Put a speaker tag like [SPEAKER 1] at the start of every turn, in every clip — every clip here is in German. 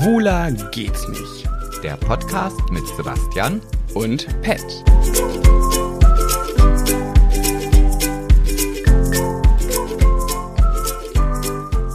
[SPEAKER 1] Schwuler geht's nicht.
[SPEAKER 2] Der Podcast mit Sebastian
[SPEAKER 1] Und Pet.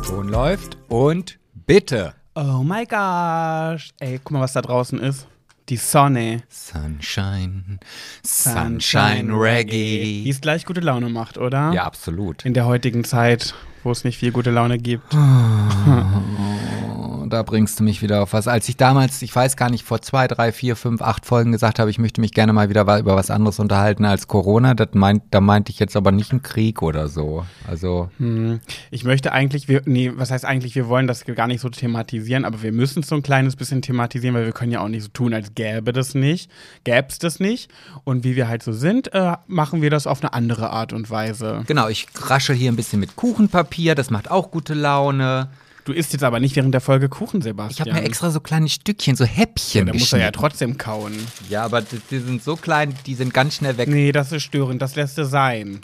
[SPEAKER 2] Ton läuft und bitte.
[SPEAKER 1] Oh my gosh. Ey, guck mal, was da draußen ist. Die Sonne.
[SPEAKER 2] Sunshine, Sunshine Reggae.
[SPEAKER 1] Die es gleich gute Laune macht, oder?
[SPEAKER 2] Ja, absolut.
[SPEAKER 1] In der heutigen Zeit, wo es nicht viel gute Laune gibt.
[SPEAKER 2] Da bringst du mich wieder auf was. Als ich damals, ich weiß gar nicht, vor zwei, drei, vier, fünf, acht Folgen gesagt habe, ich möchte mich gerne mal wieder über was anderes unterhalten als Corona, das meint, da meinte ich jetzt aber nicht einen Krieg oder so. Also,
[SPEAKER 1] Hm. Ich möchte eigentlich, wir, nee, was heißt eigentlich, wir wollen das gar nicht so thematisieren, aber wir müssen es so ein kleines bisschen thematisieren, weil wir können ja auch nicht so tun, als gäbe das nicht, gäb's das nicht. Und wie wir halt so sind, äh, machen wir das auf eine andere Art und Weise.
[SPEAKER 2] genau, ich raschel hier ein bisschen mit Kuchenpapier, das macht auch gute Laune.
[SPEAKER 1] Du isst jetzt aber nicht während der Folge Kuchen,
[SPEAKER 2] Ich
[SPEAKER 1] Sebastian.
[SPEAKER 2] habe mir extra so kleine Stückchen, so Häppchen
[SPEAKER 1] Da muss er ja trotzdem kauen.
[SPEAKER 2] Ja, aber die, die sind so klein, die sind ganz schnell weg.
[SPEAKER 1] Nee, das ist störend, das lässt du sein.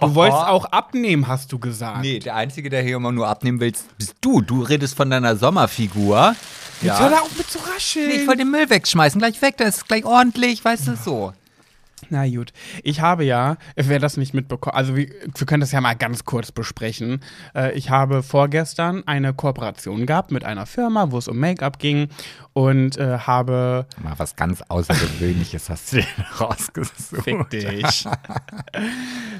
[SPEAKER 1] Du wolltest auch abnehmen, hast du gesagt.
[SPEAKER 2] Nee, der Einzige, der hier immer nur abnehmen willst, bist du. Du redest von deiner Sommerfigur.
[SPEAKER 1] Jetzt hör da auf mit zu rascheln.
[SPEAKER 2] Nee, ich wollte den Müll wegschmeißen, gleich weg, das ist gleich ordentlich, weißt du, so.
[SPEAKER 1] Na gut. Ich habe ja, wer das nicht mitbekommen, also wir, wir können das ja mal ganz kurz besprechen. Äh, ich habe vorgestern eine Kooperation gehabt mit einer Firma, wo es um Make-up ging und äh, habe.
[SPEAKER 2] Mal was ganz Außergewöhnliches hast du dir rausgesucht.
[SPEAKER 1] Fick dich.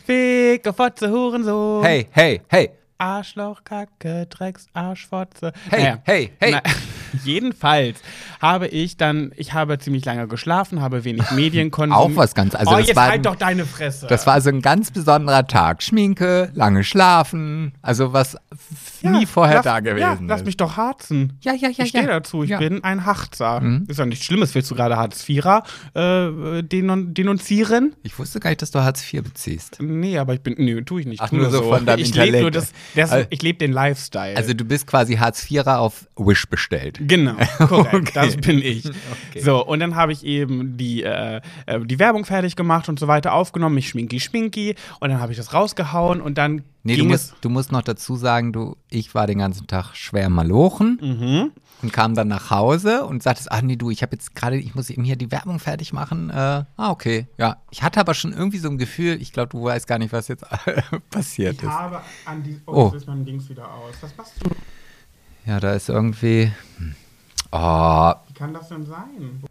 [SPEAKER 1] Ficke, Fotze, Hurensohn.
[SPEAKER 2] Hey, hey, hey,
[SPEAKER 1] Arschloch, Kacke, Drecks, Arschfotze.
[SPEAKER 2] hey, hey, hey.
[SPEAKER 1] Na, jedenfalls habe ich dann, ich habe ziemlich lange geschlafen, habe wenig Medien konsumiert.
[SPEAKER 2] Auch was ganz, also
[SPEAKER 1] oh,
[SPEAKER 2] das
[SPEAKER 1] jetzt
[SPEAKER 2] war,
[SPEAKER 1] halt doch deine Fresse.
[SPEAKER 2] das war so ein ganz besonderer Tag. Schminke, lange schlafen, also was f- nie vorher
[SPEAKER 1] lass,
[SPEAKER 2] da gewesen
[SPEAKER 1] ja,
[SPEAKER 2] ist.
[SPEAKER 1] lass mich doch harzen.
[SPEAKER 2] ja, ja, ja,
[SPEAKER 1] Ich stehe
[SPEAKER 2] ja.
[SPEAKER 1] dazu, ich
[SPEAKER 2] ja.
[SPEAKER 1] bin ein Harzer. Ist doch nichts Schlimmes, willst du gerade Hartz-Vierer äh, denun denunzieren?
[SPEAKER 2] Ich wusste gar nicht, dass du Hartz IV beziehst.
[SPEAKER 1] Nee, aber ich bin, nee, tue ich nicht.
[SPEAKER 2] Ach,
[SPEAKER 1] tu
[SPEAKER 2] nur so von deinem
[SPEAKER 1] Ich lebe nur das, das
[SPEAKER 2] Also-
[SPEAKER 1] ich lebe den Lifestyle.
[SPEAKER 2] Also du bist quasi Hartz IVer auf Wish bestellt.
[SPEAKER 1] Genau, korrekt,
[SPEAKER 2] Okay.
[SPEAKER 1] Das bin ich. So, und dann habe ich eben die, äh, äh, die Werbung fertig gemacht und so weiter aufgenommen, mich schminki schminki und dann habe ich das rausgehauen und dann
[SPEAKER 2] Nee, du musst, du musst noch dazu sagen, du, ich war den ganzen Tag schwer malochen
[SPEAKER 1] Mhm.
[SPEAKER 2] und kam dann nach Hause und sagtest, ach nee, du, ich habe jetzt gerade, ich muss eben hier die Werbung fertig machen. Äh, ah, okay. Ja, ich hatte aber schon irgendwie so ein Gefühl, ich glaube, du weißt gar nicht, was jetzt passiert
[SPEAKER 1] ich
[SPEAKER 2] ist.
[SPEAKER 1] habe an die, oh,
[SPEAKER 2] Oh.
[SPEAKER 1] jetzt ist mein Dings wieder aus. Was machst du?
[SPEAKER 2] Ja, da ist irgendwie, hm. Oh,
[SPEAKER 1] Wie kann das denn sein?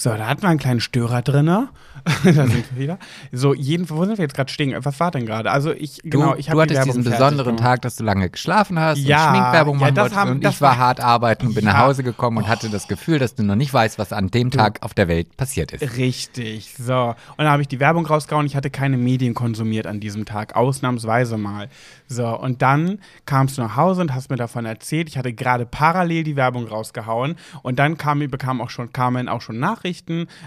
[SPEAKER 1] So, da hatten wir einen kleinen Störer drin. da sind wir wieder. So, jeden, wo sind wir jetzt gerade stehen? Was war denn gerade? Also ich,
[SPEAKER 2] du,
[SPEAKER 1] genau, ich
[SPEAKER 2] du
[SPEAKER 1] habe die
[SPEAKER 2] hattest
[SPEAKER 1] Werbung
[SPEAKER 2] diesen besonderen
[SPEAKER 1] gemacht.
[SPEAKER 2] Tag, dass du lange geschlafen hast
[SPEAKER 1] Ja,
[SPEAKER 2] und Schminkwerbung
[SPEAKER 1] ja,
[SPEAKER 2] machen
[SPEAKER 1] haben-
[SPEAKER 2] und
[SPEAKER 1] das
[SPEAKER 2] ich war hart arbeiten und bin nach
[SPEAKER 1] Ja.
[SPEAKER 2] Hause gekommen und hatte das Gefühl, dass du noch nicht weißt, was an dem Tag auf der Welt passiert ist.
[SPEAKER 1] Richtig, so. Und dann habe ich die Werbung rausgehauen. Ich hatte keine Medien konsumiert an diesem Tag, ausnahmsweise mal. So, und dann kamst du nach Hause und hast mir davon erzählt. Ich hatte gerade parallel die Werbung rausgehauen. Und dann kam, bekam auch schon, kamen auch schon Nachrichten,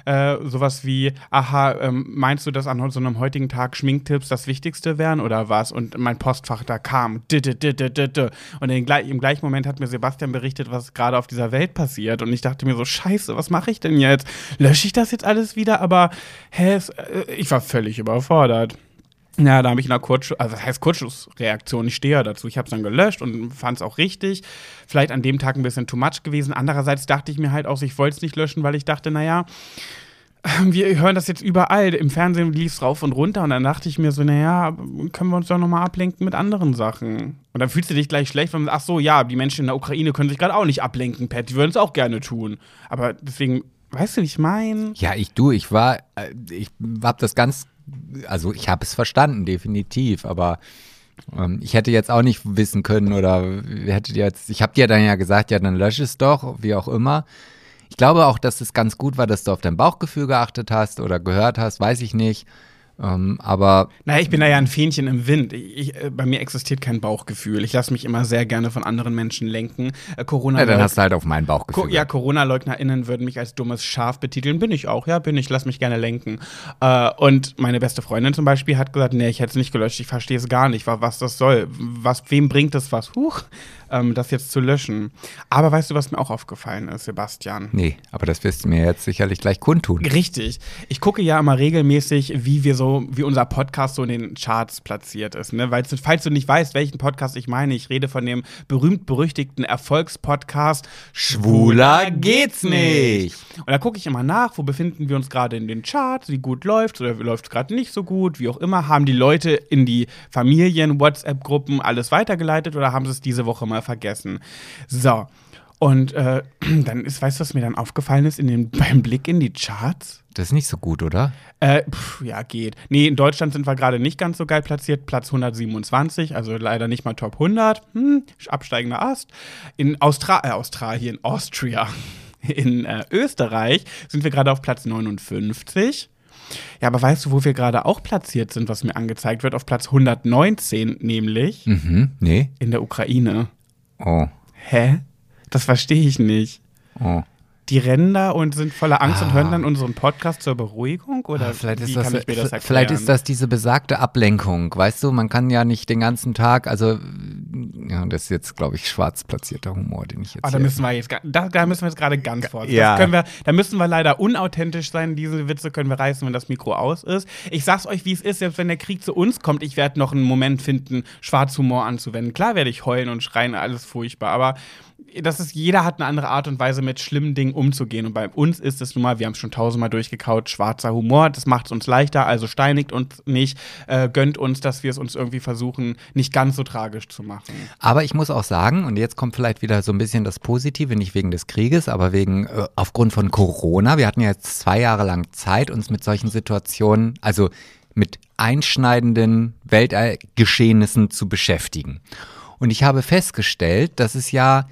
[SPEAKER 1] äh, sowas wie, aha, ähm, meinst du, dass an so einem heutigen Tag Schminktipps das Wichtigste wären oder was? Und mein Postfach da kam. Und in, im gleichen Moment hat mir Sebastian berichtet, was gerade auf dieser Welt passiert. Und ich dachte mir so, scheiße, was mache ich denn jetzt? Lösche ich das jetzt alles wieder? Aber, hä, es, äh, ich war völlig überfordert. Ja, da habe ich eine Kurz, also das heißt Kurzschlussreaktion, ich stehe ja dazu. Ich habe es dann gelöscht und fand es auch richtig. Vielleicht an dem Tag ein bisschen too much gewesen. Andererseits dachte ich mir halt auch, ich wollte es nicht löschen, weil ich dachte, naja, wir hören das jetzt überall. Im Fernsehen lief es rauf und runter und dann dachte ich mir so, naja, können wir uns doch nochmal ablenken mit anderen Sachen. Und dann fühlst du dich gleich schlecht, wenn man, ach so, ja, die Menschen in der Ukraine können sich gerade auch nicht ablenken, Pat, die würden es auch gerne tun. Aber deswegen, weißt du, wie ich meine?
[SPEAKER 2] Ja, ich du, ich war, äh, ich hab das ganz, also ich habe es verstanden, definitiv, aber ähm, ich hätte jetzt auch nicht wissen können oder hätte jetzt, ich habe dir dann ja gesagt, ja, dann lösch es doch, wie auch immer. Ich glaube auch, dass es ganz gut war, dass du auf dein Bauchgefühl geachtet hast oder gehört hast, weiß ich nicht. Ähm, aber
[SPEAKER 1] Naja, ich bin da ja ein Fähnchen im Wind. Ich, äh, bei mir existiert kein Bauchgefühl. Ich lasse mich immer sehr gerne von anderen Menschen lenken. Äh, Corona
[SPEAKER 2] ja, dann hast du halt auf mein Bauchgefühl.
[SPEAKER 1] Co ja, Corona-LeugnerInnen würden mich als dummes Schaf betiteln. Bin ich auch, ja, bin ich, lass mich gerne lenken. Äh, und meine beste Freundin zum Beispiel hat gesagt, nee, ich hätte es nicht gelöscht, ich verstehe es gar nicht, wa- was das soll. Was, wem bringt das was? Huch. Ähm, das jetzt zu löschen. Aber weißt du, was mir auch aufgefallen ist, Sebastian?
[SPEAKER 2] Nee, aber das wirst du mir jetzt sicherlich gleich kundtun.
[SPEAKER 1] Richtig. Ich gucke ja immer regelmäßig, wie wir so, wie unser Podcast so in den Charts platziert ist. Ne? Weil, falls du nicht weißt, welchen Podcast ich meine, ich rede von dem berühmt-berüchtigten Erfolgspodcast
[SPEAKER 2] Schwuler geht's nicht.
[SPEAKER 1] Und da gucke ich immer nach, wo befinden wir uns gerade in den Charts, wie gut läuft oder läuft es gerade nicht so gut, wie auch immer. Haben die Leute in die Familien, WhatsApp-Gruppen alles weitergeleitet oder haben sie es diese Woche mal vergessen? So. Und äh, dann ist, weißt du, was mir dann aufgefallen ist in den, beim Blick in die Charts?
[SPEAKER 2] Das ist nicht so gut, oder?
[SPEAKER 1] Äh, pf, ja, geht. Nee, in Deutschland sind wir gerade nicht ganz so geil platziert. Platz 127, also leider nicht mal Top 100. Hm, absteigender Ast. In Austra äh, Australien, Austria, in äh, Österreich sind wir gerade auf Platz 59. Ja, aber weißt du, wo wir gerade auch platziert sind, was mir angezeigt wird? Auf Platz 119 nämlich.
[SPEAKER 2] Mhm, nee.
[SPEAKER 1] In der Ukraine.
[SPEAKER 2] Oh,
[SPEAKER 1] Hä? Das verstehe ich nicht.
[SPEAKER 2] oh.
[SPEAKER 1] Die rennen da und sind voller Angst und
[SPEAKER 2] Ah.
[SPEAKER 1] hören dann unseren Podcast zur Beruhigung? Oder
[SPEAKER 2] Ah, vielleicht ist, das,
[SPEAKER 1] das
[SPEAKER 2] vielleicht ist das diese besagte Ablenkung. Weißt du, man kann ja nicht den ganzen Tag, also, ja, das ist jetzt, glaube ich, schwarz platzierter Humor, den ich jetzt.
[SPEAKER 1] Ah, da müssen wir jetzt, da, da müssen wir jetzt gerade ganz vorsichtig.
[SPEAKER 2] Ja.
[SPEAKER 1] Wir, da müssen wir leider unauthentisch sein. Diese Witze können wir reißen, wenn das Mikro aus ist. Ich sag's euch, wie es ist, selbst wenn der Krieg zu uns kommt, ich werde noch einen Moment finden, Schwarzhumor anzuwenden. Klar werde ich heulen und schreien, alles furchtbar, aber das ist, jeder hat eine andere Art und Weise, mit schlimmen Dingen umzugehen. Und bei uns ist es nun mal, wir haben es schon tausendmal durchgekaut, schwarzer Humor. Das macht es uns leichter, also steinigt uns nicht, äh, gönnt uns, dass wir es uns irgendwie versuchen, nicht ganz so tragisch zu machen.
[SPEAKER 2] Aber ich muss auch sagen, und jetzt kommt vielleicht wieder so ein bisschen das Positive, nicht wegen des Krieges, aber wegen äh, aufgrund von Corona. Wir hatten ja jetzt zwei Jahre lang Zeit, uns mit solchen Situationen, also mit einschneidenden Weltgeschehnissen zu beschäftigen. Und ich habe festgestellt, dass es ja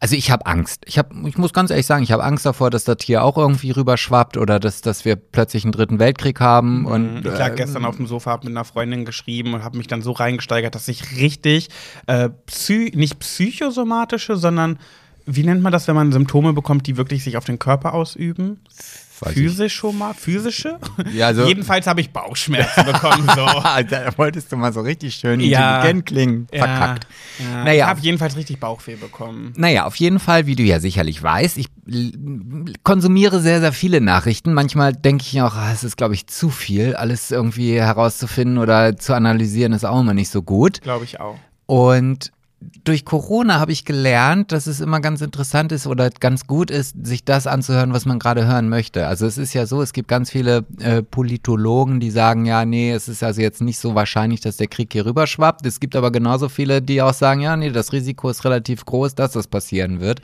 [SPEAKER 2] also ich habe Angst. Ich, hab, ich muss ganz ehrlich sagen, ich habe Angst davor, dass das hier auch irgendwie rüberschwappt oder dass, dass wir plötzlich einen dritten Weltkrieg haben. Und,
[SPEAKER 1] Ich lag
[SPEAKER 2] äh,
[SPEAKER 1] gestern auf dem Sofa, hab mit einer Freundin geschrieben und habe mich dann so reingesteigert, dass ich richtig äh, psy nicht psychosomatische, sondern wie nennt man das, wenn man Symptome bekommt, die wirklich sich auf den Körper ausüben?
[SPEAKER 2] Weiß ich.
[SPEAKER 1] Physische, physische?
[SPEAKER 2] Ja, also-
[SPEAKER 1] Jedenfalls habe ich Bauchschmerzen bekommen. So.
[SPEAKER 2] da wolltest du mal so richtig schön
[SPEAKER 1] Ja.
[SPEAKER 2] intelligent klingen. Verkackt.
[SPEAKER 1] Ja, ja.
[SPEAKER 2] Naja.
[SPEAKER 1] Ich habe jedenfalls richtig Bauchweh bekommen.
[SPEAKER 2] Naja, auf jeden Fall, wie du ja sicherlich weißt, ich konsumiere sehr, sehr viele Nachrichten. Manchmal denke ich auch, ah, es ist, glaube ich, zu viel. Alles irgendwie herauszufinden oder zu analysieren ist auch immer nicht so gut.
[SPEAKER 1] Glaube ich auch.
[SPEAKER 2] Und durch Corona habe ich gelernt, dass es immer ganz interessant ist oder ganz gut ist, sich das anzuhören, was man gerade hören möchte. Also es ist ja so, es gibt ganz viele äh, Politologen, die sagen, ja, nee, es ist also jetzt nicht so wahrscheinlich, dass der Krieg hier rüberschwappt. Es gibt aber genauso viele, die auch sagen, ja, nee, das Risiko ist relativ groß, dass das passieren wird.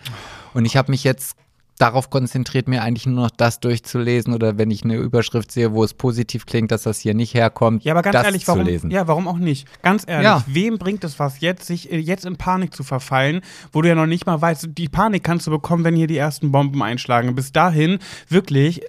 [SPEAKER 2] Und ich habe mich jetzt darauf konzentriert, mir eigentlich nur noch das durchzulesen oder wenn ich eine Überschrift sehe, wo es positiv klingt, dass das hier nicht herkommt,
[SPEAKER 1] Ja, aber ganz
[SPEAKER 2] das
[SPEAKER 1] ehrlich,
[SPEAKER 2] zu
[SPEAKER 1] warum,
[SPEAKER 2] lesen.
[SPEAKER 1] ja, warum auch nicht? Ganz ehrlich,
[SPEAKER 2] Ja.
[SPEAKER 1] wem bringt es was jetzt, sich äh, jetzt in Panik zu verfallen, wo du ja noch nicht mal weißt, die Panik kannst du bekommen, wenn hier die ersten Bomben einschlagen. Bis dahin, wirklich,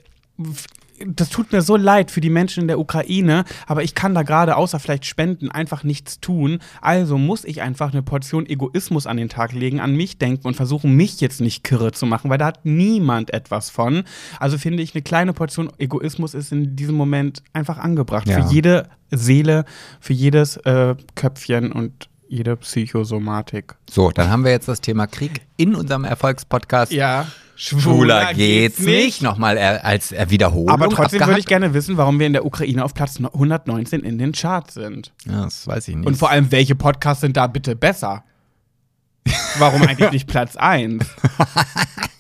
[SPEAKER 1] das tut mir so leid für die Menschen in der Ukraine, aber ich kann da gerade außer vielleicht spenden einfach nichts tun. Also muss ich einfach eine Portion Egoismus an den Tag legen, an mich denken und versuchen, mich jetzt nicht kirre zu machen, weil da hat niemand etwas von. Also finde ich, eine kleine Portion Egoismus ist in diesem Moment einfach angebracht.
[SPEAKER 2] Ja.
[SPEAKER 1] Für jede Seele, für jedes äh, Köpfchen und jede Psychosomatik.
[SPEAKER 2] So, dann haben wir jetzt das Thema Krieg in unserem Erfolgspodcast.
[SPEAKER 1] Ja.
[SPEAKER 2] Schwuler geht's nicht. Nochmal er- als äh, Wiederholung.
[SPEAKER 1] Aber trotzdem würde ich gerne wissen, warum wir in der Ukraine auf Platz 119 in den Charts sind.
[SPEAKER 2] Ja, das weiß ich nicht.
[SPEAKER 1] Und vor allem, welche Podcasts sind da bitte besser? Warum eigentlich nicht Platz 1?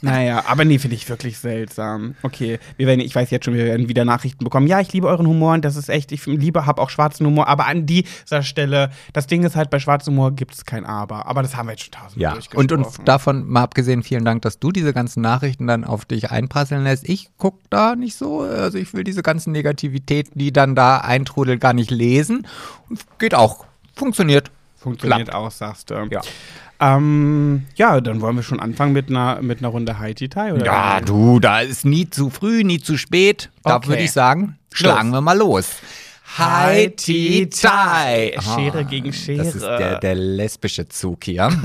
[SPEAKER 1] naja, aber nee, finde ich wirklich seltsam. Okay, wir werden, ich weiß jetzt schon, wir werden wieder Nachrichten bekommen. Ja, ich liebe euren Humor und das ist echt, ich liebe, habe auch schwarzen Humor, aber an dieser Stelle, das Ding ist halt, bei schwarzem Humor gibt es kein Aber. Aber das haben wir jetzt schon tausendmal
[SPEAKER 2] ja,
[SPEAKER 1] durchgesprochen.
[SPEAKER 2] und, und davon mal abgesehen, vielen Dank, dass du diese ganzen Nachrichten dann auf dich einprasseln lässt. Ich guck da nicht so, also ich will diese ganzen Negativitäten, die dann da eintrudeln, gar nicht lesen. Und geht auch. Funktioniert.
[SPEAKER 1] Funktioniert auch, sagst du. Ja. Ähm, ja, dann wollen wir schon anfangen mit einer, mit einer Runde Haiti Tai, oder?
[SPEAKER 2] Ja, du, da ist nie zu früh, nie zu spät. Da
[SPEAKER 1] Okay.
[SPEAKER 2] würde ich sagen, schlagen wir mal los. Hi, Ti, Tai.
[SPEAKER 1] Schere gegen Schere.
[SPEAKER 2] Das ist der, der lesbische Zug hier.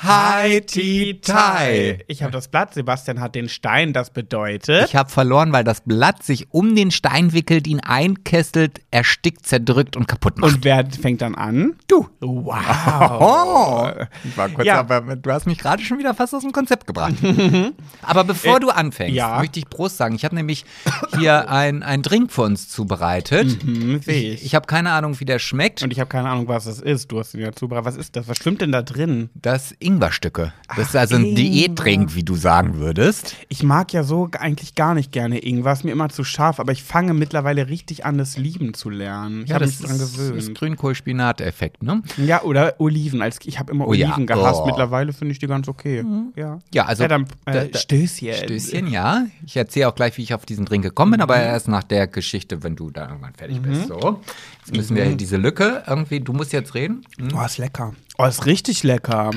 [SPEAKER 1] Hi, Ti, Tai. Ich habe das Blatt, Sebastian hat den Stein, das bedeutet.
[SPEAKER 2] Ich habe verloren, weil das Blatt sich um den Stein wickelt, ihn einkesselt, erstickt, zerdrückt und kaputt macht.
[SPEAKER 1] Und wer fängt dann an?
[SPEAKER 2] du.
[SPEAKER 1] Wow.
[SPEAKER 2] Oh, ich war kurz,
[SPEAKER 1] Ja.
[SPEAKER 2] aber du hast mich gerade schon wieder fast aus dem Konzept gebracht. aber bevor
[SPEAKER 1] Äh,
[SPEAKER 2] du anfängst,
[SPEAKER 1] ja.
[SPEAKER 2] möchte ich Prost sagen. Ich habe nämlich hier ein, ein Drink für uns zubereitet.
[SPEAKER 1] Hm, sehe ich.
[SPEAKER 2] Ich habe keine Ahnung, wie der schmeckt.
[SPEAKER 1] Und ich habe keine Ahnung, was das ist. Du hast ihn ja zubereitet. Was ist das? Was schwimmt denn da drin?
[SPEAKER 2] Das Ingwerstücke. Das ist also ein
[SPEAKER 1] Ingwer.
[SPEAKER 2] Diätdrink, wie du sagen würdest.
[SPEAKER 1] Ich mag ja so eigentlich gar nicht gerne Ingwer. Ist mir immer zu scharf. Aber ich fange mittlerweile richtig an, das lieben zu lernen. Ich habe mich dran
[SPEAKER 2] ist, ist
[SPEAKER 1] gewöhnt.
[SPEAKER 2] Grünkohl-Spinat-Effekt, ne?
[SPEAKER 1] Ja, oder Oliven. Als, ich habe immer
[SPEAKER 2] Oh ja.
[SPEAKER 1] Oliven gehasst.
[SPEAKER 2] Oh.
[SPEAKER 1] Mittlerweile finde ich die ganz okay. Ja.
[SPEAKER 2] Ja, also
[SPEAKER 1] Ja, dann
[SPEAKER 2] da-
[SPEAKER 1] äh,
[SPEAKER 2] da-
[SPEAKER 1] Stößchen.
[SPEAKER 2] Stößchen, ja. Ich erzähle auch gleich, wie ich auf diesen Drink gekommen bin,
[SPEAKER 1] Mhm.
[SPEAKER 2] aber erst nach der Geschichte, wenn du da irgendwann fertig bist. So, jetzt müssen wir diese Lücke irgendwie, du musst jetzt reden. Hm?
[SPEAKER 1] Oh, ist lecker. Oh, ist richtig lecker.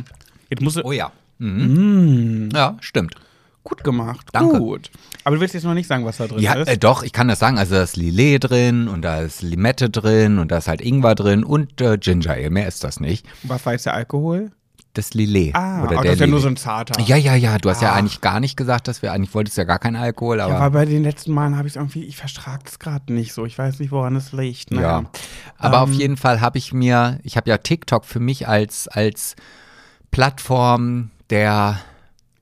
[SPEAKER 1] Jetzt musst du.
[SPEAKER 2] Oh ja. Mhm. Ja, stimmt.
[SPEAKER 1] Gut gemacht.
[SPEAKER 2] Danke.
[SPEAKER 1] Gut. Aber du willst jetzt noch nicht sagen, was da drin
[SPEAKER 2] Ja,
[SPEAKER 1] ist.
[SPEAKER 2] äh, doch, ich kann das sagen. Also da ist Lillet drin und da ist Limette drin und da ist halt Ingwer drin und äh, Ginger Ale. Mehr ist das nicht.
[SPEAKER 1] was war jetzt der Alkohol?
[SPEAKER 2] Das Lillet.
[SPEAKER 1] Ah,
[SPEAKER 2] oder
[SPEAKER 1] oh,
[SPEAKER 2] der
[SPEAKER 1] das ist ja nur so ein zarter.
[SPEAKER 2] Ja, ja, ja. Du hast ja
[SPEAKER 1] Ah.
[SPEAKER 2] eigentlich gar nicht gesagt, dass wir eigentlich wolltest ja gar keinen Alkohol, aber
[SPEAKER 1] Ja, aber bei den letzten Malen habe ich es irgendwie, ich vertrage es gerade nicht so. Ich weiß nicht, woran es liegt. Naja.
[SPEAKER 2] Ja. Aber
[SPEAKER 1] Ähm,
[SPEAKER 2] auf jeden Fall habe ich mir, ich habe ja TikTok für mich als, als Plattform der,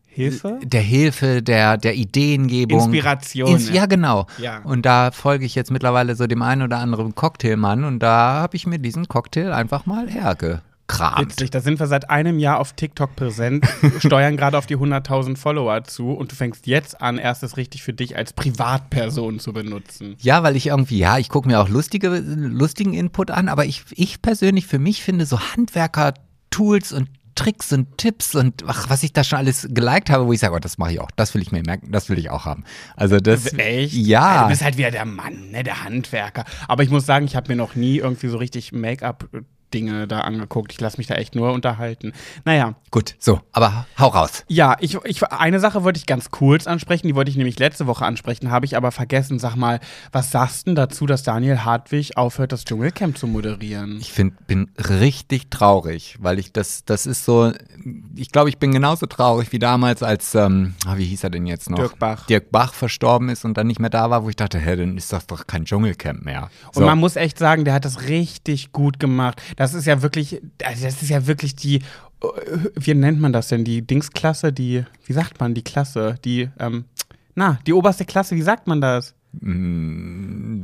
[SPEAKER 1] Hilfe?
[SPEAKER 2] der Hilfe, der, der Ideengebung.
[SPEAKER 1] Inspiration.
[SPEAKER 2] Ins, ja, genau.
[SPEAKER 1] Ja.
[SPEAKER 2] Und da folge ich jetzt mittlerweile so dem einen oder anderen Cocktailmann und da habe ich mir diesen Cocktail einfach mal hergekramt.
[SPEAKER 1] Witzig, da sind wir seit einem Jahr auf TikTok präsent, steuern gerade auf die 100.000 Follower zu und du fängst jetzt an, erst es richtig für dich als Privatperson zu benutzen.
[SPEAKER 2] Ja, weil ich irgendwie, ja, ich gucke mir auch lustige, lustigen Input an, aber ich, ich persönlich für mich finde so Handwerker-Tools und Tricks und Tipps und ach, was ich da schon alles geliked habe, wo ich sage, oh, das mache ich auch, das will ich mir merken, das will ich auch haben. Also das,
[SPEAKER 1] Echt?
[SPEAKER 2] ja,
[SPEAKER 1] Du bist halt wieder der Mann, ne, der Handwerker. Aber ich muss sagen, ich habe mir noch nie irgendwie so richtig Make-up Dinge da angeguckt. Ich lasse mich da echt nur unterhalten. Naja,
[SPEAKER 2] gut, so, aber hau raus.
[SPEAKER 1] ja, ich, ich, eine Sache wollte ich ganz kurz ansprechen, die wollte ich nämlich letzte Woche ansprechen, habe ich aber vergessen. Sag mal, was sagst du denn dazu, dass Daniel Hartwig aufhört, das Dschungelcamp zu moderieren?
[SPEAKER 2] Ich find, bin richtig traurig, weil ich das, das ist so, ich glaube, ich bin genauso traurig wie damals, als, ähm, ah, wie hieß er denn jetzt noch?
[SPEAKER 1] Dirk Bach.
[SPEAKER 2] Dirk Bach verstorben ist und dann nicht mehr da war, wo ich dachte, hä, dann ist das doch kein Dschungelcamp mehr.
[SPEAKER 1] Und man muss echt sagen, der hat das richtig gut gemacht. Das ist ja wirklich, also das ist ja wirklich die, äh, wie nennt man das denn? Die Dingsklasse, die, wie sagt man, die Klasse, die, ähm, na, die oberste Klasse, wie sagt man das? Die
[SPEAKER 2] ähm,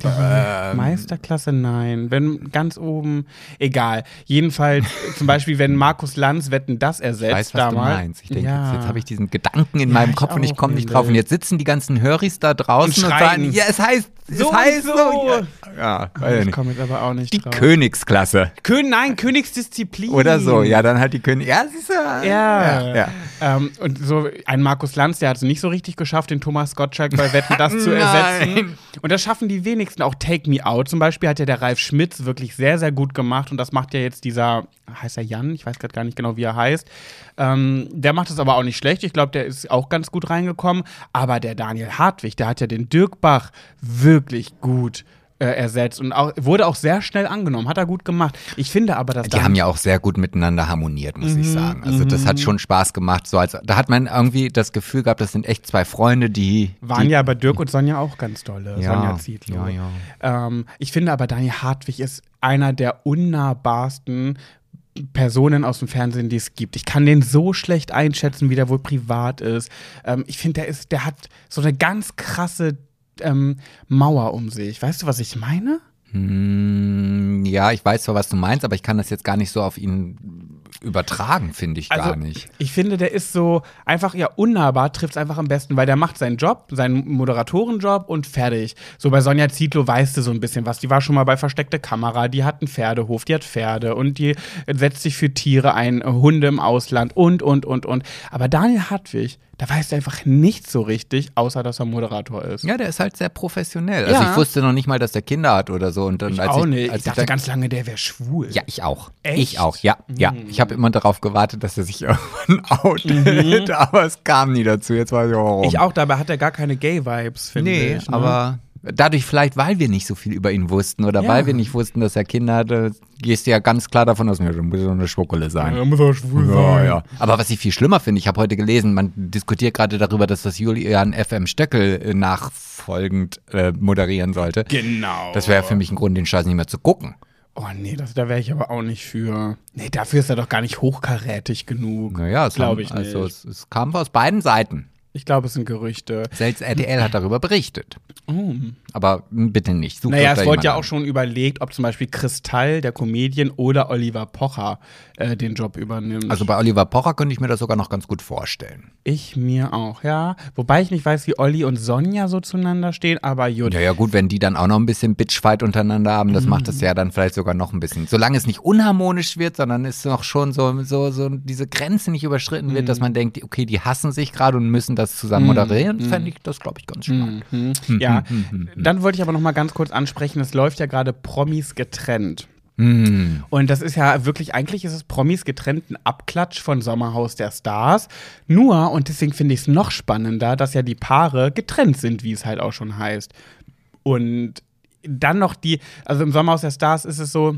[SPEAKER 1] Meisterklasse, nein. Wenn ganz oben, egal. Jedenfalls, zum Beispiel, wenn Markus Lanz Wetten das ersetzt
[SPEAKER 2] Ich weiß, was
[SPEAKER 1] damals.
[SPEAKER 2] du meinst. Ich denke,
[SPEAKER 1] ja.
[SPEAKER 2] jetzt, jetzt habe ich diesen Gedanken in
[SPEAKER 1] Ja,
[SPEAKER 2] meinem Kopf und ich komme nicht drauf. Und jetzt sitzen die ganzen Höris da draußen
[SPEAKER 1] Und
[SPEAKER 2] und,
[SPEAKER 1] schreien.
[SPEAKER 2] sagen, ja, es heißt,
[SPEAKER 1] So
[SPEAKER 2] es heißt so.
[SPEAKER 1] so.
[SPEAKER 2] Ja, ja weiß ich
[SPEAKER 1] komme jetzt aber auch nicht
[SPEAKER 2] Die
[SPEAKER 1] drauf.
[SPEAKER 2] Königsklasse.
[SPEAKER 1] Kön nein, Königsdisziplin.
[SPEAKER 2] Oder so. Ja, dann halt die König. Ja, siehst du.
[SPEAKER 1] Ja.
[SPEAKER 2] ja, ja.
[SPEAKER 1] Ähm, und so ein Markus Lanz, der hat es nicht so richtig geschafft, den Thomas Gottschalk bei Wetten das zu ersetzen.
[SPEAKER 2] Nein.
[SPEAKER 1] Und das schaffen die wenigsten. Auch Take Me Out zum Beispiel hat ja der Ralf Schmitz wirklich sehr, sehr gut gemacht. Und das macht ja jetzt dieser, heißt er Jan? Ich weiß gerade gar nicht genau, wie er heißt. Ähm, der macht es aber auch nicht schlecht. Ich glaube, der ist auch ganz gut reingekommen. Aber der Daniel Hartwig, der hat ja den Dirk Bach wirklich gut äh, ersetzt und auch, wurde auch sehr schnell angenommen. Hat er gut gemacht. Ich finde aber, dass
[SPEAKER 2] Die haben ja auch sehr gut miteinander harmoniert, muss ich sagen. Also das hat schon Spaß gemacht. So als, da hat man irgendwie das Gefühl gehabt, das sind echt zwei Freunde, die
[SPEAKER 1] Waren
[SPEAKER 2] die,
[SPEAKER 1] ja bei Dirk und Sonja auch ganz dolle.
[SPEAKER 2] Ja,
[SPEAKER 1] Sonja Zietlow.
[SPEAKER 2] ja, ja.
[SPEAKER 1] Ähm, ich finde aber, Daniel Hartwig ist einer der unnahbarsten Personen aus dem Fernsehen, die es gibt. Ich kann den so schlecht einschätzen, wie der wohl privat ist. Ähm, ich finde, der ist, der hat so eine ganz krasse ähm, Mauer um sich. Weißt du, was ich meine?
[SPEAKER 2] Hm, ja, ich weiß zwar, was du meinst, aber ich kann das jetzt gar nicht so auf ihn übertragen, finde ich gar nicht.
[SPEAKER 1] Ich finde, der ist so einfach, ja, unnahbar trifft es einfach am besten, weil der macht seinen Job, seinen Moderatorenjob und fertig. So bei Sonja Zietlow weißt du so ein bisschen was. Die war schon mal bei Versteckte Kamera, die hat einen Pferdehof, die hat Pferde und die setzt sich für Tiere ein, Hunde im Ausland und, und, und, und. Aber Daniel Hartwig, da weißt du einfach nicht so richtig, außer dass er Moderator ist.
[SPEAKER 2] Ja, der ist halt sehr professionell. Also
[SPEAKER 1] Ja.
[SPEAKER 2] ich wusste noch nicht mal, dass der Kinder hat oder so. Und dann,
[SPEAKER 1] ich
[SPEAKER 2] als
[SPEAKER 1] auch nicht.
[SPEAKER 2] Als
[SPEAKER 1] Ich dachte
[SPEAKER 2] dann-
[SPEAKER 1] ganz lange, der wäre schwul.
[SPEAKER 2] Ja, ich auch.
[SPEAKER 1] Echt?
[SPEAKER 2] Ich auch, ja. Ja,
[SPEAKER 1] Mhm.
[SPEAKER 2] ich habe immer darauf gewartet, dass er sich irgendwann outet, aber es kam nie dazu. Jetzt weiß ich auch warum.
[SPEAKER 1] Ich auch, dabei hat er gar keine Gay-Vibes, finde
[SPEAKER 2] Nee,
[SPEAKER 1] ich. ne?
[SPEAKER 2] aber Dadurch vielleicht, weil wir nicht so viel über ihn wussten oder
[SPEAKER 1] Ja.
[SPEAKER 2] weil wir nicht wussten, dass er Kinder hatte, gehst du ja ganz klar davon aus, ja, dann muss er eine Schwuckele sein.
[SPEAKER 1] muss auch schwul
[SPEAKER 2] Ja, ja. Aber was ich viel schlimmer finde, ich habe heute gelesen, man diskutiert gerade darüber, dass das Julian FM Stöckel äh, nachfolgend äh, moderieren sollte.
[SPEAKER 1] Genau.
[SPEAKER 2] Das wäre für mich ein Grund, den Scheiß nicht mehr zu gucken.
[SPEAKER 1] Oh nee, das, da wäre ich aber auch nicht für. Nee, dafür ist er doch gar nicht hochkarätig genug.
[SPEAKER 2] Naja,
[SPEAKER 1] glaube
[SPEAKER 2] haben-
[SPEAKER 1] ich nicht.
[SPEAKER 2] Also es, es kam aus beiden Seiten.
[SPEAKER 1] Ich glaube, es sind Gerüchte.
[SPEAKER 2] Selbst RTL hat darüber berichtet.
[SPEAKER 1] Oh.
[SPEAKER 2] Aber bitte nicht. Sucht
[SPEAKER 1] Naja, es wurde ja auch schon überlegt, ob zum Beispiel Kristall, der Comedian, oder Oliver Pocher äh, den Job übernimmt.
[SPEAKER 2] Also bei Oliver Pocher könnte ich mir das sogar noch ganz gut vorstellen.
[SPEAKER 1] ich mir auch, ja. Wobei ich nicht weiß, wie Olli und Sonja so zueinander stehen, aber gut.
[SPEAKER 2] Ja, ja, gut, wenn die dann auch noch ein bisschen Bitchfight untereinander haben, das macht es ja dann vielleicht sogar noch ein bisschen. Solange es nicht unharmonisch wird, sondern es noch schon so, so, so diese Grenze nicht überschritten wird, dass man denkt, okay, die hassen sich gerade und müssen das zusammen moderieren, fände ich das, glaube ich, ganz spannend.
[SPEAKER 1] Mhm. Ja, dann wollte ich aber noch mal ganz kurz ansprechen, es läuft ja gerade Promis getrennt.
[SPEAKER 2] Hm.
[SPEAKER 1] Und das ist ja wirklich, eigentlich ist es Promis getrennt ein Abklatsch von Sommerhaus der Stars. Nur, und deswegen finde ich es noch spannender, dass ja die Paare getrennt sind, wie es halt auch schon heißt. Und dann noch die, also im Sommerhaus der Stars ist es so,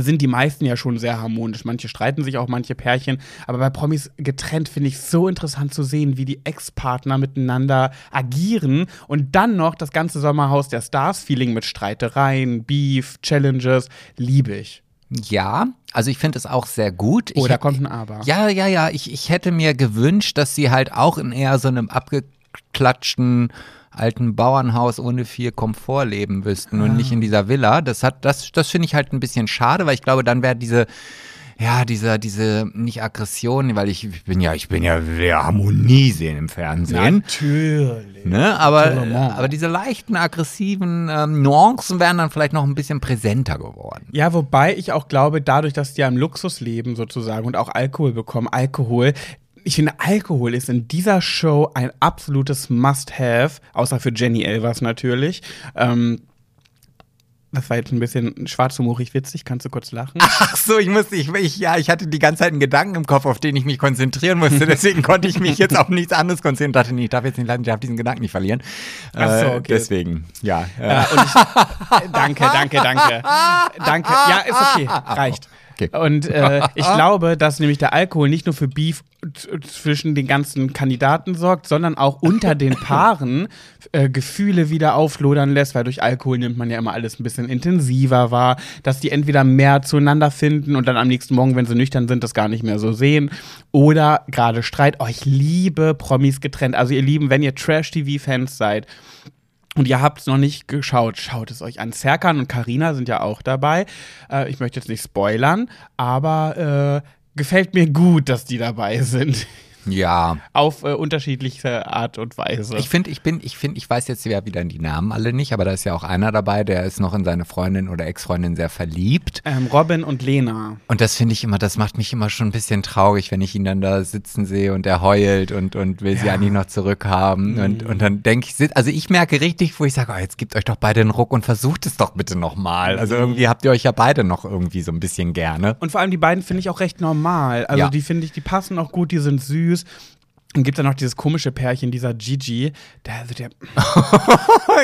[SPEAKER 1] sind die meisten ja schon sehr harmonisch. Manche streiten sich auch, manche Pärchen. Aber bei Promis getrennt finde ich so interessant zu sehen, wie die Ex-Partner miteinander agieren. Und dann noch das ganze Sommerhaus der Stars-Feeling mit Streitereien, Beef, Challenges. Liebe ich.
[SPEAKER 2] Ja, also ich finde es auch sehr gut. Ich
[SPEAKER 1] Oh, kommt ein Aber.
[SPEAKER 2] Ja, ja, ja. Ich, ich hätte mir gewünscht, dass sie halt auch in eher so einem abgeklatschten alten Bauernhaus ohne viel Komfort leben wüssten und nicht in dieser Villa. Das hat, das, das finde ich halt ein bisschen schade, weil ich glaube, dann wäre diese, ja, dieser, diese, nicht Aggression, weil ich, bin ja, ich bin ja, will ja Harmonie sehen im Fernsehen.
[SPEAKER 1] Natürlich.
[SPEAKER 2] Ne, aber,
[SPEAKER 1] Totalement.
[SPEAKER 2] aber diese leichten, aggressiven ähm, Nuancen wären dann vielleicht noch ein bisschen präsenter geworden.
[SPEAKER 1] Ja, wobei ich auch glaube, dadurch, dass die ja im Luxus leben sozusagen und auch Alkohol bekommen, Alkohol, ich finde, Alkohol ist in dieser Show ein absolutes Must-Have, außer für Jenny Elvers natürlich. Ähm, das war jetzt ein bisschen schwarzhumorig witzig, kannst du kurz lachen?
[SPEAKER 2] Ach so, ich musste, ich, ich, ja, ich hatte die ganze Zeit einen Gedanken im Kopf, auf den ich mich konzentrieren musste. Deswegen konnte ich mich jetzt auf nichts anderes konzentrieren. Dachte, nee, ich darf jetzt nicht leiden, ich darf diesen Gedanken nicht verlieren.
[SPEAKER 1] Ach so,
[SPEAKER 2] Äh,
[SPEAKER 1] okay.
[SPEAKER 2] Deswegen, ja.
[SPEAKER 1] Äh,
[SPEAKER 2] Äh,
[SPEAKER 1] ich, danke, danke, danke. Danke. Ja, ist okay. Reicht.
[SPEAKER 2] Okay.
[SPEAKER 1] Und äh, ich glaube, dass nämlich der Alkohol nicht nur für Beef zwischen den ganzen Kandidaten sorgt, sondern auch unter den Paaren äh, Gefühle wieder auflodern lässt, weil durch Alkohol nimmt man ja immer alles ein bisschen intensiver wahr, dass die entweder mehr zueinander finden und dann am nächsten Morgen, wenn sie nüchtern sind, das gar nicht mehr so sehen. Oder gerade Streit. Oh, ich liebe Promis getrennt. Also ihr Lieben, wenn ihr Trash-TV-Fans seid, und ihr habt es noch nicht geschaut, schaut es euch an. Serkan und Karina sind ja auch dabei. Äh, ich möchte jetzt nicht spoilern, aber äh, gefällt mir gut, dass die dabei sind.
[SPEAKER 2] Ja.
[SPEAKER 1] Auf äh, unterschiedliche Art und Weise.
[SPEAKER 2] Ich finde, ich bin, ich finde, ich weiß jetzt ja wieder die Namen alle nicht, aber da ist ja auch einer dabei, der ist noch in seine Freundin oder Ex-Freundin sehr verliebt.
[SPEAKER 1] ähm, Robin und Lena.
[SPEAKER 2] Und das finde ich immer, das macht mich immer schon ein bisschen traurig, wenn ich ihn dann da sitzen sehe und er heult und, und will sie eigentlich noch zurückhaben. Und, und dann denke ich, also ich merke richtig, wo ich sage, oh, jetzt gebt euch doch beide einen Ruck und versucht es doch bitte nochmal. Also irgendwie habt ihr euch ja beide noch irgendwie so ein bisschen gerne.
[SPEAKER 1] Und vor allem die beiden finde ich auch recht normal. Also
[SPEAKER 2] Ja.
[SPEAKER 1] die finde ich, die passen auch gut, die sind süß. Und gibt dann noch dieses komische Pärchen, dieser Gigi. Der, also der,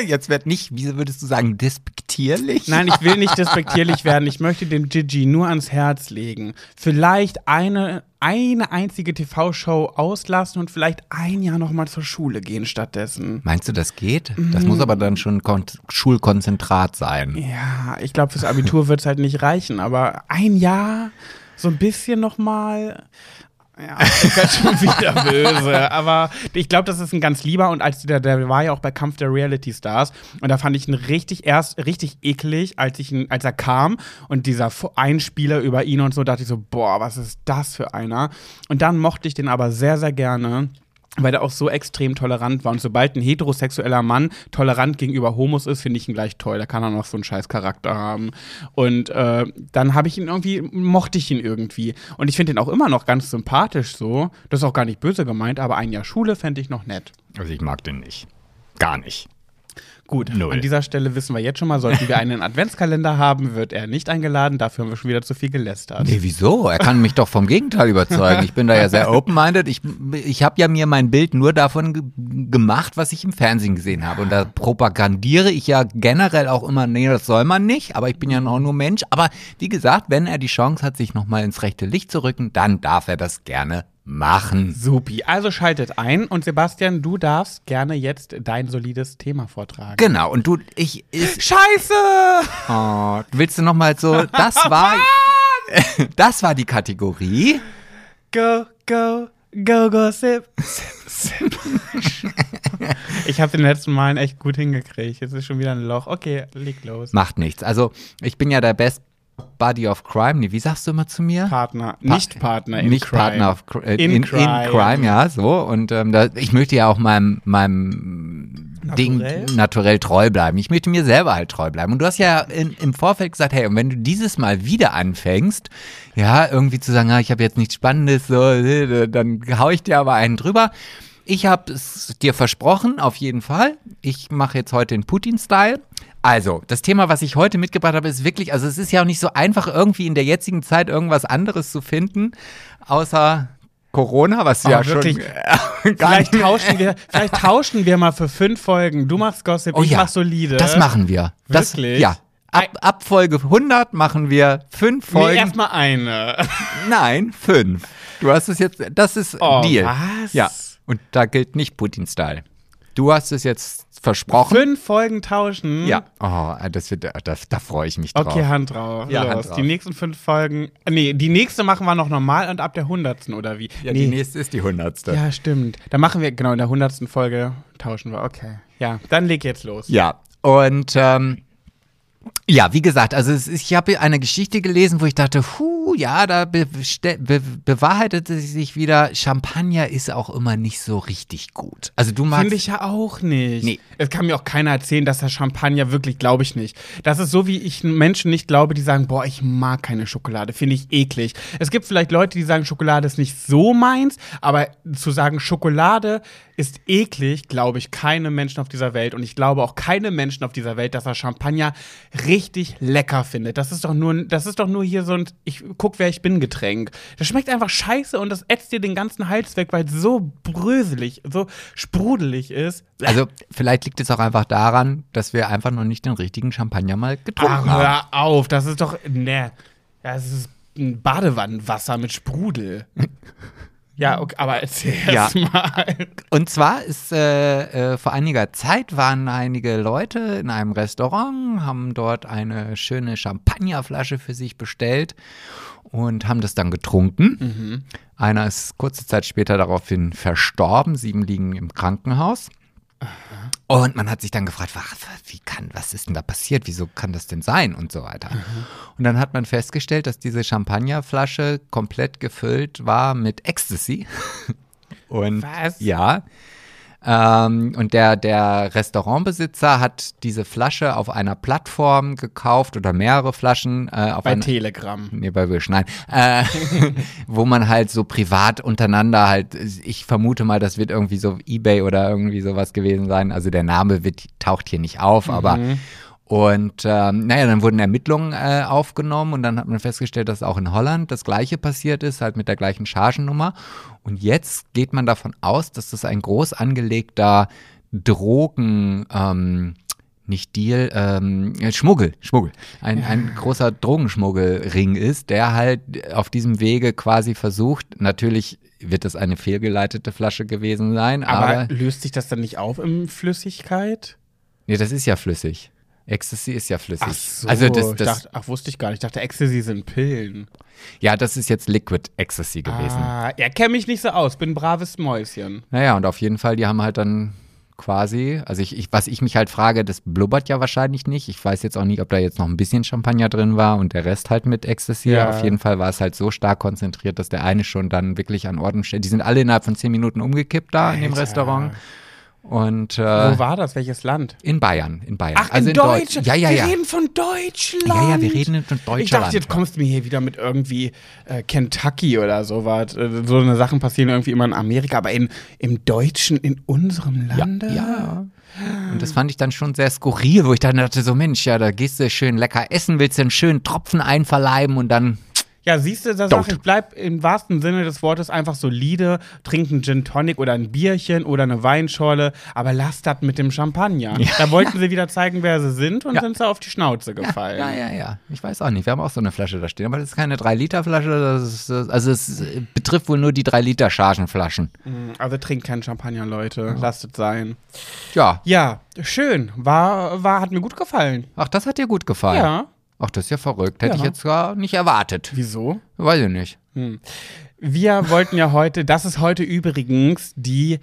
[SPEAKER 2] Jetzt wird nicht, wie würdest du sagen, despektierlich?
[SPEAKER 1] Nein, ich will nicht despektierlich werden. Ich möchte dem Gigi nur ans Herz legen. Vielleicht eine, eine einzige TV-Show auslassen und vielleicht ein Jahr noch mal zur Schule gehen stattdessen.
[SPEAKER 2] Meinst du, das geht? Das muss aber dann schon Kon Schulkonzentrat sein.
[SPEAKER 1] Ja, ich glaube, fürs Abitur wird es halt nicht reichen, aber ein Jahr, so ein bisschen noch mal. Ja, werde schon wieder böse. Aber ich glaube, das ist ein ganz lieber. Und als der, der war ja auch bei Kampf der Reality Stars. Und da fand ich ihn richtig erst richtig eklig, als ich ihn, als er kam und dieser Einspieler über ihn und so, dachte ich so, boah, was ist das für einer? Und dann mochte ich den aber sehr, sehr gerne weil der auch so extrem tolerant war. Und sobald ein heterosexueller Mann tolerant gegenüber Homos ist, finde ich ihn gleich toll. Da kann er noch so einen scheiß Charakter haben. Und äh, dann habe ich ihn irgendwie, mochte ich ihn irgendwie. Und ich finde ihn auch immer noch ganz sympathisch so. Das ist auch gar nicht böse gemeint, aber ein Jahr Schule fände ich noch nett.
[SPEAKER 2] Also ich mag den nicht. Gar nicht.
[SPEAKER 1] Gut,
[SPEAKER 2] Null.
[SPEAKER 1] an dieser Stelle wissen wir jetzt schon mal, sollten wir einen Adventskalender haben, wird er nicht eingeladen. Dafür haben wir schon wieder zu viel gelästert.
[SPEAKER 2] Nee, wieso? Er kann mich doch vom Gegenteil überzeugen. Ich bin da ja sehr open-minded. Ich, ich habe ja mir mein Bild nur davon ge gemacht, was ich im Fernsehen gesehen habe. Und da propagandiere ich ja generell auch immer, nee, das soll man nicht, aber ich bin ja noch nur Mensch. Aber wie gesagt, wenn er die Chance hat, sich nochmal ins rechte Licht zu rücken, dann darf er das gerne machen.
[SPEAKER 1] Supi. Also schaltet ein und Sebastian, du darfst gerne jetzt dein solides Thema vortragen.
[SPEAKER 2] Genau, und du, ich, ich
[SPEAKER 1] Scheiße!
[SPEAKER 2] oh, willst du nochmal so, das war, das war die Kategorie.
[SPEAKER 1] Go, go, go, go, sip, sip, sip. ich habe den letzten Malen echt gut hingekriegt. Jetzt ist schon wieder ein Loch. Okay, leg los.
[SPEAKER 2] Macht nichts. Also, ich bin ja der Best Buddy of Crime. Nee, wie sagst du immer zu mir?
[SPEAKER 1] Partner, nicht Partner in
[SPEAKER 2] nicht
[SPEAKER 1] Crime.
[SPEAKER 2] Partner of, Cr- äh,
[SPEAKER 1] In
[SPEAKER 2] in,
[SPEAKER 1] Crime.
[SPEAKER 2] in Crime, ja, so. Und ähm, da, ich möchte ja auch meinem, meinem Ding
[SPEAKER 1] Naturell?
[SPEAKER 2] naturell treu bleiben. Ich möchte mir selber halt treu bleiben. Und du hast ja in, im Vorfeld gesagt, hey, und wenn du dieses Mal wieder anfängst, ja, irgendwie zu sagen, ah, ich habe jetzt nichts Spannendes, so, äh, dann hau ich dir aber einen drüber. Ich habe es dir versprochen, auf jeden Fall. Ich mache jetzt heute den Putin-Style. Also, das Thema, was ich heute mitgebracht habe, ist wirklich, also es ist ja auch nicht so einfach, irgendwie in der jetzigen Zeit irgendwas anderes zu finden, außer Corona, was
[SPEAKER 1] Oh,
[SPEAKER 2] ja
[SPEAKER 1] wirklich?
[SPEAKER 2] schon gar
[SPEAKER 1] Vielleicht tauschen, wir, vielleicht tauschen wir mal für fünf Folgen. Du machst Gossip,
[SPEAKER 2] Oh
[SPEAKER 1] ich
[SPEAKER 2] ja,
[SPEAKER 1] mach solide.
[SPEAKER 2] Das machen wir. Das,
[SPEAKER 1] Wirklich?
[SPEAKER 2] Ja. Ab, ab Folge 100 machen wir fünf
[SPEAKER 1] Nee,
[SPEAKER 2] Folgen.
[SPEAKER 1] erstmal eine.
[SPEAKER 2] Nein, fünf. Du hast es jetzt, das ist
[SPEAKER 1] Oh,
[SPEAKER 2] Deal.
[SPEAKER 1] was?
[SPEAKER 2] Ja. Und da gilt nicht Putin-Style. Du hast es jetzt versprochen.
[SPEAKER 1] Fünf Folgen tauschen.
[SPEAKER 2] Ja. Oh, das wird, da, da freue ich mich drauf.
[SPEAKER 1] Okay, Hand drauf.
[SPEAKER 2] Ja. Hand drauf.
[SPEAKER 1] Die nächsten fünf Folgen. Nee, die nächste machen wir noch normal und ab der hundertsten oder wie?
[SPEAKER 2] ja,
[SPEAKER 1] nee.
[SPEAKER 2] die nächste ist die hundertste.
[SPEAKER 1] Ja, stimmt. Da machen wir, genau, in der hundertsten Folge tauschen wir. Okay. Ja, dann leg jetzt los.
[SPEAKER 2] Ja, und ähm, ja, wie gesagt, also es ist, ich habe eine Geschichte gelesen, wo ich dachte, hu, ja, da be be bewahrheitete sich wieder, Champagner ist auch immer nicht so richtig gut. Also du magst
[SPEAKER 1] Finde ich ja auch nicht.
[SPEAKER 2] Nee.
[SPEAKER 1] Es kann mir auch keiner erzählen, dass der Champagner wirklich, glaube ich nicht. Das ist so, wie ich Menschen nicht glaube, die sagen, boah, ich mag keine Schokolade, finde ich eklig. Es gibt vielleicht Leute, die sagen, Schokolade ist nicht so meins, aber zu sagen, Schokolade ist eklig, glaube ich, keine Menschen auf dieser Welt. Und ich glaube auch keine Menschen auf dieser Welt, dass er Champagner richtig lecker findet. Das ist doch nur, das ist doch nur hier so ein, ich guck, wer ich bin, Getränk. Das schmeckt einfach scheiße und das ätzt dir den ganzen Hals weg, weil es so bröselig, so sprudelig ist.
[SPEAKER 2] Also vielleicht liegt es auch einfach daran, dass wir einfach noch nicht den richtigen Champagner mal getrunken
[SPEAKER 1] Ach,
[SPEAKER 2] haben.
[SPEAKER 1] hör auf, das ist doch, ne, das ist ein Badewannenwasser mit Sprudel. Ja, okay, aber erzähl
[SPEAKER 2] Ja.
[SPEAKER 1] erst mal.
[SPEAKER 2] Und zwar ist äh, äh, vor einiger Zeit waren einige Leute in einem Restaurant, haben dort eine schöne Champagnerflasche für sich bestellt und haben das dann getrunken. Einer ist kurze Zeit später daraufhin verstorben, sieben liegen im Krankenhaus. Und man hat sich dann gefragt, was, wie kann, was ist denn da passiert? Wieso kann das denn sein? Und so weiter. Und dann hat man festgestellt, dass diese Champagnerflasche komplett gefüllt war mit Ecstasy. Und
[SPEAKER 1] Was?
[SPEAKER 2] ja. Ähm, und der, der Restaurantbesitzer hat diese Flasche auf einer Plattform gekauft oder mehrere Flaschen äh, auf
[SPEAKER 1] Bei
[SPEAKER 2] einer
[SPEAKER 1] Telegram.
[SPEAKER 2] Nee, bei Wish, nein. Äh, wo man halt so privat untereinander halt, ich vermute mal, das wird irgendwie so Ebay oder irgendwie sowas gewesen sein. Also der Name wird, taucht hier nicht auf, aber und ähm, naja, dann wurden Ermittlungen äh, aufgenommen und dann hat man festgestellt, dass auch in Holland das gleiche passiert ist, halt mit der gleichen Chargennummer. Und jetzt geht man davon aus, dass das ein groß angelegter Drogen, ähm, nicht Deal, ähm, äh, Schmuggel, Schmuggel. Ein, ein großer Drogenschmuggelring ist, der halt auf diesem Wege quasi versucht, natürlich wird das eine fehlgeleitete Flasche gewesen sein,
[SPEAKER 1] Aber,
[SPEAKER 2] aber,
[SPEAKER 1] löst sich das dann nicht auf in Flüssigkeit?
[SPEAKER 2] nee, das ist ja flüssig. Ecstasy ist ja flüssig.
[SPEAKER 1] Ach so,
[SPEAKER 2] also das,
[SPEAKER 1] ich
[SPEAKER 2] das,
[SPEAKER 1] dachte, ach, wusste ich gar nicht. Ich dachte, Ecstasy sind Pillen.
[SPEAKER 2] ja, das ist jetzt Liquid Ecstasy gewesen.
[SPEAKER 1] Ah, er kennt mich nicht so aus, bin ein braves Mäuschen.
[SPEAKER 2] Naja, und auf jeden Fall, die haben halt dann quasi, also ich, ich, was ich mich halt frage, das blubbert ja wahrscheinlich nicht. Ich weiß jetzt auch nicht, ob da jetzt noch ein bisschen Champagner drin war und der Rest halt mit Ecstasy.
[SPEAKER 1] Ja.
[SPEAKER 2] Auf jeden Fall war es halt so stark konzentriert, dass der eine schon dann wirklich an Ort und Stelle, die sind alle innerhalb von zehn Minuten umgekippt da in dem
[SPEAKER 1] Alter.
[SPEAKER 2] Restaurant. Und äh,
[SPEAKER 1] Wo war das? Welches Land?
[SPEAKER 2] in Bayern, in Bayern.
[SPEAKER 1] Ach,
[SPEAKER 2] also
[SPEAKER 1] in
[SPEAKER 2] Deutsch-
[SPEAKER 1] Deutschland.
[SPEAKER 2] Ja, ja,
[SPEAKER 1] wir
[SPEAKER 2] ja.
[SPEAKER 1] reden von Deutschland.
[SPEAKER 2] Ja, ja, wir reden von Deutschland.
[SPEAKER 1] Ich dachte, jetzt kommst du mir hier wieder mit irgendwie äh, Kentucky oder sowas. Äh, so eine Sachen passieren irgendwie immer in Amerika, aber in, im Deutschen, in unserem Lande?
[SPEAKER 2] Ja. Und das fand ich dann schon sehr skurril, wo ich dann dachte, so Mensch, ja, da gehst du schön lecker essen, willst du einen schönen Tropfen einverleiben und dann
[SPEAKER 1] Ja, siehst du, da
[SPEAKER 2] Tot.
[SPEAKER 1] sag ich, bleib im wahrsten Sinne des Wortes einfach solide, trink einen Gin Tonic oder ein Bierchen oder eine Weinschorle, aber lass das mit dem Champagner. Da wollten sie wieder zeigen, wer sie sind und
[SPEAKER 2] Ja.
[SPEAKER 1] sind sie auf die Schnauze gefallen.
[SPEAKER 2] Ja, ja, ja. Ich weiß auch nicht. Wir haben auch so eine Flasche da stehen. Aber das ist keine 3-Liter-Flasche. Das ist, das- also es betrifft wohl nur die 3-Liter-Chargenflaschen.
[SPEAKER 1] Also trinkt keinen Champagner, Leute. Lasst es sein.
[SPEAKER 2] Ja.
[SPEAKER 1] Ja, schön. War, war, hat mir gut gefallen.
[SPEAKER 2] Ach, das hat dir gut gefallen.
[SPEAKER 1] Ja.
[SPEAKER 2] Ach, das ist ja verrückt. Hätte
[SPEAKER 1] Ja.
[SPEAKER 2] ich jetzt gar nicht erwartet.
[SPEAKER 1] Wieso?
[SPEAKER 2] Weiß ich nicht.
[SPEAKER 1] Wir wollten ja heute, das ist heute übrigens die,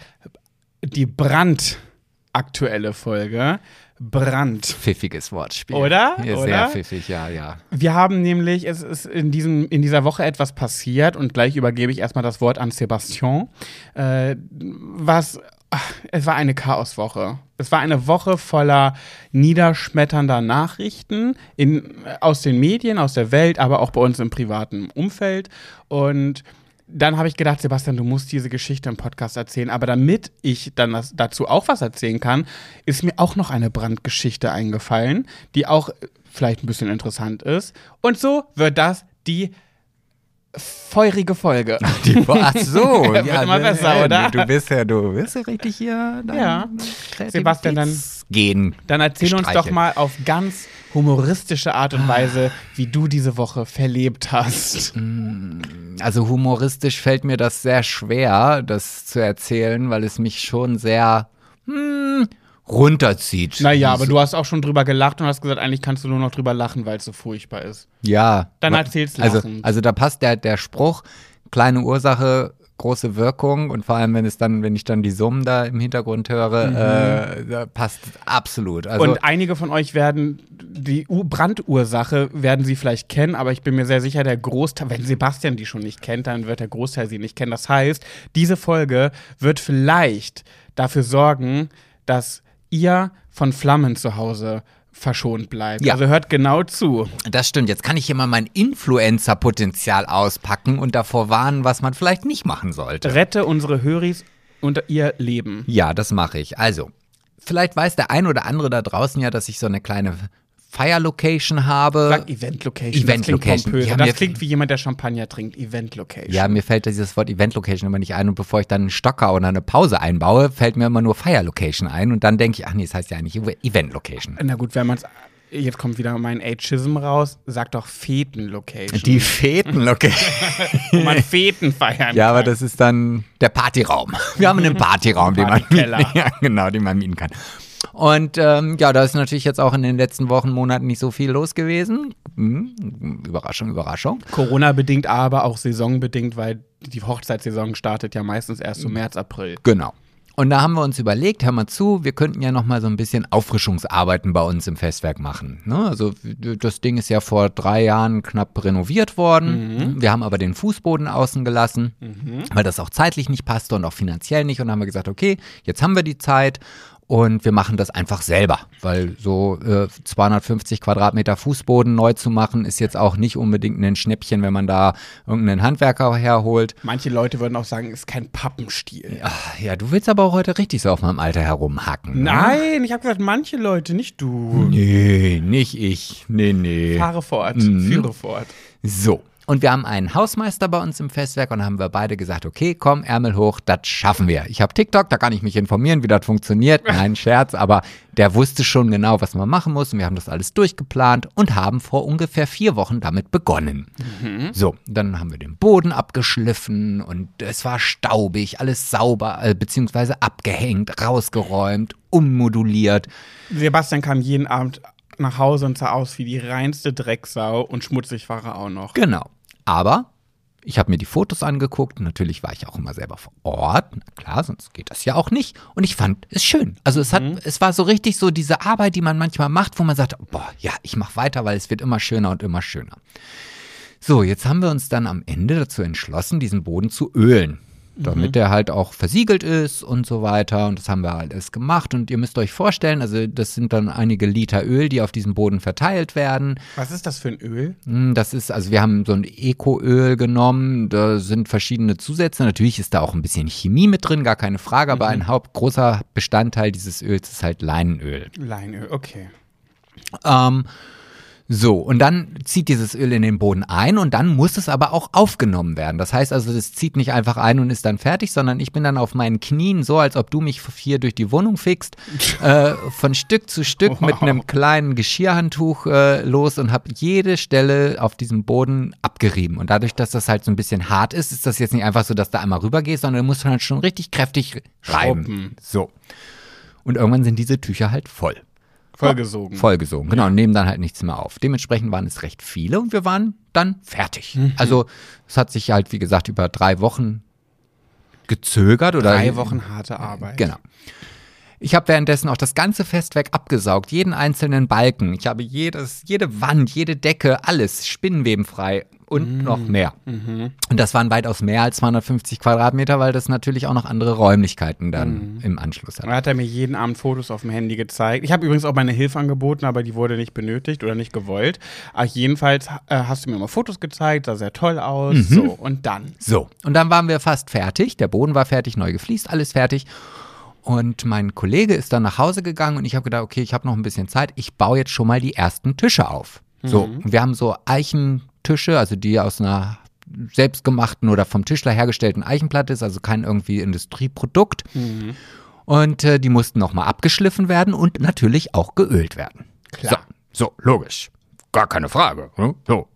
[SPEAKER 1] die brandaktuelle Folge. Brand.
[SPEAKER 2] Pfiffiges Wortspiel.
[SPEAKER 1] Oder?
[SPEAKER 2] Ja,
[SPEAKER 1] Oder?
[SPEAKER 2] Sehr pfiffig, ja, ja.
[SPEAKER 1] Wir haben nämlich, es ist in, diesem, in dieser Woche etwas passiert und gleich übergebe ich erstmal das Wort an Sebastian. Äh, was, ach, es war eine Chaoswoche. Es war eine Woche voller niederschmetternder Nachrichten in, aus den Medien, aus der Welt, aber auch bei uns im privaten Umfeld. Und dann habe ich gedacht, Sebastian, du musst diese Geschichte im Podcast erzählen. Aber damit ich dann das, dazu auch was erzählen kann, ist mir auch noch eine Brandgeschichte eingefallen, die auch vielleicht ein bisschen interessant ist. Und so wird das die feurige Folge.
[SPEAKER 2] Die, ach so.
[SPEAKER 1] Wird immer besser, oder?
[SPEAKER 2] Du bist ja, du bist ja richtig hier.
[SPEAKER 1] Ja. Sebastian, dann-
[SPEAKER 2] Gehen.
[SPEAKER 1] Dann erzähl uns doch mal auf ganz humoristische Art und Weise, wie du diese Woche verlebt hast.
[SPEAKER 2] Also humoristisch fällt mir das sehr schwer, das zu erzählen, weil es mich schon sehr hm, runterzieht.
[SPEAKER 1] Naja, aber du hast auch schon drüber gelacht und hast gesagt, eigentlich kannst du nur noch drüber lachen, weil es so furchtbar ist.
[SPEAKER 2] Ja.
[SPEAKER 1] Dann
[SPEAKER 2] wa-
[SPEAKER 1] erzähl's
[SPEAKER 2] also,
[SPEAKER 1] lachend.
[SPEAKER 2] also da passt der, der Spruch, kleine Ursache, große Wirkung und vor allem, wenn es dann, wenn ich dann die Summen da im Hintergrund höre, äh, da passt absolut. Also,
[SPEAKER 1] Mhm. und einige von euch werden die U Brandursache werden sie vielleicht kennen, aber ich bin mir sehr sicher, der Großteil, wenn Sebastian die schon nicht kennt, dann wird der Großteil sie nicht kennen. Das heißt, diese Folge wird vielleicht dafür sorgen, dass ihr von Flammen zu Hause verschont bleibt.
[SPEAKER 2] Ja.
[SPEAKER 1] Also hört genau zu.
[SPEAKER 2] das stimmt. Jetzt kann ich hier mal mein Influencer-Potenzial auspacken und davor warnen, was man vielleicht nicht machen sollte.
[SPEAKER 1] Rette unsere Höris und ihr Leben.
[SPEAKER 2] Ja, das mache ich. Also, vielleicht weiß der ein oder andere da draußen ja, dass ich so eine kleine Fire-Location habe.
[SPEAKER 1] Sag Event Location.
[SPEAKER 2] Event
[SPEAKER 1] das klingt
[SPEAKER 2] Location.
[SPEAKER 1] pompös.
[SPEAKER 2] Ja,
[SPEAKER 1] das klingt wie jemand, der Champagner trinkt. Event Location.
[SPEAKER 2] Ja, mir fällt dieses Wort Event Location immer nicht ein und bevor ich dann einen Stocker oder eine Pause einbaue, fällt mir immer nur Fire Location ein und dann denke ich, ach nee, das heißt ja eigentlich Event Location.
[SPEAKER 1] Na gut, wenn man es. Jetzt kommt wieder mein Ageism raus. Sag doch Feten-Location.
[SPEAKER 2] Die Feten Location.
[SPEAKER 1] wo man Feten feiern
[SPEAKER 2] ja, aber
[SPEAKER 1] kann.
[SPEAKER 2] das ist dann der Partyraum. Wir haben einen Partyraum, den man mieten, ja, genau, den man mieten kann. Und ähm, ja, da ist natürlich jetzt auch in den letzten Wochen, Monaten nicht so viel los gewesen. Hm, Überraschung, Überraschung.
[SPEAKER 1] Corona-bedingt, aber auch saisonbedingt, weil die Hochzeitssaison startet ja meistens erst so März, April.
[SPEAKER 2] Genau. Und da haben wir uns überlegt, hör mal zu, wir könnten ja noch mal so ein bisschen Auffrischungsarbeiten bei uns im Festwerk machen. Ne? Also das Ding ist ja vor drei Jahren knapp renoviert worden. Wir haben aber den Fußboden außen gelassen, weil das auch zeitlich nicht passte und auch finanziell nicht. Und dann haben wir gesagt, okay, jetzt haben wir die Zeit und wir machen das einfach selber, weil so äh, 250 Quadratmeter Fußboden neu zu machen, ist jetzt auch nicht unbedingt ein Schnäppchen, wenn man da irgendeinen Handwerker herholt.
[SPEAKER 1] Manche Leute würden auch sagen, ist kein Pappenstiel.
[SPEAKER 2] Ach, ja, du willst aber auch heute richtig so auf meinem Alter herumhacken. Ne?
[SPEAKER 1] Nein, ich habe gesagt, manche Leute, nicht du.
[SPEAKER 2] Nee, nicht ich. Nee, nee.
[SPEAKER 1] Fahre fort,
[SPEAKER 2] Mhm.
[SPEAKER 1] führe fort.
[SPEAKER 2] So. Und wir haben einen Hausmeister bei uns im Festwerk und haben wir beide gesagt, okay, komm, Ärmel hoch, das schaffen wir. Ich habe TikTok, da kann ich mich informieren, wie das funktioniert. Nein, Scherz, aber der wusste schon genau, was man machen muss und wir haben das alles durchgeplant und haben vor ungefähr vier Wochen damit begonnen. So, dann haben wir den Boden abgeschliffen und es war staubig, alles sauber, äh, beziehungsweise abgehängt, rausgeräumt, ummoduliert.
[SPEAKER 1] Sebastian kam jeden Abend nach Hause und sah aus wie die reinste Drecksau und schmutzig war er auch noch.
[SPEAKER 2] Genau. Aber ich habe mir die Fotos angeguckt. Natürlich war ich auch immer selber vor Ort. Na klar, sonst geht das ja auch nicht. Und ich fand es schön. Also es hat, es war so richtig so diese Arbeit, die man manchmal macht, wo man sagt, boah, ja, ich mache weiter, weil es wird immer schöner und immer schöner. So, jetzt haben wir uns dann am Ende dazu entschlossen, diesen Boden zu ölen. Damit der halt auch versiegelt ist und so weiter. Und das haben wir alles gemacht. Und ihr müsst euch vorstellen, also das sind dann einige Liter Öl, die auf diesem Boden verteilt werden.
[SPEAKER 1] Was ist das für ein Öl?
[SPEAKER 2] Hm, Das ist, also wir haben so ein Ecoöl genommen, da sind verschiedene Zusätze. Natürlich ist da auch ein bisschen Chemie mit drin, gar keine Frage, aber ein hauptgroßer Bestandteil dieses Öls ist halt Leinenöl.
[SPEAKER 1] Leinöl, okay.
[SPEAKER 2] Ähm, so, und dann zieht dieses Öl in den Boden ein und dann muss es aber auch aufgenommen werden. Das heißt also, das zieht nicht einfach ein und ist dann fertig, sondern ich bin dann auf meinen Knien so, als ob du mich hier durch die Wohnung fickst, äh, von Stück zu Stück mit
[SPEAKER 1] Wow.
[SPEAKER 2] einem kleinen Geschirrhandtuch äh, los und habe jede Stelle auf diesem Boden abgerieben. Und dadurch, dass das halt so ein bisschen hart ist, ist das jetzt nicht einfach so, dass du einmal rübergehst, sondern du musst halt schon richtig kräftig reiben. So. Und irgendwann sind diese Tücher halt voll.
[SPEAKER 1] Vollgesogen.
[SPEAKER 2] Vollgesogen, genau, und nehmen dann halt nichts mehr auf. Dementsprechend waren es recht viele und wir waren dann fertig.
[SPEAKER 1] Mhm.
[SPEAKER 2] Also es hat sich halt, wie gesagt, über drei Wochen gezögert oder
[SPEAKER 1] Drei Wochen harte Arbeit.
[SPEAKER 2] Genau. Ich habe währenddessen auch das ganze Festwerk abgesaugt, jeden einzelnen Balken. Ich habe jedes, jede Wand, jede Decke, alles spinnenwebenfrei und noch mehr. Und das waren weitaus mehr als 250 Quadratmeter, weil das natürlich auch noch andere Räumlichkeiten dann im Anschluss hat.
[SPEAKER 1] Da hat er mir jeden Abend Fotos auf dem Handy gezeigt. Ich habe übrigens auch meine Hilfe angeboten, aber die wurde nicht benötigt oder nicht gewollt. Aber jedenfalls äh, hast du mir mal Fotos gezeigt, sah sehr toll aus.
[SPEAKER 2] Mhm.
[SPEAKER 1] So, und dann.
[SPEAKER 2] So, und dann waren wir fast fertig. Der Boden war fertig, neu gefliest, alles fertig. Und mein Kollege ist dann nach Hause gegangen und ich habe gedacht, okay, ich habe noch ein bisschen Zeit. Ich baue jetzt schon mal die ersten Tische auf. So, und wir haben so Eichentische, also die aus einer selbstgemachten oder vom Tischler hergestellten Eichenplatte ist, also kein irgendwie Industrieprodukt. Und äh, die mussten nochmal abgeschliffen werden und natürlich auch geölt werden.
[SPEAKER 1] Klar.
[SPEAKER 2] So, so, logisch. Gar keine Frage. ne? So.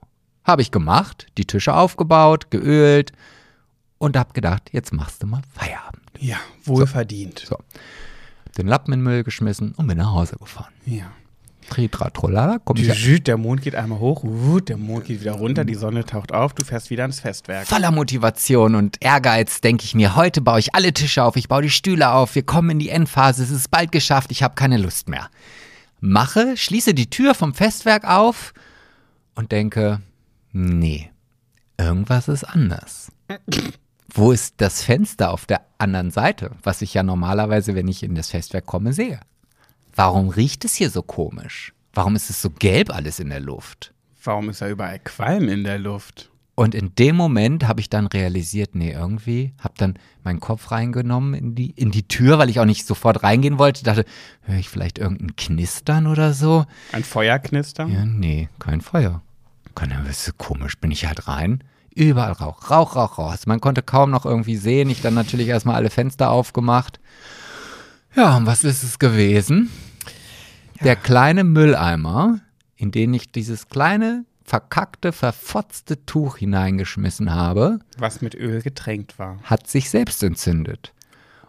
[SPEAKER 2] Habe ich gemacht, die Tische aufgebaut, geölt und habe gedacht, jetzt machst du mal Feierabend.
[SPEAKER 1] Ja, wohlverdient.
[SPEAKER 2] So. Den Lappen in den Müll geschmissen und bin nach Hause gefahren.
[SPEAKER 1] Ja.
[SPEAKER 2] Tritra, trollala, komm ich
[SPEAKER 1] Jüt, Der Mond geht einmal hoch, uh, der Mond geht wieder runter, die Sonne taucht auf, du fährst wieder ans Festwerk.
[SPEAKER 2] voller Motivation und Ehrgeiz, denke ich mir, heute baue ich alle Tische auf, ich baue die Stühle auf, wir kommen in die Endphase, es ist bald geschafft, ich habe keine Lust mehr. Mache, schließe die Tür vom Festwerk auf und denke, nee, irgendwas ist anders. Wo ist das Fenster auf der anderen Seite, was ich ja normalerweise, wenn ich in das Festwerk komme, sehe? Warum riecht es hier so komisch? Warum ist es so gelb alles in der Luft?
[SPEAKER 1] Warum ist da überall Qualm in der Luft?
[SPEAKER 2] Und in dem Moment habe ich dann realisiert, nee, irgendwie, habe dann meinen Kopf reingenommen in die, in die Tür, weil ich auch nicht sofort reingehen wollte. Dachte, höre ich vielleicht irgendein Knistern oder so?
[SPEAKER 1] Ein Feuerknister?
[SPEAKER 2] Ja, nee, kein Feuer. Keine Wisse, komisch, bin ich halt rein. Überall Rauch, Rauch, Rauch, Rauch. Also man konnte kaum noch irgendwie sehen. Ich dann natürlich erstmal alle Fenster aufgemacht. Ja, und was ist es gewesen? Der kleine Mülleimer, in den ich dieses kleine, verkackte, verfotzte Tuch hineingeschmissen habe,
[SPEAKER 1] Was mit Öl getränkt war.
[SPEAKER 2] hat sich selbst entzündet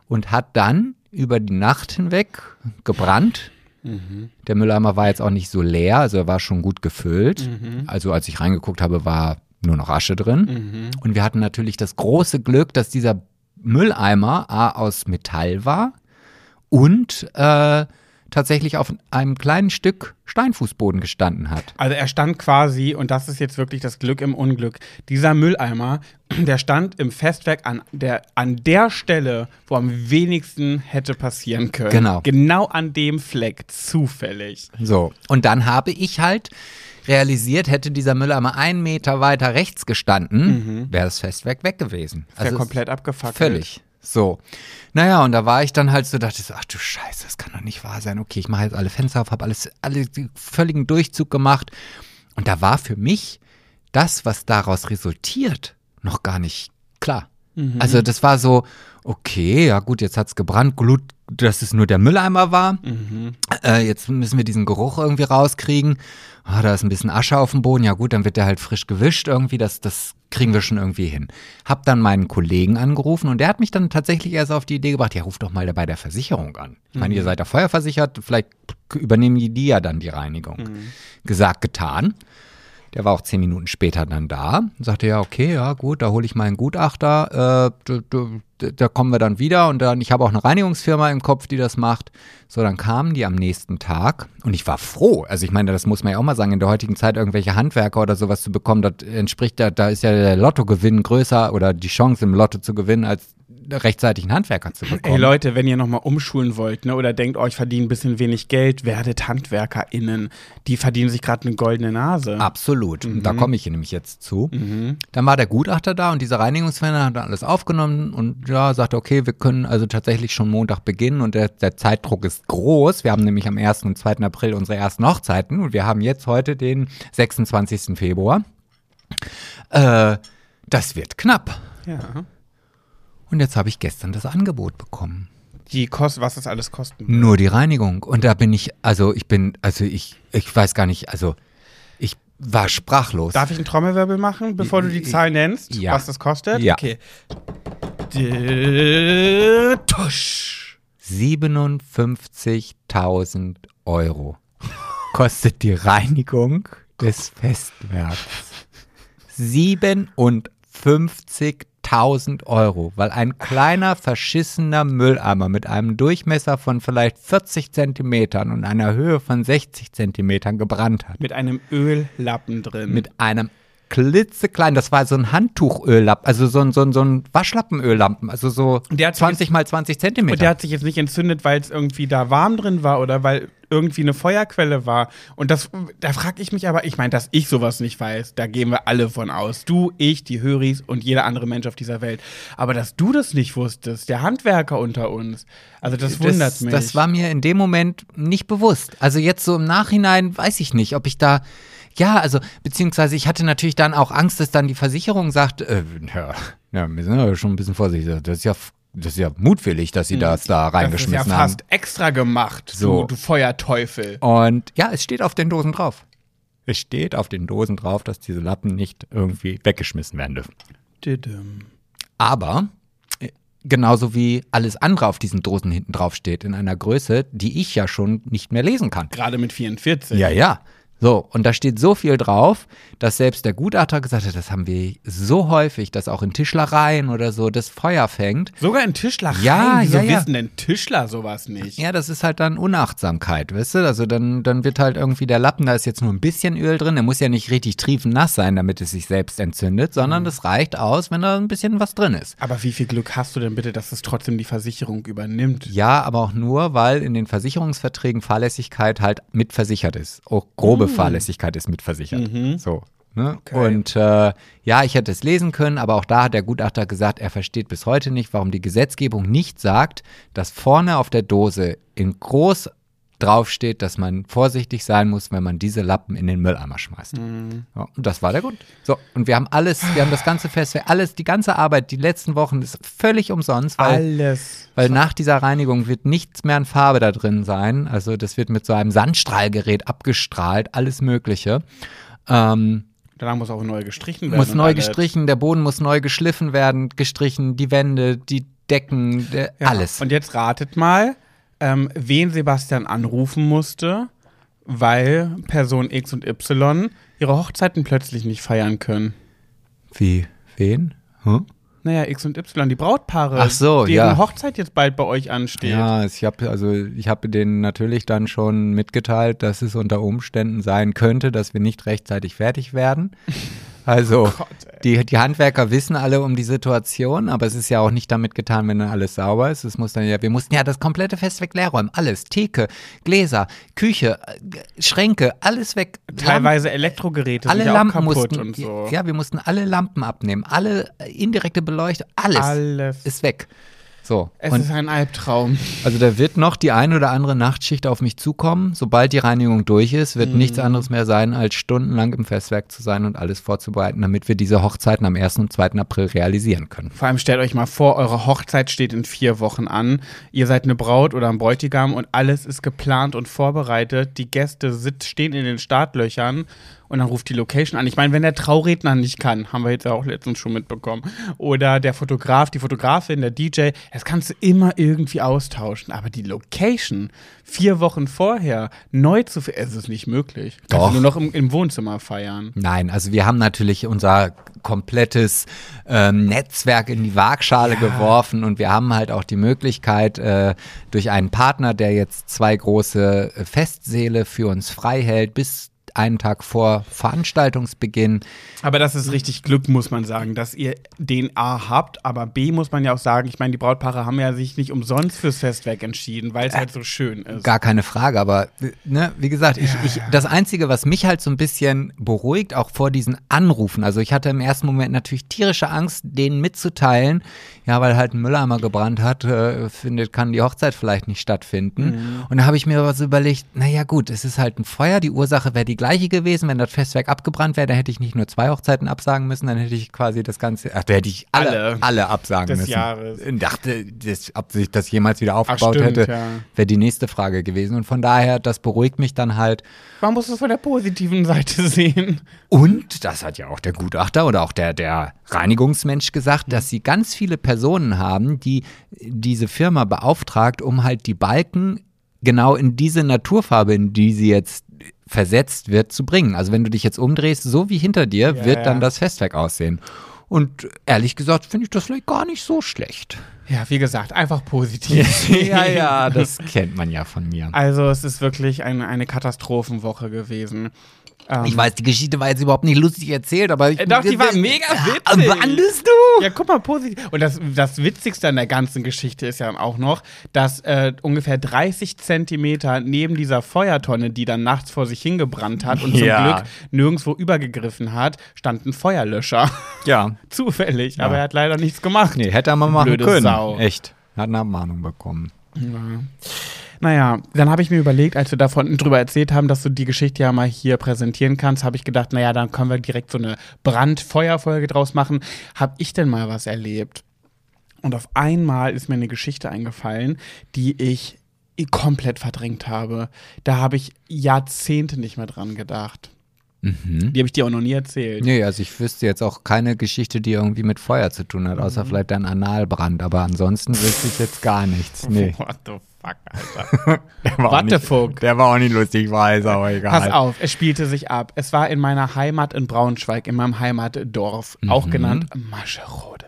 [SPEAKER 2] und hat dann über die Nacht hinweg gebrannt. Der Mülleimer war jetzt auch nicht so leer, also er war schon gut gefüllt. Also als ich reingeguckt habe, war nur noch Asche drin. Und wir hatten natürlich das große Glück, dass dieser Mülleimer A aus Metall war und äh, tatsächlich auf einem kleinen Stück Steinfußboden gestanden hat.
[SPEAKER 1] Also er stand quasi, und das ist jetzt wirklich das Glück im Unglück, dieser Mülleimer, der stand im Festwerk an der, an der Stelle, wo am wenigsten hätte passieren können.
[SPEAKER 2] Genau.
[SPEAKER 1] Genau an dem Fleck, zufällig.
[SPEAKER 2] So. Und dann habe ich halt realisiert, hätte dieser Mülleimer einen Meter weiter rechts gestanden, wäre das Festwerk weg gewesen.
[SPEAKER 1] Ist
[SPEAKER 2] es-
[SPEAKER 1] komplett abgefackelt.
[SPEAKER 2] Völlig. So. Naja, und da war ich dann halt so, dachte ich so, ach du Scheiße, das kann doch nicht wahr sein. Okay, ich mache jetzt alle Fenster auf, habe alles, alle völligen Durchzug gemacht. Und da war für mich das, was daraus resultiert, noch gar nicht klar. Also das war so, okay, ja gut, jetzt hat's gebrannt, Glut, dass es nur der Mülleimer war. Äh, jetzt müssen wir diesen Geruch irgendwie rauskriegen. Ah, da ist ein bisschen Asche auf dem Boden. Ja gut, dann wird der halt frisch gewischt irgendwie. Das, das kriegen wir schon irgendwie hin. Hab dann meinen Kollegen angerufen und der hat mich dann tatsächlich erst auf die Idee gebracht, ja, ruf doch mal bei der Versicherung an. Ich meine, ihr seid ja feuerversichert, vielleicht übernehmen die, die ja dann die Reinigung. Gesagt, getan. Der war auch zehn Minuten später dann da und sagte, ja, okay, ja, gut, da hole ich meinen Gutachter, äh, da, kommen wir dann wieder und dann, ich habe auch eine Reinigungsfirma im Kopf, die das macht. So, dann kamen die am nächsten Tag und ich war froh. Also ich meine, das muss man ja auch mal sagen, in der heutigen Zeit irgendwelche Handwerker oder sowas zu bekommen, das entspricht ja, da ist ja der Lottogewinn größer oder die Chance im Lotto zu gewinnen als rechtzeitig einen Handwerker zu bekommen.
[SPEAKER 1] Ey Leute, wenn ihr nochmal umschulen wollt, ne, oder denkt, oh, ich verdiene ein bisschen wenig Geld, werdet HandwerkerInnen. Die verdienen sich gerade eine goldene Nase.
[SPEAKER 2] Absolut. Und
[SPEAKER 1] Mhm.
[SPEAKER 2] da komme ich nämlich jetzt zu. Dann war der Gutachter da und dieser Reinigungsfirma hat dann alles aufgenommen und ja, sagte, okay, wir können also tatsächlich schon Montag beginnen und der, der Zeitdruck ist groß. Wir haben nämlich am 1. und 2. April unsere ersten Hochzeiten und wir haben jetzt heute den 26. Februar. Äh, das wird knapp.
[SPEAKER 1] Ja.
[SPEAKER 2] Und jetzt habe ich gestern das Angebot bekommen.
[SPEAKER 1] Die kost, was das alles kosten.
[SPEAKER 2] Nur die Reinigung. Und da bin ich, also ich bin, also ich, ich weiß gar nicht, also ich war sprachlos.
[SPEAKER 1] Darf ich einen Trommelwirbel machen, bevor du die Zahl nennst,
[SPEAKER 2] Ja.
[SPEAKER 1] was das kostet?
[SPEAKER 2] Ja.
[SPEAKER 1] Okay. Tusch.
[SPEAKER 2] 57.000 Euro kostet die Reinigung des Festwerks. 57.000 Euro, weil ein kleiner verschissener Mülleimer mit einem Durchmesser von vielleicht 40 Zentimetern und einer Höhe von 60 Zentimetern gebrannt hat.
[SPEAKER 1] Mit einem Öllappen drin.
[SPEAKER 2] Mit einem klitzekleinen, das war so ein Handtuchöllappen, also so ein, so ein, so ein Waschlappenöllampen, also so
[SPEAKER 1] Der hat sich
[SPEAKER 2] 20 mal 20 Zentimeter.
[SPEAKER 1] Und der hat sich jetzt nicht entzündet, weil es irgendwie da warm drin war oder weil irgendwie eine Feuerquelle war. Und das, da frage ich mich aber, ich meine, dass ich sowas nicht weiß, da gehen wir alle von aus. Du, ich, die Höris und jeder andere Mensch auf dieser Welt. Aber dass du das nicht wusstest, der Handwerker unter uns, also das wundert mich.
[SPEAKER 2] Das war mir in dem Moment nicht bewusst. Also jetzt so im Nachhinein weiß ich nicht, ob ich da. Ja, also beziehungsweise ich hatte natürlich dann auch Angst, dass dann die Versicherung sagt, äh, ja, ja, wir sind aber schon ein bisschen vorsichtig. Das ist ja, das ist ja mutwillig, dass sie das da
[SPEAKER 1] das ist ja
[SPEAKER 2] reingeschmissen haben.
[SPEAKER 1] fast extra gemacht,
[SPEAKER 2] So.
[SPEAKER 1] du, du Feuerteufel.
[SPEAKER 2] Und ja, es steht auf den Dosen drauf. Es steht auf den Dosen drauf, dass diese Lappen nicht irgendwie weggeschmissen werden dürfen.
[SPEAKER 1] Didim.
[SPEAKER 2] Aber äh, genauso wie alles andere auf diesen Dosen hinten drauf steht, in einer Größe, die ich ja schon nicht mehr lesen kann.
[SPEAKER 1] Gerade mit 44.
[SPEAKER 2] Ja, ja. So, und da steht so viel drauf, dass selbst der Gutachter gesagt hat, das haben wir so häufig, dass auch in Tischlereien oder so das Feuer fängt.
[SPEAKER 1] Sogar in Tischlereien.
[SPEAKER 2] Ja,
[SPEAKER 1] Wieso
[SPEAKER 2] ja, ja.
[SPEAKER 1] wissen denn Tischler sowas nicht?
[SPEAKER 2] Ja, das ist halt dann Unachtsamkeit, weißt du? Also dann, dann wird halt irgendwie der Lappen, da ist jetzt nur ein bisschen Öl drin, der muss ja nicht richtig triefennass sein, damit es sich selbst entzündet, sondern das reicht aus, wenn da ein bisschen was drin ist.
[SPEAKER 1] Aber wie viel Glück hast du denn bitte, dass es trotzdem die Versicherung übernimmt?
[SPEAKER 2] Ja, aber auch nur, weil in den Versicherungsverträgen Fahrlässigkeit halt mitversichert ist. Auch grobe Fahrlässigkeit ist mitversichert. So. Ne?
[SPEAKER 1] Okay.
[SPEAKER 2] Und äh, ja, ich hätte es lesen können, aber auch da hat der Gutachter gesagt, er versteht bis heute nicht, warum die Gesetzgebung nicht sagt, dass vorne auf der Dose in groß draufsteht, dass man vorsichtig sein muss, wenn man diese Lappen in den Mülleimer schmeißt. Ja, und das war der Grund. So, und wir haben alles, wir haben das ganze Fest, alles, die ganze Arbeit, die letzten Wochen ist völlig umsonst, weil
[SPEAKER 1] Alles.
[SPEAKER 2] weil nach dieser Reinigung wird nichts mehr an Farbe da drin sein. Also das wird mit so einem Sandstrahlgerät abgestrahlt, alles Mögliche. Ähm,
[SPEAKER 1] Danach muss auch neu gestrichen werden.
[SPEAKER 2] muss neu gestrichen, der Boden muss neu geschliffen werden, gestrichen, die Wände, die Decken, der,
[SPEAKER 1] Ja.
[SPEAKER 2] alles.
[SPEAKER 1] Und jetzt ratet mal, ähm, wen Sebastian anrufen musste, weil Person X und Y ihre Hochzeiten plötzlich nicht feiern können.
[SPEAKER 2] Wie? Wen? Hm?
[SPEAKER 1] Naja, X und Y, die Brautpaare,
[SPEAKER 2] Ach so,
[SPEAKER 1] deren
[SPEAKER 2] ja.
[SPEAKER 1] Hochzeit jetzt bald bei euch ansteht.
[SPEAKER 2] Ja, ich habe also ich habe denen natürlich dann schon mitgeteilt, dass es unter Umständen sein könnte, dass wir nicht rechtzeitig fertig werden. Also
[SPEAKER 1] Gott, ey.
[SPEAKER 2] die, die Handwerker wissen alle um die Situation, aber es ist ja auch nicht damit getan, wenn dann alles sauber ist. Es muss dann ja, wir mussten ja das komplette Festwerk leer räumen, alles, Theke, Gläser, Küche, äh, Schränke, alles weg.
[SPEAKER 1] Teilweise Elektrogeräte
[SPEAKER 2] alle
[SPEAKER 1] ja
[SPEAKER 2] Lampen mussten,
[SPEAKER 1] und so.
[SPEAKER 2] ja, wir mussten alle Lampen abnehmen, alle äh, indirekte Beleuchtung, alles,
[SPEAKER 1] Alles.
[SPEAKER 2] ist weg. So.
[SPEAKER 1] Es
[SPEAKER 2] und
[SPEAKER 1] ist ein Albtraum.
[SPEAKER 2] also da wird noch die ein oder andere Nachtschicht auf mich zukommen. Sobald die Reinigung durch ist, wird nichts anderes mehr sein, als stundenlang im Festwerk zu sein und alles vorzubereiten, damit wir diese Hochzeiten am 1. und 2. April realisieren können.
[SPEAKER 1] Vor allem stellt euch mal vor, eure Hochzeit steht in vier Wochen an. Ihr seid eine Braut oder ein Bräutigam und alles ist geplant und vorbereitet. Die Gäste sit stehen in den Startlöchern und dann ruft die Location an. Ich meine, wenn der Trauredner nicht kann, haben wir jetzt ja auch letztens schon mitbekommen. Oder der Fotograf, die Fotografin, der DJ, das kannst du immer irgendwie austauschen. Aber die Location vier Wochen vorher neu zu es ist nicht möglich. Kannst
[SPEAKER 2] Doch.
[SPEAKER 1] du nur noch im, im Wohnzimmer feiern.
[SPEAKER 2] Nein, also wir haben natürlich unser komplettes ähm, Netzwerk in die Waagschale geworfen und wir haben halt auch die Möglichkeit, äh, durch einen Partner, der jetzt zwei große äh, Festsäle für uns frei hält, bis nicht einen Tag vor Veranstaltungsbeginn.
[SPEAKER 1] Aber das ist richtig Glück, muss man sagen, dass ihr den A habt, aber B muss man ja auch sagen, ich meine, die Brautpaare haben ja sich nicht umsonst fürs Festwerk entschieden, weil es halt so schön ist.
[SPEAKER 2] Gar keine Frage, aber ne, wie gesagt, ich, ich, das Einzige, was mich halt so ein bisschen beruhigt, auch vor diesen Anrufen, also ich hatte im ersten Moment natürlich tierische Angst, denen mitzuteilen, ja, weil halt ein Mülleimer gebrannt hat, äh, findet, kann die Hochzeit vielleicht nicht stattfinden.
[SPEAKER 1] Mhm.
[SPEAKER 2] Und da habe ich mir aber so überlegt, naja gut, es ist halt ein Feuer, die Ursache wäre die gleiche gewesen, wenn das Festwerk abgebrannt wäre, dann hätte ich nicht nur zwei Hochzeiten absagen müssen, dann hätte ich quasi das Ganze, ach, da hätte ich alle,
[SPEAKER 1] Alle
[SPEAKER 2] alle, absagen
[SPEAKER 1] des
[SPEAKER 2] müssen.
[SPEAKER 1] Jahres.
[SPEAKER 2] Ich dachte, das, ob sich das jemals wieder aufgebaut
[SPEAKER 1] stimmt,
[SPEAKER 2] hätte,
[SPEAKER 1] ja.
[SPEAKER 2] wäre die nächste Frage gewesen. Und von daher, das beruhigt mich dann halt.
[SPEAKER 1] Man muss es von der positiven Seite sehen.
[SPEAKER 2] Und das hat ja auch der Gutachter oder auch der, der Reinigungsmensch gesagt, dass sie ganz viele Personen haben, die diese Firma beauftragt, um halt die Balken genau in diese Naturfarbe, in die sie jetzt versetzt wird, zu bringen. Also wenn du dich jetzt umdrehst, so wie hinter dir,
[SPEAKER 1] Ja,
[SPEAKER 2] wird
[SPEAKER 1] ja.
[SPEAKER 2] dann das Festwerk aussehen. Und ehrlich gesagt finde ich das vielleicht gar nicht so schlecht.
[SPEAKER 1] Ja, wie gesagt, einfach positiv.
[SPEAKER 2] ja, ja, das kennt man ja von mir.
[SPEAKER 1] Also es ist wirklich eine, eine Katastrophenwoche gewesen. Ähm,
[SPEAKER 2] Ich weiß, die Geschichte war jetzt überhaupt nicht lustig erzählt, aber ich,
[SPEAKER 1] Äh, doch, die war mega witzig.
[SPEAKER 2] Wandest du?
[SPEAKER 1] Ja, guck mal, positiv. Und das, das Witzigste an der ganzen Geschichte ist ja auch noch, dass äh, ungefähr 30 Zentimeter neben dieser Feuertonne, die dann nachts vor sich hingebrannt hat und
[SPEAKER 2] Ja.
[SPEAKER 1] zum Glück nirgendwo übergegriffen hat, stand ein Feuerlöscher.
[SPEAKER 2] Ja.
[SPEAKER 1] Zufällig, aber er hat leider nichts gemacht.
[SPEAKER 2] Nee, hätte er mal machen
[SPEAKER 1] Blöde
[SPEAKER 2] können.
[SPEAKER 1] Sau.
[SPEAKER 2] Echt. Hat eine Abmahnung bekommen.
[SPEAKER 1] Naja, dann habe ich mir überlegt, als wir davon drüber erzählt haben, dass du die Geschichte ja mal hier präsentieren kannst, habe ich gedacht, naja, dann können wir direkt so eine Brandfeuerfolge draus machen. Hab ich denn mal was erlebt? Und auf einmal ist mir eine Geschichte eingefallen, die ich komplett verdrängt habe. Da habe ich Jahrzehnte nicht mehr dran gedacht. Die habe ich dir auch noch nie erzählt.
[SPEAKER 2] Nee, also ich wüsste jetzt auch keine Geschichte, die irgendwie mit Feuer zu tun hat,
[SPEAKER 1] Mhm.
[SPEAKER 2] außer vielleicht ein Analbrand. Aber ansonsten wüsste ich jetzt gar nichts. Nee.
[SPEAKER 1] What the fuck, Alter.
[SPEAKER 2] Der war, auch
[SPEAKER 1] Wattefuck.
[SPEAKER 2] nicht, der war auch nicht lustig, weiß, aber egal.
[SPEAKER 1] Pass auf, es spielte sich ab. Es war in meiner Heimat in Braunschweig, in meinem Heimatdorf, auch genannt Mascherode.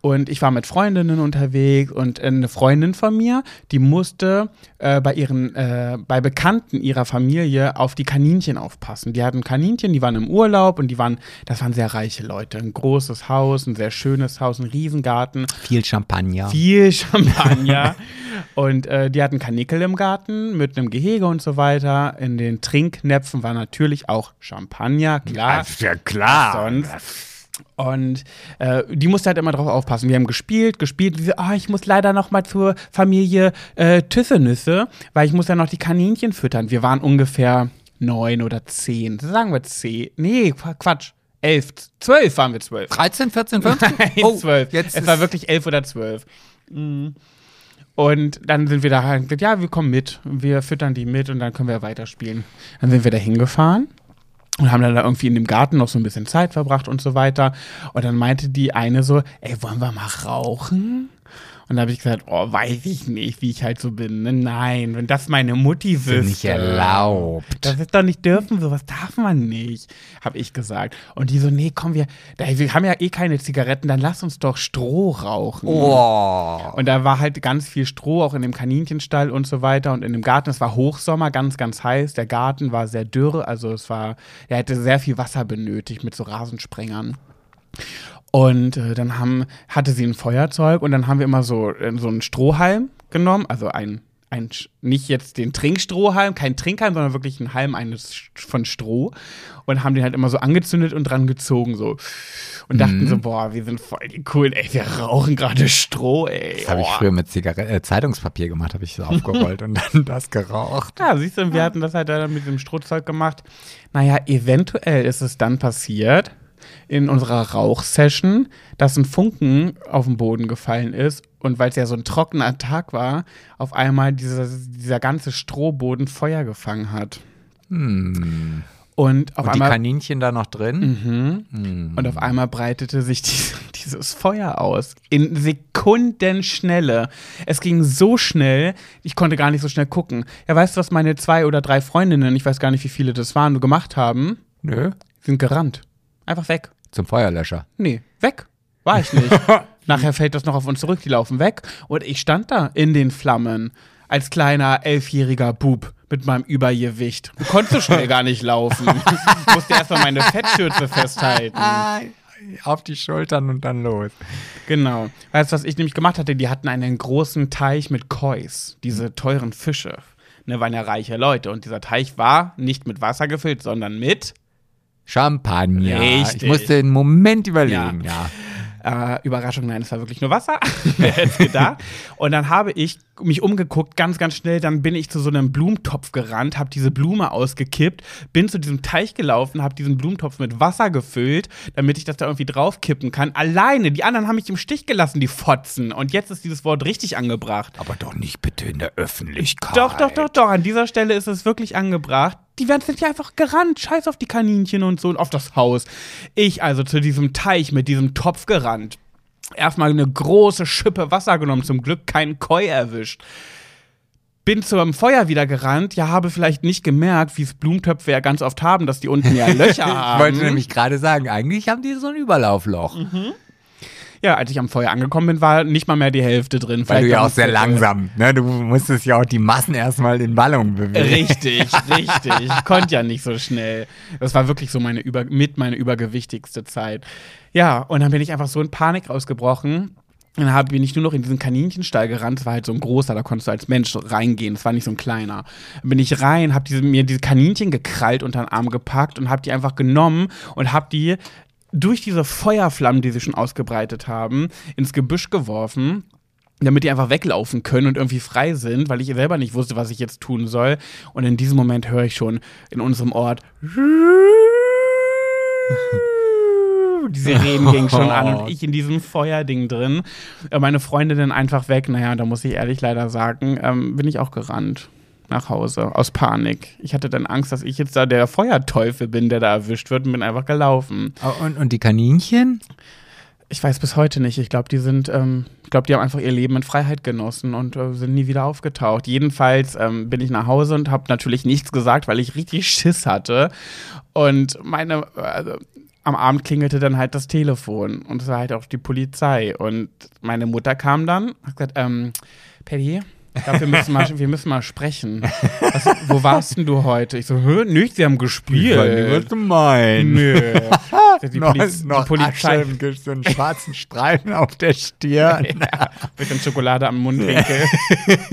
[SPEAKER 1] Und ich war mit Freundinnen unterwegs und eine Freundin von mir, die musste äh, bei ihren, äh, bei Bekannten ihrer Familie auf die Kaninchen aufpassen. Die hatten Kaninchen, die waren im Urlaub und die waren, das waren sehr reiche Leute. Ein großes Haus, ein sehr schönes Haus, ein Riesengarten
[SPEAKER 2] Viel Champagner.
[SPEAKER 1] viel Champagner. und äh, die hatten Kanickel im Garten mit einem Gehege und so weiter. In den Trinknäpfen war natürlich auch Champagner, klar.
[SPEAKER 2] ja klar.
[SPEAKER 1] Sonst. Und äh, die musste halt immer drauf aufpassen. Wir haben gespielt, gespielt. Die so, ah, ich muss leider noch mal zur Familie äh, Tüssenüsse, weil ich muss ja noch die Kaninchen füttern. Wir waren ungefähr neun oder zehn. Sagen wir zehn. Nee, Quatsch. Elf, zwölf waren wir zwölf.
[SPEAKER 2] 13, 14, 15?
[SPEAKER 1] Nein, zwölf.
[SPEAKER 2] Jetzt
[SPEAKER 1] es war wirklich elf oder zwölf. Mhm. Und dann sind wir da gesagt, ja, wir kommen mit. Wir füttern die mit und dann können wir weiterspielen. Dann sind wir da hingefahren und haben dann da irgendwie in dem Garten noch so ein bisschen Zeit verbracht und so weiter. Und dann meinte die eine so, ey, wollen wir mal rauchen? Und da habe ich gesagt, oh, weiß ich nicht, wie ich halt so bin. Ne? Nein, wenn das meine Mutti wüsste.
[SPEAKER 2] nicht erlaubt.
[SPEAKER 1] Das ist doch nicht dürfen, sowas darf man nicht, habe ich gesagt. Und die so, nee, komm, wir, wir haben ja eh keine Zigaretten, dann lass uns doch Stroh rauchen.
[SPEAKER 2] Oh.
[SPEAKER 1] Und da war halt ganz viel Stroh, auch in dem Kaninchenstall und so weiter. Und in dem Garten, es war Hochsommer, ganz, ganz heiß. Der Garten war sehr dürr, also es war, er hätte sehr viel Wasser benötigt mit so Rasensprengern. Und äh, dann haben, hatte sie ein Feuerzeug und dann haben wir immer so, äh, so einen Strohhalm genommen, also ein, ein, nicht jetzt den Trinkstrohhalm, kein Trinkhalm, sondern wirklich einen Halm eines von Stroh und haben den halt immer so angezündet und dran gezogen so und dachten so, boah, wir sind voll die coolen, ey, wir rauchen gerade Stroh, ey.
[SPEAKER 2] Das habe ich früher mit Zigarette, äh, Zeitungspapier gemacht, habe ich so aufgerollt und dann das geraucht.
[SPEAKER 1] Ja, siehst du, wir hatten das halt dann mit dem Strohzeug gemacht. Naja, eventuell ist es dann passiert in unserer Rauchsession, dass ein Funken auf den Boden gefallen ist und weil es ja so ein trockener Tag war, auf einmal dieser, dieser ganze Strohboden Feuer gefangen hat. Und auf
[SPEAKER 2] Und die
[SPEAKER 1] einmal
[SPEAKER 2] Kaninchen da noch drin?
[SPEAKER 1] Mhm. Und auf einmal breitete sich dies, dieses Feuer aus. In Sekundenschnelle. Es ging so schnell, ich konnte gar nicht so schnell gucken. Ja, weißt du, was meine zwei oder drei Freundinnen, ich weiß gar nicht, wie viele das waren, gemacht haben?
[SPEAKER 2] Nö.
[SPEAKER 1] Sind gerannt. Einfach weg.
[SPEAKER 2] Zum Feuerlöscher.
[SPEAKER 1] Nee, weg. War ich nicht. Nachher fällt das noch auf uns zurück, die laufen weg. Und ich stand da in den Flammen als kleiner elfjähriger Bub mit meinem Übergewicht. Du konntest so schnell gar nicht laufen. Ich musste erstmal meine Fettschürze festhalten.
[SPEAKER 2] Auf die Schultern und dann los.
[SPEAKER 1] Genau. Weißt du, was ich nämlich gemacht hatte? Die hatten einen großen Teich mit Kois, diese teuren Fische. Ne, waren ja reiche Leute. Und dieser Teich war nicht mit Wasser gefüllt, sondern mit
[SPEAKER 2] Champagner.
[SPEAKER 1] Richtig.
[SPEAKER 2] Ich musste einen Moment überlegen, ja.
[SPEAKER 1] Äh, Überraschung, nein, es war wirklich nur Wasser. Wer hätte gedacht? Und dann habe ich mich umgeguckt, ganz, ganz schnell. Dann bin ich zu so einem Blumentopf gerannt, habe diese Blume ausgekippt, bin zu diesem Teich gelaufen, habe diesen Blumentopf mit Wasser gefüllt, damit ich das da irgendwie draufkippen kann. Alleine. Die anderen haben mich im Stich gelassen, die Fotzen. Und jetzt ist dieses Wort richtig angebracht.
[SPEAKER 2] Aber doch nicht bitte in der Öffentlichkeit.
[SPEAKER 1] Doch, doch, doch, doch. An dieser Stelle ist es wirklich angebracht. Die werden sind ja einfach gerannt. Scheiß auf die Kaninchen und so und auf das Haus. Ich also zu diesem Teich mit diesem Topf gerannt. Erstmal eine große Schippe Wasser genommen. Zum Glück keinen Koi erwischt. Bin zum Feuer wieder gerannt. Ja, habe vielleicht nicht gemerkt, wie es Blumentöpfe ja ganz oft haben, dass die unten ja Löcher
[SPEAKER 2] Ich
[SPEAKER 1] haben.
[SPEAKER 2] wollte nämlich gerade sagen, eigentlich haben die so ein Überlaufloch.
[SPEAKER 1] Ja, als ich am Feuer angekommen bin, war nicht mal mehr die Hälfte drin.
[SPEAKER 2] Weil du ja auch sehr langsam, ne? Du musstest ja auch die Massen erstmal in Ballungen bewegen.
[SPEAKER 1] Richtig, richtig. Ich konnte ja nicht so schnell. Das war wirklich so meine über, mit meine übergewichtigste Zeit. Ja, und dann bin ich einfach so in Panik ausgebrochen. Dann hab, bin ich nur noch in diesen Kaninchenstall gerannt. Das war halt so ein großer, da konntest du als Mensch reingehen. Das war nicht so ein kleiner. Dann bin ich rein, hab diese, mir diese Kaninchen gekrallt unter den Arm gepackt und hab die einfach genommen und hab die durch diese Feuerflammen, die sie schon ausgebreitet haben, ins Gebüsch geworfen damit die einfach weglaufen können und irgendwie frei sind, weil ich selber nicht wusste, was ich jetzt tun soll. Und in diesem Moment höre ich schon in unserem Ort. Die Sirenen gingen schon an und ich in diesem Feuerding drin. Äh, Meine Freunde dann einfach weg. Naja, da muss ich ehrlich leider sagen, ähm, bin ich auch gerannt nach Hause aus Panik. Ich hatte dann Angst, dass ich jetzt da der Feuerteufel bin, der da erwischt wird und bin einfach gelaufen.
[SPEAKER 2] Oh, Und, und die Kaninchen?
[SPEAKER 1] Ich weiß bis heute nicht. Ich glaube, die sind, ähm, ich glaube, die haben einfach ihr Leben in Freiheit genossen und äh, sind nie wieder aufgetaucht. Jedenfalls ähm, bin ich nach Hause und habe natürlich nichts gesagt, weil ich richtig Schiss hatte. Und meine, also, am Abend klingelte dann halt das Telefon und es war halt auch die Polizei. Und meine Mutter kam dann, hat gesagt, ähm, Paddy, ich glaube, wir, müssen mal- wir müssen mal sprechen. Was, wo warst denn du heute? Ich so, hä, nichts, wir haben gespielt.
[SPEAKER 2] du meinst?
[SPEAKER 1] Nö. Die,
[SPEAKER 2] noch,
[SPEAKER 1] Poliz
[SPEAKER 2] noch
[SPEAKER 1] die Polizei.
[SPEAKER 2] Asche, so einen schwarzen Streifen auf der Stirn.
[SPEAKER 1] Ja, bisschen Schokolade am Mundwinkel.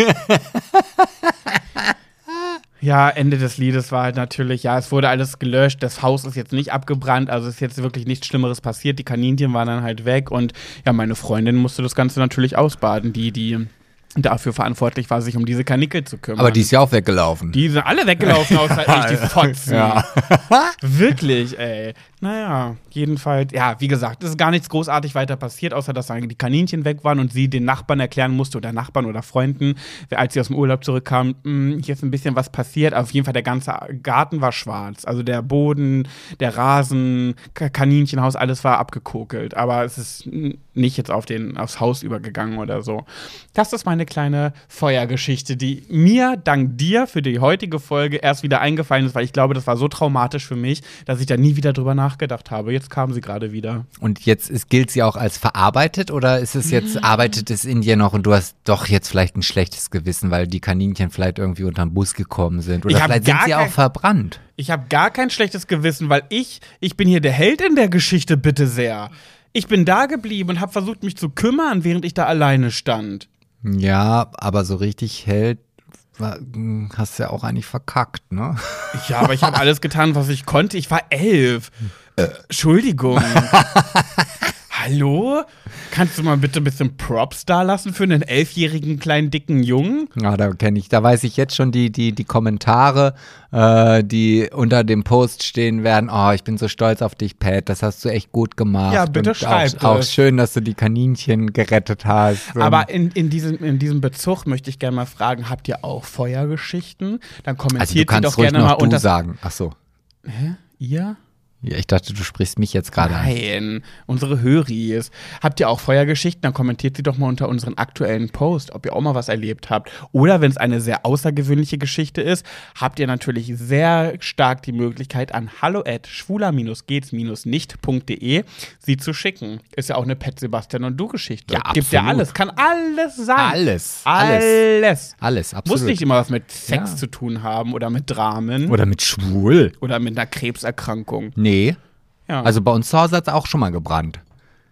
[SPEAKER 1] Ja, Ende des Liedes war halt natürlich, ja, es wurde alles gelöscht, das Haus ist jetzt nicht abgebrannt, also ist jetzt wirklich nichts Schlimmeres passiert, die Kaninchen waren dann halt weg und ja, meine Freundin musste das Ganze natürlich ausbaden, die, die dafür verantwortlich war, sich um diese Kanickel zu kümmern.
[SPEAKER 2] Aber die ist ja auch weggelaufen.
[SPEAKER 1] Die sind alle weggelaufen, außer ich, die Fotzen.
[SPEAKER 2] Ja.
[SPEAKER 1] Wirklich, ey. Naja, jedenfalls, ja, wie gesagt, es ist gar nichts großartig weiter passiert, außer dass die Kaninchen weg waren und sie den Nachbarn erklären musste oder Nachbarn oder Freunden, als sie aus dem Urlaub zurückkamen, "Hm, hier ist ein bisschen was passiert. Auf jeden Fall, der ganze Garten war schwarz. Also der Boden, der Rasen, Ka- Kaninchenhaus, alles war abgekokelt. Aber es ist nicht jetzt auf den, aufs Haus übergegangen oder so. Das ist meine kleine Feuergeschichte, die mir dank dir für die heutige Folge erst wieder eingefallen ist, weil ich glaube, das war so traumatisch für mich, dass ich da nie wieder drüber nachgedacht habe. Jetzt kam sie gerade wieder.
[SPEAKER 2] Und jetzt ist, gilt sie auch als verarbeitet oder ist es jetzt, arbeitet es in dir noch und du hast doch jetzt vielleicht ein schlechtes Gewissen, weil die Kaninchen vielleicht irgendwie unterm Bus gekommen sind? Oder vielleicht sind sie auch verbrannt.
[SPEAKER 1] Ich habe gar kein schlechtes Gewissen, weil ich, ich bin hier der Held in der Geschichte, bitte sehr. Ich bin da geblieben und habe versucht, mich zu kümmern, während ich da alleine stand.
[SPEAKER 2] Ja, aber so richtig hält, hast du ja auch eigentlich verkackt, ne?
[SPEAKER 1] Ja, aber ich habe alles getan, was ich konnte. Ich war elf. Äh, Entschuldigung. Hallo? Kannst du mal bitte ein bisschen Props da lassen für einen elfjährigen kleinen dicken Jungen?
[SPEAKER 2] Ja, da kenne ich, da weiß ich jetzt schon die, die, die Kommentare, äh, die unter dem Post stehen werden. Oh, ich bin so stolz auf dich, Pat, das hast du echt gut gemacht.
[SPEAKER 1] Ja, bitte
[SPEAKER 2] Und
[SPEAKER 1] schreibt
[SPEAKER 2] auch, auch schön, dass du die Kaninchen gerettet hast.
[SPEAKER 1] Aber in, in, diesem, in diesem Bezug möchte ich gerne mal fragen, habt ihr auch Feuergeschichten? Dann
[SPEAKER 2] also du
[SPEAKER 1] kommentiert
[SPEAKER 2] kannst
[SPEAKER 1] doch
[SPEAKER 2] ruhig
[SPEAKER 1] gerne mal
[SPEAKER 2] noch du
[SPEAKER 1] unter.
[SPEAKER 2] sagen. Ach so.
[SPEAKER 1] Ihr?
[SPEAKER 2] Ja, ich dachte, du sprichst mich jetzt gerade an.
[SPEAKER 1] Nein, unsere Höris. Habt ihr auch Feuergeschichten? Dann kommentiert sie doch mal unter unseren aktuellen Post, ob ihr auch mal was erlebt habt. Oder wenn es eine sehr außergewöhnliche Geschichte ist, habt ihr natürlich sehr stark die Möglichkeit an hallo schwuler-gehts-nicht.de sie zu schicken. Ist ja auch eine Pet Sebastian und du Geschichte.
[SPEAKER 2] Ja,
[SPEAKER 1] Gibt ja
[SPEAKER 2] absolut.
[SPEAKER 1] alles, kann alles sein.
[SPEAKER 2] Alles,
[SPEAKER 1] Alles.
[SPEAKER 2] alles. Alles, absolut.
[SPEAKER 1] Muss nicht immer was mit Sex
[SPEAKER 2] Ja.
[SPEAKER 1] zu tun haben oder mit Dramen
[SPEAKER 2] Oder mit schwul.
[SPEAKER 1] oder mit einer Krebserkrankung.
[SPEAKER 2] Nee.
[SPEAKER 1] Ja.
[SPEAKER 2] Also bei uns zu Hause hat es auch schon mal gebrannt.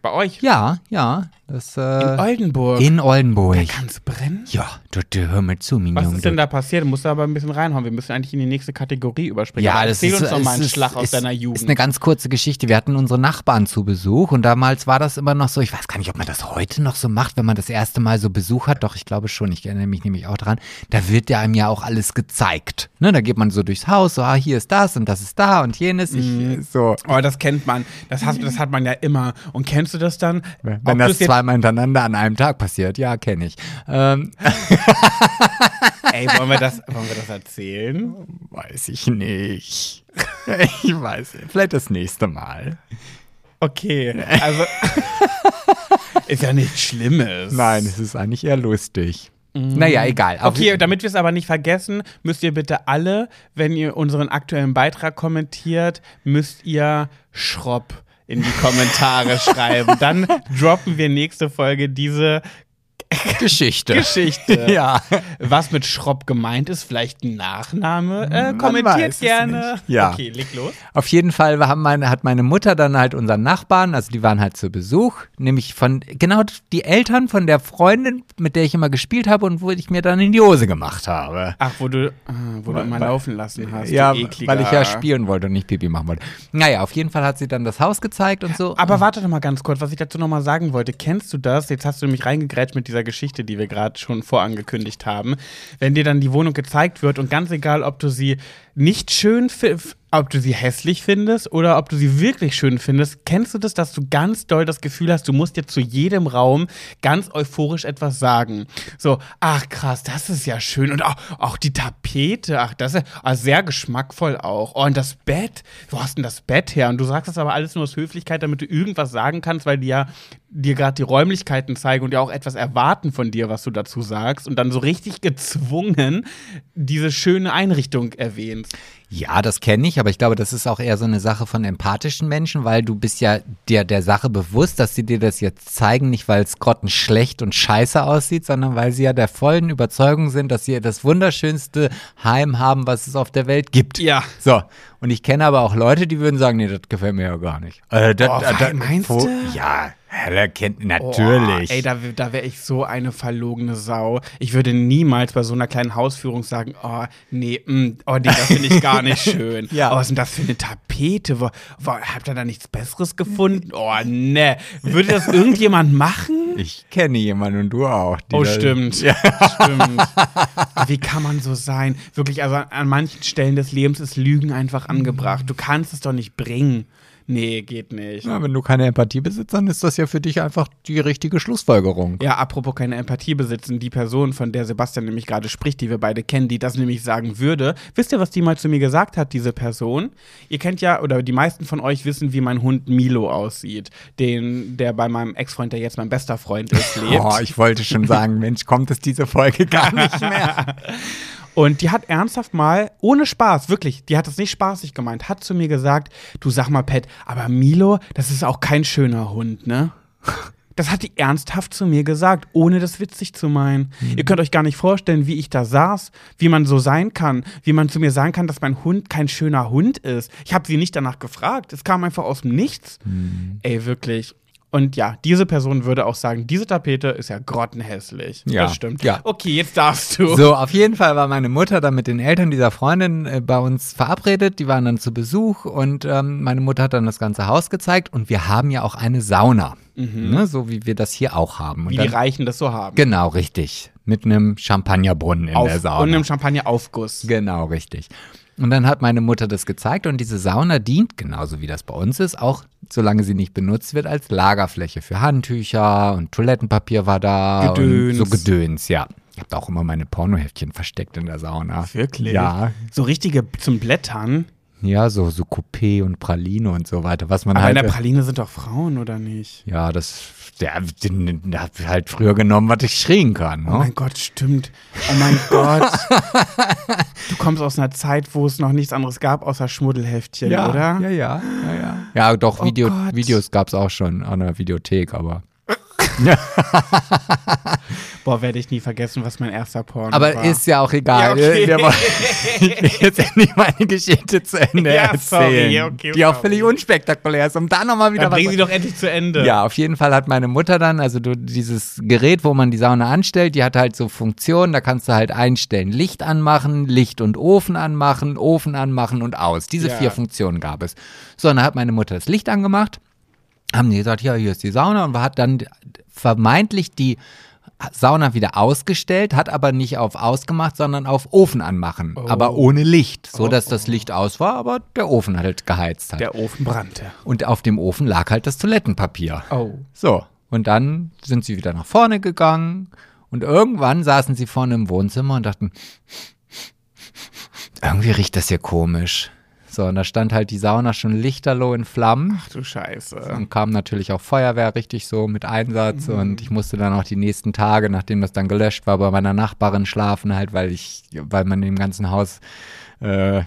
[SPEAKER 1] Bei euch
[SPEAKER 2] Ja, ja. Das,
[SPEAKER 1] in
[SPEAKER 2] äh,
[SPEAKER 1] Oldenburg.
[SPEAKER 2] in Oldenburg.
[SPEAKER 1] Kann es brennen?
[SPEAKER 2] Ja, du, du hör mir zu, mein
[SPEAKER 1] Was ist denn da passiert? Du musst da aber ein bisschen reinhauen. Wir müssen eigentlich in die nächste Kategorie überspringen.
[SPEAKER 2] Ja,
[SPEAKER 1] Aber
[SPEAKER 2] das
[SPEAKER 1] erzähl
[SPEAKER 2] ist,
[SPEAKER 1] uns doch mal einen
[SPEAKER 2] ist,
[SPEAKER 1] Schlag aus
[SPEAKER 2] ist,
[SPEAKER 1] deiner Jugend.
[SPEAKER 2] Ist eine ganz kurze Geschichte. Wir hatten unsere Nachbarn zu Besuch und damals war das immer noch so, ich weiß gar nicht, ob man das heute noch so macht, wenn man das erste Mal so Besuch hat. Doch, ich glaube schon, ich erinnere mich nämlich auch dran. Da wird ja einem ja auch alles gezeigt. Ne, da geht man so durchs Haus, so, ah, hier ist das und das ist da und jenes. Ich,
[SPEAKER 1] Mhm.
[SPEAKER 2] so.
[SPEAKER 1] Oh, das kennt man. Das, hast, das hat man ja immer. Und kennst du das dann?
[SPEAKER 2] Wenn
[SPEAKER 1] Ob
[SPEAKER 2] das zweimal hintereinander an einem Tag passiert, ja, kenne ich. Ähm,
[SPEAKER 1] Ey, wollen wir, das, wollen wir das erzählen?
[SPEAKER 2] weiß ich nicht. Ich weiß, vielleicht das nächste Mal.
[SPEAKER 1] Okay, also ist ja nichts Schlimmes.
[SPEAKER 2] Nein, es ist eigentlich eher lustig. Naja, egal. Auf-
[SPEAKER 1] Okay, damit wir es aber nicht vergessen, müsst ihr bitte alle, wenn ihr unseren aktuellen Beitrag kommentiert, müsst ihr Schropp in die Kommentare schreiben. Dann droppen wir nächste Folge diese
[SPEAKER 2] Geschichte.
[SPEAKER 1] Geschichte.
[SPEAKER 2] Ja.
[SPEAKER 1] Was mit Schropp gemeint ist, vielleicht ein Nachname. Äh, kommentiert gerne.
[SPEAKER 2] Ja.
[SPEAKER 1] Okay, leg los.
[SPEAKER 2] Auf jeden Fall haben meine, hat meine Mutter dann halt unseren Nachbarn, also die waren halt zu Besuch, nämlich von, genau die Eltern von der Freundin, mit der ich immer gespielt habe und wo ich mir dann in die Hose gemacht habe.
[SPEAKER 1] Ach, wo du, äh, wo du
[SPEAKER 2] Weil-
[SPEAKER 1] immer
[SPEAKER 2] weil-
[SPEAKER 1] laufen lassen hast.
[SPEAKER 2] ja,
[SPEAKER 1] du
[SPEAKER 2] weil ich ja spielen wollte und nicht Pipi machen wollte. Naja, auf jeden Fall hat sie dann das Haus gezeigt und so.
[SPEAKER 1] Aber warte doch mal ganz kurz, was ich dazu noch mal sagen wollte. Kennst du das? Jetzt hast du nämlich reingegrätscht mit dieser Geschichte, die wir gerade schon vorangekündigt haben. Wenn dir dann die Wohnung gezeigt wird und ganz egal, ob du sie nicht schön ob du sie hässlich findest oder ob du sie wirklich schön findest, kennst du das, dass du ganz doll das Gefühl hast, du musst dir zu jedem Raum ganz euphorisch etwas sagen. So, ach krass, das ist ja schön. Und auch, auch die Tapete, ach, das ist ah, sehr geschmackvoll auch. Oh, und das Bett, wo hast denn das Bett her? Und du sagst das aber alles nur aus Höflichkeit, damit du irgendwas sagen kannst, weil die ja dir gerade die Räumlichkeiten zeigen und ja auch etwas erwarten von dir, was du dazu sagst. Und dann so richtig gezwungen diese schöne Einrichtung erwähnst.
[SPEAKER 2] Ja, das kenne ich, aber ich glaube, das ist auch eher so eine Sache von empathischen Menschen, weil du bist ja dir der Sache bewusst, dass sie dir das jetzt zeigen, nicht weil es grottenschlecht und scheiße aussieht, sondern weil sie ja der vollen Überzeugung sind, dass sie das wunderschönste Heim haben, was es auf der Welt gibt.
[SPEAKER 1] Ja.
[SPEAKER 2] So, und ich kenne aber auch Leute, die würden sagen, nee, das gefällt mir ja gar nicht. Äh, das,
[SPEAKER 1] Oh,
[SPEAKER 2] äh, das-
[SPEAKER 1] meinst du?
[SPEAKER 2] Ja, Heller kennt natürlich.
[SPEAKER 1] Oh, ey, da, da wäre ich so eine verlogene Sau. Ich würde niemals bei so einer kleinen Hausführung sagen, oh, nee, mm, oh, nee, das finde ich gar nicht schön.
[SPEAKER 2] Ja.
[SPEAKER 1] Oh, was ist denn das für eine Tapete? Wo, wo, habt ihr da nichts Besseres gefunden? Oh, ne. Würde das irgendjemand machen?
[SPEAKER 2] ich kenne jemanden und du auch.
[SPEAKER 1] Oh, stimmt. Stimmt. Wie kann man so sein? Wirklich, also an, an manchen Stellen des Lebens ist Lügen einfach angebracht. Du kannst es doch nicht bringen. Nee, geht nicht.
[SPEAKER 2] Ja, wenn du keine Empathie besitzt, dann ist das ja für dich einfach die richtige Schlussfolgerung.
[SPEAKER 1] Ja, apropos keine Empathie besitzen, die Person, von der Sebastian nämlich gerade spricht, die wir beide kennen, die das nämlich sagen würde. Wisst ihr, was die mal zu mir gesagt hat, diese Person? Ihr kennt ja, oder die meisten von euch wissen, wie mein Hund Milo aussieht, den, der bei meinem Ex-Freund, der jetzt mein bester Freund ist, lebt.
[SPEAKER 2] Oh, ich wollte schon sagen, Mensch, kommt es diese Folge gar nicht mehr.
[SPEAKER 1] Und die hat ernsthaft mal, ohne Spaß, wirklich, die hat das nicht spaßig gemeint, hat zu mir gesagt, du sag mal, Pat, aber Milo, das ist auch kein schöner Hund, ne? Das hat die ernsthaft zu mir gesagt, ohne das witzig zu meinen. Ihr könnt euch gar nicht vorstellen, wie ich da saß, wie man so sein kann, wie man zu mir sagen kann, dass mein Hund kein schöner Hund ist. Ich habe sie nicht danach gefragt. Es kam einfach aus dem Nichts. Ey, wirklich. Und ja, diese Person würde auch sagen, diese Tapete ist ja grottenhässlich.
[SPEAKER 2] Ja,
[SPEAKER 1] Das stimmt.
[SPEAKER 2] ja.
[SPEAKER 1] Okay, jetzt darfst du.
[SPEAKER 2] So, auf jeden Fall war meine Mutter dann mit den Eltern dieser Freundin äh, bei uns verabredet. Die waren dann zu Besuch und ähm, meine Mutter hat dann das ganze Haus gezeigt und wir haben ja auch eine Sauna. Ne, so wie wir das hier auch haben. Und
[SPEAKER 1] wie
[SPEAKER 2] dann,
[SPEAKER 1] die Reichen das so haben.
[SPEAKER 2] genau, richtig. Mit einem Champagnerbrunnen in
[SPEAKER 1] Auf,
[SPEAKER 2] der Sauna.
[SPEAKER 1] und einem Champagneraufguss.
[SPEAKER 2] Genau, richtig. Und dann hat meine Mutter das gezeigt und diese Sauna dient, genauso wie das bei uns ist, auch solange sie nicht benutzt wird, als Lagerfläche für Handtücher und Toilettenpapier war da.
[SPEAKER 1] Gedöns.
[SPEAKER 2] So Gedöns, ja. Ich habe da auch immer meine Pornoheftchen versteckt in der Sauna.
[SPEAKER 1] Wirklich?
[SPEAKER 2] Ja.
[SPEAKER 1] So richtige zum Blättern.
[SPEAKER 2] Ja, so, so Coupé und Praline und so weiter, was man
[SPEAKER 1] Aber
[SPEAKER 2] halt.
[SPEAKER 1] in der Praline sind doch Frauen, oder nicht?
[SPEAKER 2] ja, das, der, der hat halt früher genommen, was ich schrien kann.
[SPEAKER 1] Oh
[SPEAKER 2] Ne?
[SPEAKER 1] mein Gott, stimmt. Oh mein Gott. Du kommst aus einer Zeit, wo es noch nichts anderes gab außer Schmuddelheftchen,
[SPEAKER 2] ja,
[SPEAKER 1] oder?
[SPEAKER 2] ja, ja, ja, ja. Ja, doch,
[SPEAKER 1] Oh
[SPEAKER 2] Video. Videos gab es auch schon an der Videothek, aber.
[SPEAKER 1] Boah, werde ich nie vergessen, was mein erster Porno
[SPEAKER 2] Aber
[SPEAKER 1] war.
[SPEAKER 2] ist ja auch egal.
[SPEAKER 1] Ja, okay.
[SPEAKER 2] Wir wollen- jetzt endlich meine Geschichte zu Ende
[SPEAKER 1] Ja,
[SPEAKER 2] erzählen.
[SPEAKER 1] sorry, okay,
[SPEAKER 2] die auch
[SPEAKER 1] sorry.
[SPEAKER 2] völlig unspektakulär ist, um da nochmal wieder
[SPEAKER 1] Dann
[SPEAKER 2] was
[SPEAKER 1] bring sie doch endlich zu Ende.
[SPEAKER 2] Ja, auf jeden Fall hat meine Mutter dann, also du, dieses Gerät, wo man die Sauna anstellt, die hat halt so Funktionen, da kannst du halt einstellen, Licht anmachen, Licht und Ofen anmachen, Ofen anmachen und aus. Diese
[SPEAKER 1] Ja.
[SPEAKER 2] vier Funktionen gab es. So, und dann hat meine Mutter das Licht angemacht, haben die gesagt, ja, hier ist die Sauna und hat dann vermeintlich die Sauna wieder ausgestellt, hat aber nicht auf ausgemacht, sondern auf Ofen anmachen, aber ohne Licht, so dass das Licht aus war, aber der Ofen halt geheizt hat.
[SPEAKER 1] Der Ofen brannte.
[SPEAKER 2] Und auf dem Ofen lag halt das Toilettenpapier.
[SPEAKER 1] Oh.
[SPEAKER 2] So, und dann sind sie wieder nach vorne gegangen und irgendwann saßen sie vorne im Wohnzimmer und dachten, irgendwie riecht das hier komisch. So, und da stand halt die Sauna schon lichterloh in Flammen.
[SPEAKER 1] Ach du Scheiße.
[SPEAKER 2] Dann kam natürlich auch Feuerwehr richtig so mit Einsatz und ich musste dann auch die nächsten Tage, nachdem das dann gelöscht war, bei meiner Nachbarin schlafen halt, weil ich, weil man im ganzen Haus äh,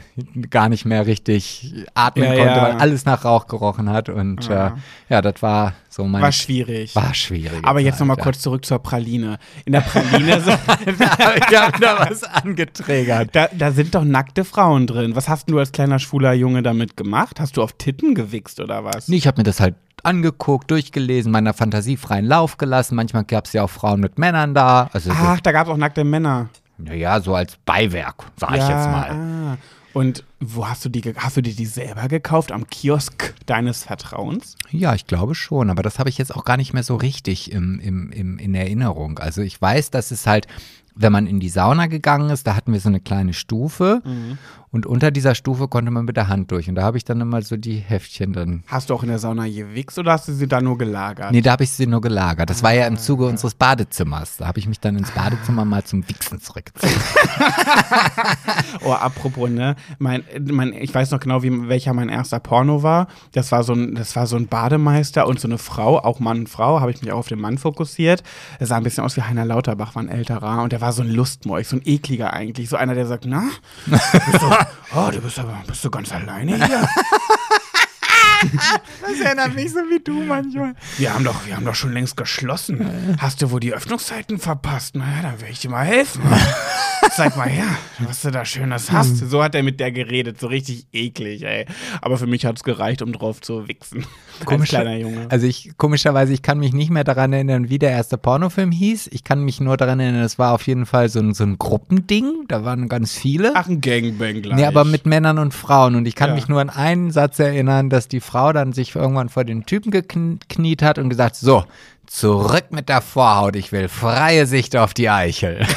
[SPEAKER 2] gar nicht mehr richtig atmen
[SPEAKER 1] Ja,
[SPEAKER 2] konnte,
[SPEAKER 1] ja.
[SPEAKER 2] weil alles nach Rauch gerochen hat und
[SPEAKER 1] Ja.
[SPEAKER 2] äh, ja, das war so mein
[SPEAKER 1] War schwierig.
[SPEAKER 2] war schwierig.
[SPEAKER 1] Aber jetzt nochmal kurz zurück zur Praline. In der Praline, sind-
[SPEAKER 2] ich da was angeträgert.
[SPEAKER 1] da, da sind doch nackte Frauen drin. Was hast du als kleiner schwuler Junge damit gemacht? Hast du auf Titten gewichst oder was?
[SPEAKER 2] Nee, ich habe mir das halt angeguckt, durchgelesen, meiner Fantasie freien Lauf gelassen. Manchmal gab es ja auch Frauen mit Männern da. Also
[SPEAKER 1] Ach, da gab es auch nackte Männer.
[SPEAKER 2] Naja, so als Beiwerk, sag ich jetzt mal.
[SPEAKER 1] Ah. Und wo hast du die, hast du dir die selber gekauft? Am Kiosk deines Vertrauens?
[SPEAKER 2] Ja, ich glaube schon, aber das habe ich jetzt auch gar nicht mehr so richtig im, im, im, in Erinnerung. Also ich weiß, dass es halt, wenn man in die Sauna gegangen ist, da hatten wir so eine kleine Stufe und unter dieser Stufe konnte man mit der Hand durch und da habe ich dann immer so die Heftchen drin.
[SPEAKER 1] Hast du auch in der Sauna gewichst oder hast du sie da nur gelagert?
[SPEAKER 2] Nee, da habe ich sie nur gelagert. Das war ja im Zuge unseres Badezimmers. Da habe ich mich dann ins Badezimmer mal zum Wichsen zurückgezogen.
[SPEAKER 1] Oh, apropos, ne? Mein, mein, ich weiß noch genau, wie, welcher mein erster Porno war. Das war, so ein, das war so ein Bademeister und so eine Frau, auch Mann und Frau, habe ich mich auch auf den Mann fokussiert. Er sah ein bisschen aus wie Heiner Lauterbach, war ein älterer und der war so ein Lustmolch, so ein ekliger eigentlich. So einer, der sagt, na, bist du, oh, du bist aber, bist du ganz alleine hier?
[SPEAKER 2] Das erinnert mich so wie du manchmal.
[SPEAKER 1] Wir haben doch, wir haben doch schon längst geschlossen. Hast du wohl die Öffnungszeiten verpasst? Naja, dann will ich dir mal helfen. Zeig mal her, was du da Schönes hast. So hat er mit der geredet, so richtig eklig, ey. Aber für mich hat es gereicht, um drauf zu wichsen. Als
[SPEAKER 2] Komisch-
[SPEAKER 1] kleiner Junge.
[SPEAKER 2] Also ich, komischerweise, ich kann mich nicht mehr daran erinnern, wie der erste Pornofilm hieß. Ich kann mich nur daran erinnern, es war auf jeden Fall so ein, so ein Gruppending. Da waren ganz viele.
[SPEAKER 1] Ach, ein Gangbang gleich.
[SPEAKER 2] Nee, aber mit Männern und Frauen. Und ich kann
[SPEAKER 1] Ja.
[SPEAKER 2] mich nur an einen Satz erinnern, dass die Frau dann sich irgendwann vor den Typen gekniet hat und gesagt, so, zurück mit der Vorhaut, ich will freie Sicht auf die Eichel.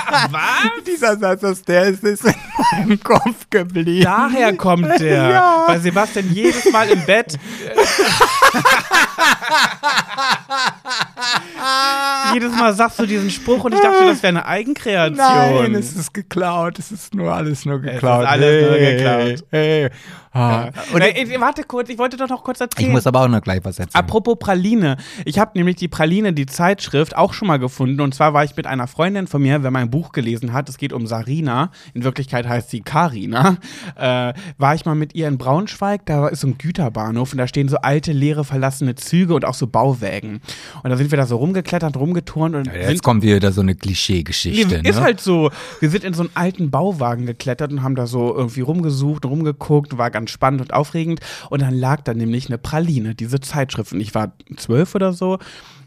[SPEAKER 1] Was?
[SPEAKER 2] Dieser Satz, aus der ist, ist in meinem Kopf geblieben.
[SPEAKER 1] Daher kommt der.
[SPEAKER 2] Ja.
[SPEAKER 1] Weil Sebastian jedes Mal im Bett. jedes Mal sagst du diesen Spruch und ich dachte, das wäre eine Eigenkreation.
[SPEAKER 2] Nein, es ist geklaut. Es ist nur alles nur geklaut.
[SPEAKER 1] alles nur
[SPEAKER 2] Hey,
[SPEAKER 1] geklaut.
[SPEAKER 2] Hey. Ah.
[SPEAKER 1] Und äh, warte kurz, ich wollte doch noch kurz erzählen.
[SPEAKER 2] Ich muss aber auch noch gleich was erzählen.
[SPEAKER 1] Apropos Praline. Ich habe nämlich die Praline, die Zeitschrift, auch schon mal gefunden. Und zwar war ich mit einer Freundin von mir, wer mein Buch gelesen hat, es geht um Sarina, in Wirklichkeit heißt sie Karina, äh, war ich mal mit ihr in Braunschweig, da ist so ein Güterbahnhof und da stehen so alte, leere, verlassene Züge und auch so Bauwägen. Und da sind wir da so rumgeklettert, rumgeturnt und
[SPEAKER 2] Jetzt
[SPEAKER 1] sind
[SPEAKER 2] kommt wieder so eine Klischeegeschichte.
[SPEAKER 1] Nee, ist
[SPEAKER 2] ne?
[SPEAKER 1] halt so. Wir sind in so einen alten Bauwagen geklettert und haben da so irgendwie rumgesucht, rumgeguckt, war ganz spannend und aufregend. Und dann lag da nämlich eine Praline, diese Zeitschrift. Und ich war zwölf oder so.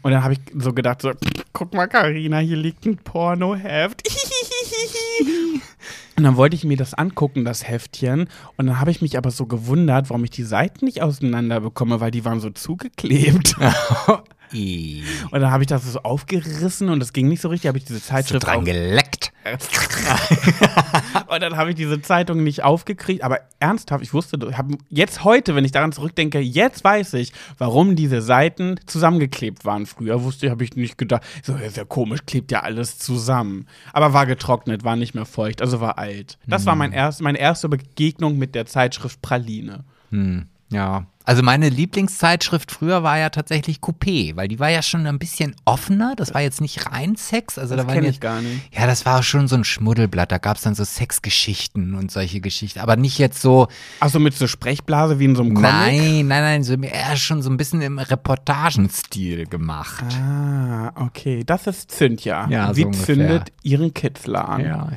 [SPEAKER 1] Und dann habe ich so gedacht, so, guck mal, Karina, hier liegt ein Pornoheft. Und dann wollte ich mir das angucken, das Heftchen. Und dann habe ich mich aber so gewundert, warum ich die Seiten nicht auseinander bekomme, weil die waren so zugeklebt.
[SPEAKER 2] I.
[SPEAKER 1] Und dann habe ich das so aufgerissen und das ging nicht so richtig. Habe ich diese Zeitschrift
[SPEAKER 2] dran
[SPEAKER 1] auf,
[SPEAKER 2] geleckt.
[SPEAKER 1] und dann habe ich diese Zeitung nicht aufgekriegt. Aber ernsthaft, ich wusste, ich hab jetzt heute, wenn ich daran zurückdenke, jetzt weiß ich, warum diese Seiten zusammengeklebt waren. Früher wusste ich, habe ich nicht gedacht. So, ist ja komisch, klebt ja alles zusammen. Aber war getrocknet, war nicht mehr feucht, also war alt. Das war mein erst, meine erste Begegnung mit der Zeitschrift Praline.
[SPEAKER 2] Hm, ja. Also meine Lieblingszeitschrift früher war ja tatsächlich Coupé, weil die war ja schon ein bisschen offener. Das war jetzt nicht rein Sex. Also
[SPEAKER 1] Das
[SPEAKER 2] da jetzt,
[SPEAKER 1] ich gar nicht.
[SPEAKER 2] Ja, das war schon so ein Schmuddelblatt. Da gab es dann so Sexgeschichten und solche Geschichten. Aber nicht jetzt so,
[SPEAKER 1] Achso, mit so Sprechblase wie in so einem Comic?
[SPEAKER 2] nein, nein, nein, so eher schon so ein bisschen im Reportagenstil gemacht.
[SPEAKER 1] Ah, okay. Das ist Cynthia.
[SPEAKER 2] Ja, so
[SPEAKER 1] Sie
[SPEAKER 2] ungefähr.
[SPEAKER 1] zündet ihren Kitzler an.
[SPEAKER 2] Ja.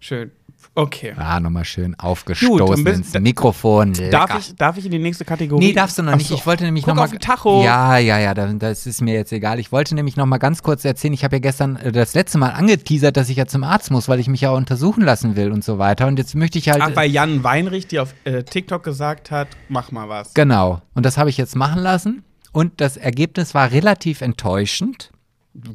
[SPEAKER 1] Schön. Okay.
[SPEAKER 2] Ja, nochmal schön
[SPEAKER 1] Gut,
[SPEAKER 2] aufgestoßen
[SPEAKER 1] bist-
[SPEAKER 2] ins Mikrofon.
[SPEAKER 1] Darf ich, darf ich in die nächste Kategorie?
[SPEAKER 2] Nee, darfst du noch nicht.
[SPEAKER 1] so.
[SPEAKER 2] Ich wollte nämlich
[SPEAKER 1] Guck
[SPEAKER 2] noch mal.
[SPEAKER 1] auf den Tacho.
[SPEAKER 2] Ja, ja, ja, da- das ist mir jetzt egal. Ich wollte nämlich noch mal ganz kurz erzählen. Ich habe ja gestern äh, das letzte Mal angeteasert, dass ich ja zum Arzt muss, weil ich mich ja untersuchen lassen will und so weiter. Und jetzt möchte ich halt.
[SPEAKER 1] Ach, weil Jan Weinrich dir auf äh, TikTok gesagt hat, mach mal was.
[SPEAKER 2] genau. Und das habe ich jetzt machen lassen. Und das Ergebnis war relativ enttäuschend.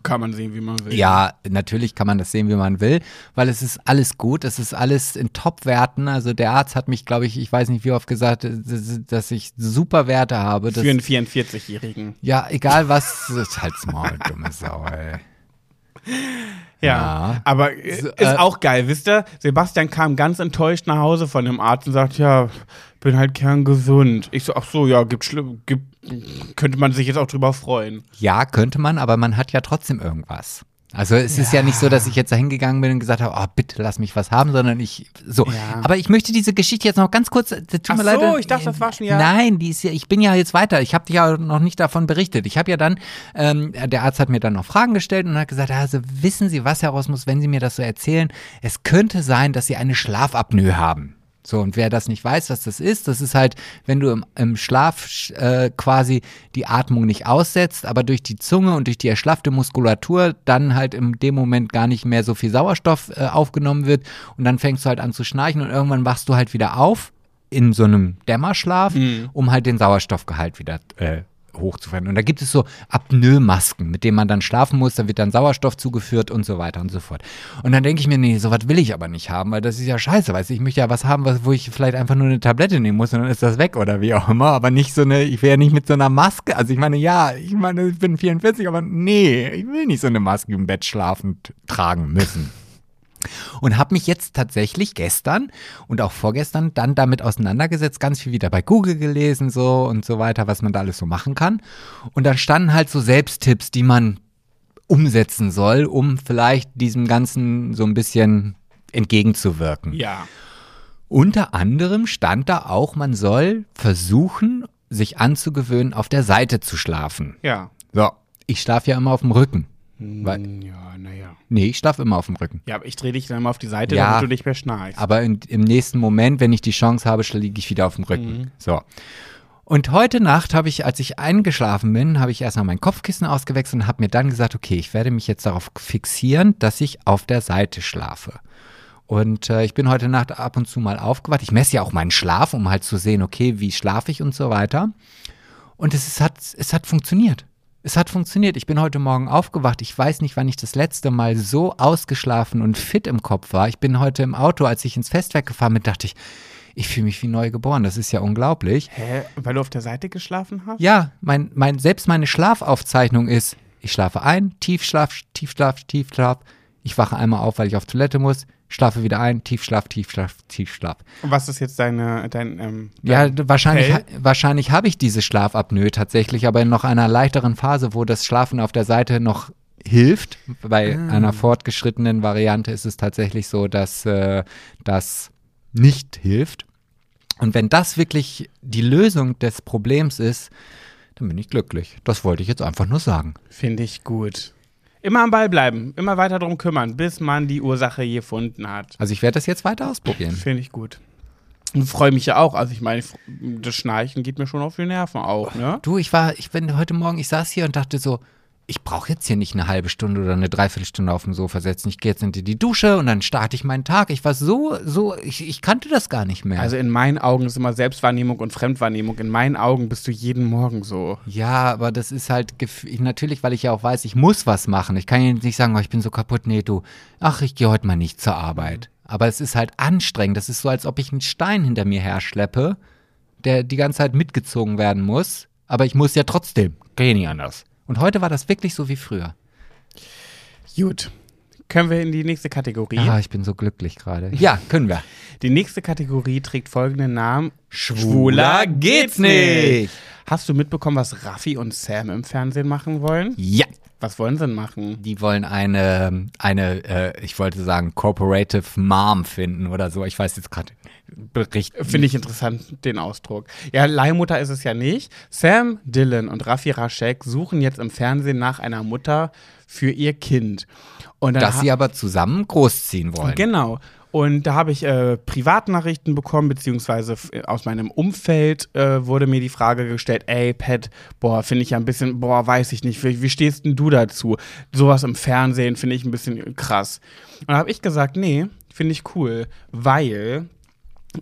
[SPEAKER 1] Kann man sehen, wie man will.
[SPEAKER 2] Ja, natürlich kann man das sehen, wie man will, weil es ist alles gut, es ist alles in Top-Werten. Also der Arzt hat mich, glaube ich, ich weiß nicht wie oft gesagt, dass ich super Werte habe.
[SPEAKER 1] Für einen 44-Jährigen.
[SPEAKER 2] ja, egal was, halt's Maul, dumme Sau, ey.
[SPEAKER 1] Ja.
[SPEAKER 2] Ja.
[SPEAKER 1] Aber äh,
[SPEAKER 2] So,
[SPEAKER 1] ist
[SPEAKER 2] äh,
[SPEAKER 1] auch geil, wisst ihr? Sebastian kam ganz enttäuscht nach Hause von dem Arzt und sagt, ja, bin halt kerngesund. Ich so, ach so, ja, gibt schlimm, gibt, könnte man sich jetzt auch drüber freuen.
[SPEAKER 2] Ja, könnte man, aber man hat ja trotzdem irgendwas. Also es ist ja nicht so, dass ich jetzt da hingegangen bin und gesagt habe, oh, bitte lass mich was haben, sondern ich so.
[SPEAKER 1] Ja.
[SPEAKER 2] Aber ich möchte diese Geschichte jetzt noch ganz kurz. äh, Tut
[SPEAKER 1] Ach
[SPEAKER 2] mir
[SPEAKER 1] so,
[SPEAKER 2] leid,
[SPEAKER 1] ich dachte, das war schon ja-
[SPEAKER 2] Nein, die ist ja. Ich bin ja jetzt weiter. Ich habe dir ja noch nicht davon berichtet. Ich habe ja dann, ähm, der Arzt hat mir dann noch Fragen gestellt und hat gesagt, also wissen Sie, was heraus muss, wenn Sie mir das so erzählen? Es könnte sein, dass Sie eine Schlafapnoe haben. So, und wer das nicht weiß, was das ist, das ist halt, wenn du im, im Schlaf sch- äh, quasi die Atmung nicht aussetzt, aber durch die Zunge und durch die erschlaffte Muskulatur dann halt in dem Moment gar nicht mehr so viel Sauerstoff äh, aufgenommen wird und dann fängst du halt an zu schnarchen und irgendwann wachst du halt wieder auf in so einem Dämmerschlaf, um halt den Sauerstoffgehalt wieder äh, hochzufahren. Und da gibt es so Apnoe-Masken, mit denen man dann schlafen muss, da wird dann Sauerstoff zugeführt und so weiter und so fort. Und dann denke ich mir, nee, sowas will ich aber nicht haben, weil das ist ja scheiße, weißt du, ich möchte ja was haben, was, wo ich vielleicht einfach nur eine Tablette nehmen muss und dann ist das weg oder wie auch immer, aber nicht so eine, ich will ja nicht mit so einer Maske, also ich meine, ja, ich meine, ich bin 44, aber nee, ich will nicht so eine Maske im Bett schlafend tragen müssen und habe mich jetzt tatsächlich gestern und auch vorgestern dann damit auseinandergesetzt, ganz viel wieder bei Google gelesen so und so weiter, was man da alles so machen kann. Und dann standen halt so Selbsttipps, die man umsetzen soll, um vielleicht diesem Ganzen so ein bisschen entgegenzuwirken.
[SPEAKER 1] Ja.
[SPEAKER 2] Unter anderem stand da auch, man soll versuchen, sich anzugewöhnen, auf der Seite zu schlafen.
[SPEAKER 1] Ja.
[SPEAKER 2] So, ich schlafe ja immer auf dem Rücken. Weil,
[SPEAKER 1] Hm, Ja, naja.
[SPEAKER 2] nee, ich schlafe immer auf dem Rücken.
[SPEAKER 1] Ja, aber ich drehe dich dann mal auf die Seite,
[SPEAKER 2] Ja.
[SPEAKER 1] damit du nicht mehr schnarchst.
[SPEAKER 2] Aber in, im nächsten Moment, wenn ich die Chance habe, liege ich wieder auf dem Rücken.
[SPEAKER 1] Mhm.
[SPEAKER 2] So. Und heute Nacht habe ich, als ich eingeschlafen bin, habe ich erstmal mein Kopfkissen ausgewechselt und habe mir dann gesagt, okay, ich werde mich jetzt darauf fixieren, dass ich auf der Seite schlafe. Und äh, ich bin heute Nacht ab und zu mal aufgewacht. Ich messe ja auch meinen Schlaf, um halt zu sehen, okay, wie schlafe ich und so weiter. Und es, ist, hat, es hat funktioniert. Es hat funktioniert. Ich bin heute Morgen aufgewacht. Ich weiß nicht, wann ich das letzte Mal so ausgeschlafen und fit im Kopf war. Ich bin heute im Auto, als ich ins Festwerk gefahren bin, dachte ich, ich fühle mich wie neu geboren. Das ist ja unglaublich.
[SPEAKER 1] Hä? Weil du auf der Seite geschlafen hast?
[SPEAKER 2] Ja, mein, mein, selbst meine Schlafaufzeichnung ist, ich schlafe ein, Tiefschlaf, Tiefschlaf, Tiefschlaf. Ich wache einmal auf, weil ich auf Toilette muss, schlafe wieder ein, Tiefschlaf, Tiefschlaf, Tiefschlaf.
[SPEAKER 1] Und was ist jetzt deine, dein, ähm,
[SPEAKER 2] Ja,
[SPEAKER 1] dein
[SPEAKER 2] wahrscheinlich,
[SPEAKER 1] Appell?
[SPEAKER 2] ha- wahrscheinlich habe ich diese Schlafapnoe tatsächlich, aber in noch einer leichteren Phase, wo das Schlafen auf der Seite noch hilft. Bei einer fortgeschrittenen Variante ist es tatsächlich so, dass äh, das nicht hilft. Und wenn das wirklich die Lösung des Problems ist, dann bin ich glücklich. Das wollte ich jetzt einfach nur sagen.
[SPEAKER 1] Finde ich gut. Immer am Ball bleiben, immer weiter drum kümmern, bis man die Ursache gefunden hat.
[SPEAKER 2] Also ich werde das jetzt weiter ausprobieren.
[SPEAKER 1] Finde ich gut. Und freue mich ja auch. Also ich meine, das Schnarchen geht mir schon auf die Nerven auch, ne?
[SPEAKER 2] Du, ich war, ich bin heute Morgen, ich saß hier und dachte so, ich brauche jetzt hier nicht eine halbe Stunde oder eine Dreiviertelstunde auf dem Sofa setzen. Ich gehe jetzt in die Dusche und dann starte ich meinen Tag. Ich war so, so, ich, ich kannte das gar nicht mehr.
[SPEAKER 1] Also in meinen Augen ist immer Selbstwahrnehmung und Fremdwahrnehmung. In meinen Augen bist du jeden Morgen so.
[SPEAKER 2] ja, aber das ist halt natürlich, weil ich ja auch weiß, ich muss was machen. Ich kann ja nicht sagen, oh, ich bin so kaputt. Nee, du, ach, ich gehe heute mal nicht zur Arbeit. Aber es ist halt anstrengend. Das ist so, als ob ich einen Stein hinter mir herschleppe, der die ganze Zeit mitgezogen werden muss. Aber ich muss ja trotzdem. Geht nicht anders. Und heute war das wirklich so wie früher.
[SPEAKER 1] Gut. Können wir in die nächste Kategorie?
[SPEAKER 2] Ah, ich bin so glücklich gerade. Ja, können wir.
[SPEAKER 1] Die nächste Kategorie trägt folgenden Namen.
[SPEAKER 2] Schwuler geht's nicht.
[SPEAKER 1] Hast du mitbekommen, was Raffi und Sam im Fernsehen machen wollen?
[SPEAKER 2] Ja.
[SPEAKER 1] Was wollen sie denn machen?
[SPEAKER 2] Die wollen eine, eine, äh, ich wollte sagen, Corporative Mom finden oder so. Ich weiß jetzt gerade Bericht.
[SPEAKER 1] Finde ich interessant, den Ausdruck. Ja, Leihmutter ist es ja nicht. Sam Dillon und Raffi Raschek suchen jetzt im Fernsehen nach einer Mutter für ihr Kind. Und
[SPEAKER 2] Dass sie aber zusammen großziehen wollen.
[SPEAKER 1] Genau. Und da habe ich äh, Privatnachrichten bekommen, beziehungsweise f- aus meinem Umfeld äh, wurde mir die Frage gestellt, ey, Pat, boah, finde ich ja ein bisschen, boah, weiß ich nicht, wie, wie stehst denn du dazu? Sowas im Fernsehen finde ich ein bisschen krass. Und da habe ich gesagt, nee, finde ich cool, weil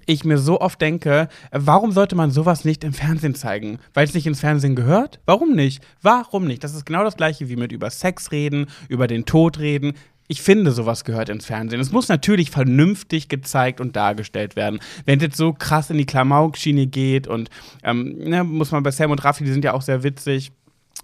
[SPEAKER 1] ich mir so oft denke, warum sollte man sowas nicht im Fernsehen zeigen? Weil es nicht ins Fernsehen gehört? Warum nicht? Warum nicht? Das ist genau das gleiche wie mit über Sex reden, über den Tod reden. Ich finde, sowas gehört ins Fernsehen. Es muss natürlich vernünftig gezeigt und dargestellt werden. Wenn es jetzt so krass in die Klamauk-Schiene geht und ähm, ne, muss man bei Sam und Raffi, die sind ja auch sehr witzig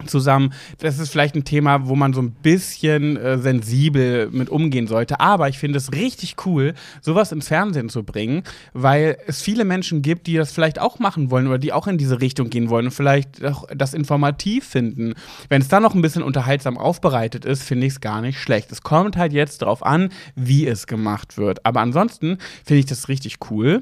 [SPEAKER 1] zusammen. Das ist vielleicht ein Thema, wo man so ein bisschen äh, sensibel mit umgehen sollte. Aber ich finde es richtig cool, sowas ins Fernsehen zu bringen, weil es viele Menschen gibt, die das vielleicht auch machen wollen oder die auch in diese Richtung gehen wollen und vielleicht auch das informativ finden. Wenn es dann noch ein bisschen unterhaltsam aufbereitet ist, finde ich es gar nicht schlecht. Es kommt halt jetzt darauf an, wie es gemacht wird. Aber ansonsten finde ich das richtig cool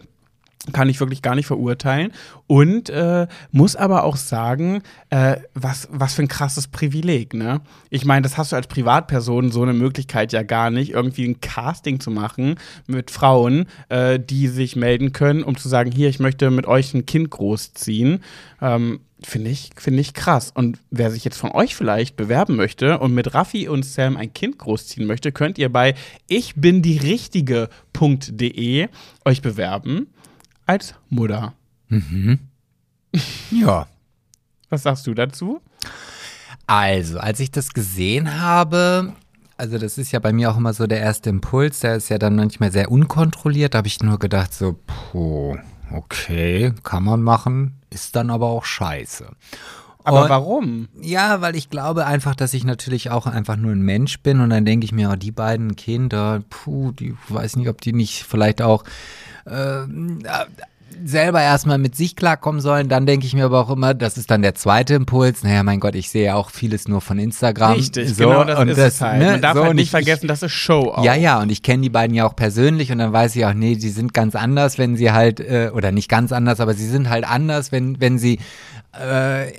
[SPEAKER 1] kann ich wirklich gar nicht verurteilen und äh, muss aber auch sagen, äh, was, was für ein krasses Privileg, ne? Ich meine, das hast du als Privatperson so eine Möglichkeit ja gar nicht, irgendwie ein Casting zu machen mit Frauen, äh, die sich melden können, um zu sagen, hier, ich möchte mit euch ein Kind großziehen. Ähm, Finde ich, finde ich krass. Und wer sich jetzt von euch vielleicht bewerben möchte und mit Raffi und Sam ein Kind großziehen möchte, könnt ihr bei ich richtige.de euch bewerben als Mutter.
[SPEAKER 2] Ja.
[SPEAKER 1] Was sagst du dazu?
[SPEAKER 2] Also, als ich das gesehen habe, also das ist ja bei mir auch immer so der erste Impuls, der ist ja dann manchmal sehr unkontrolliert. Da habe ich nur gedacht, so, puh, okay, kann man machen, ist dann aber auch scheiße.
[SPEAKER 1] Aber
[SPEAKER 2] Und-
[SPEAKER 1] warum?
[SPEAKER 2] Ja, weil ich glaube einfach, dass ich natürlich auch einfach nur ein Mensch bin und dann denke ich mir, oh, die beiden Kinder, puh, die weiß nicht, ob die nicht vielleicht auch äh, selber erstmal mit sich klarkommen sollen. Dann denke ich mir aber auch immer, das ist dann der zweite Impuls. Naja, mein Gott, ich sehe ja auch vieles nur von Instagram.
[SPEAKER 1] Richtig,
[SPEAKER 2] so,
[SPEAKER 1] genau das
[SPEAKER 2] und
[SPEAKER 1] ist es halt.
[SPEAKER 2] ne,
[SPEAKER 1] Man darf
[SPEAKER 2] so,
[SPEAKER 1] halt nicht
[SPEAKER 2] ich-
[SPEAKER 1] vergessen, das ist Show auch.
[SPEAKER 2] ja, ja, und ich kenne die beiden ja auch persönlich und dann weiß ich auch, nee, die sind ganz anders, wenn sie halt, äh, oder nicht ganz anders, aber sie sind halt anders, wenn, wenn sie äh,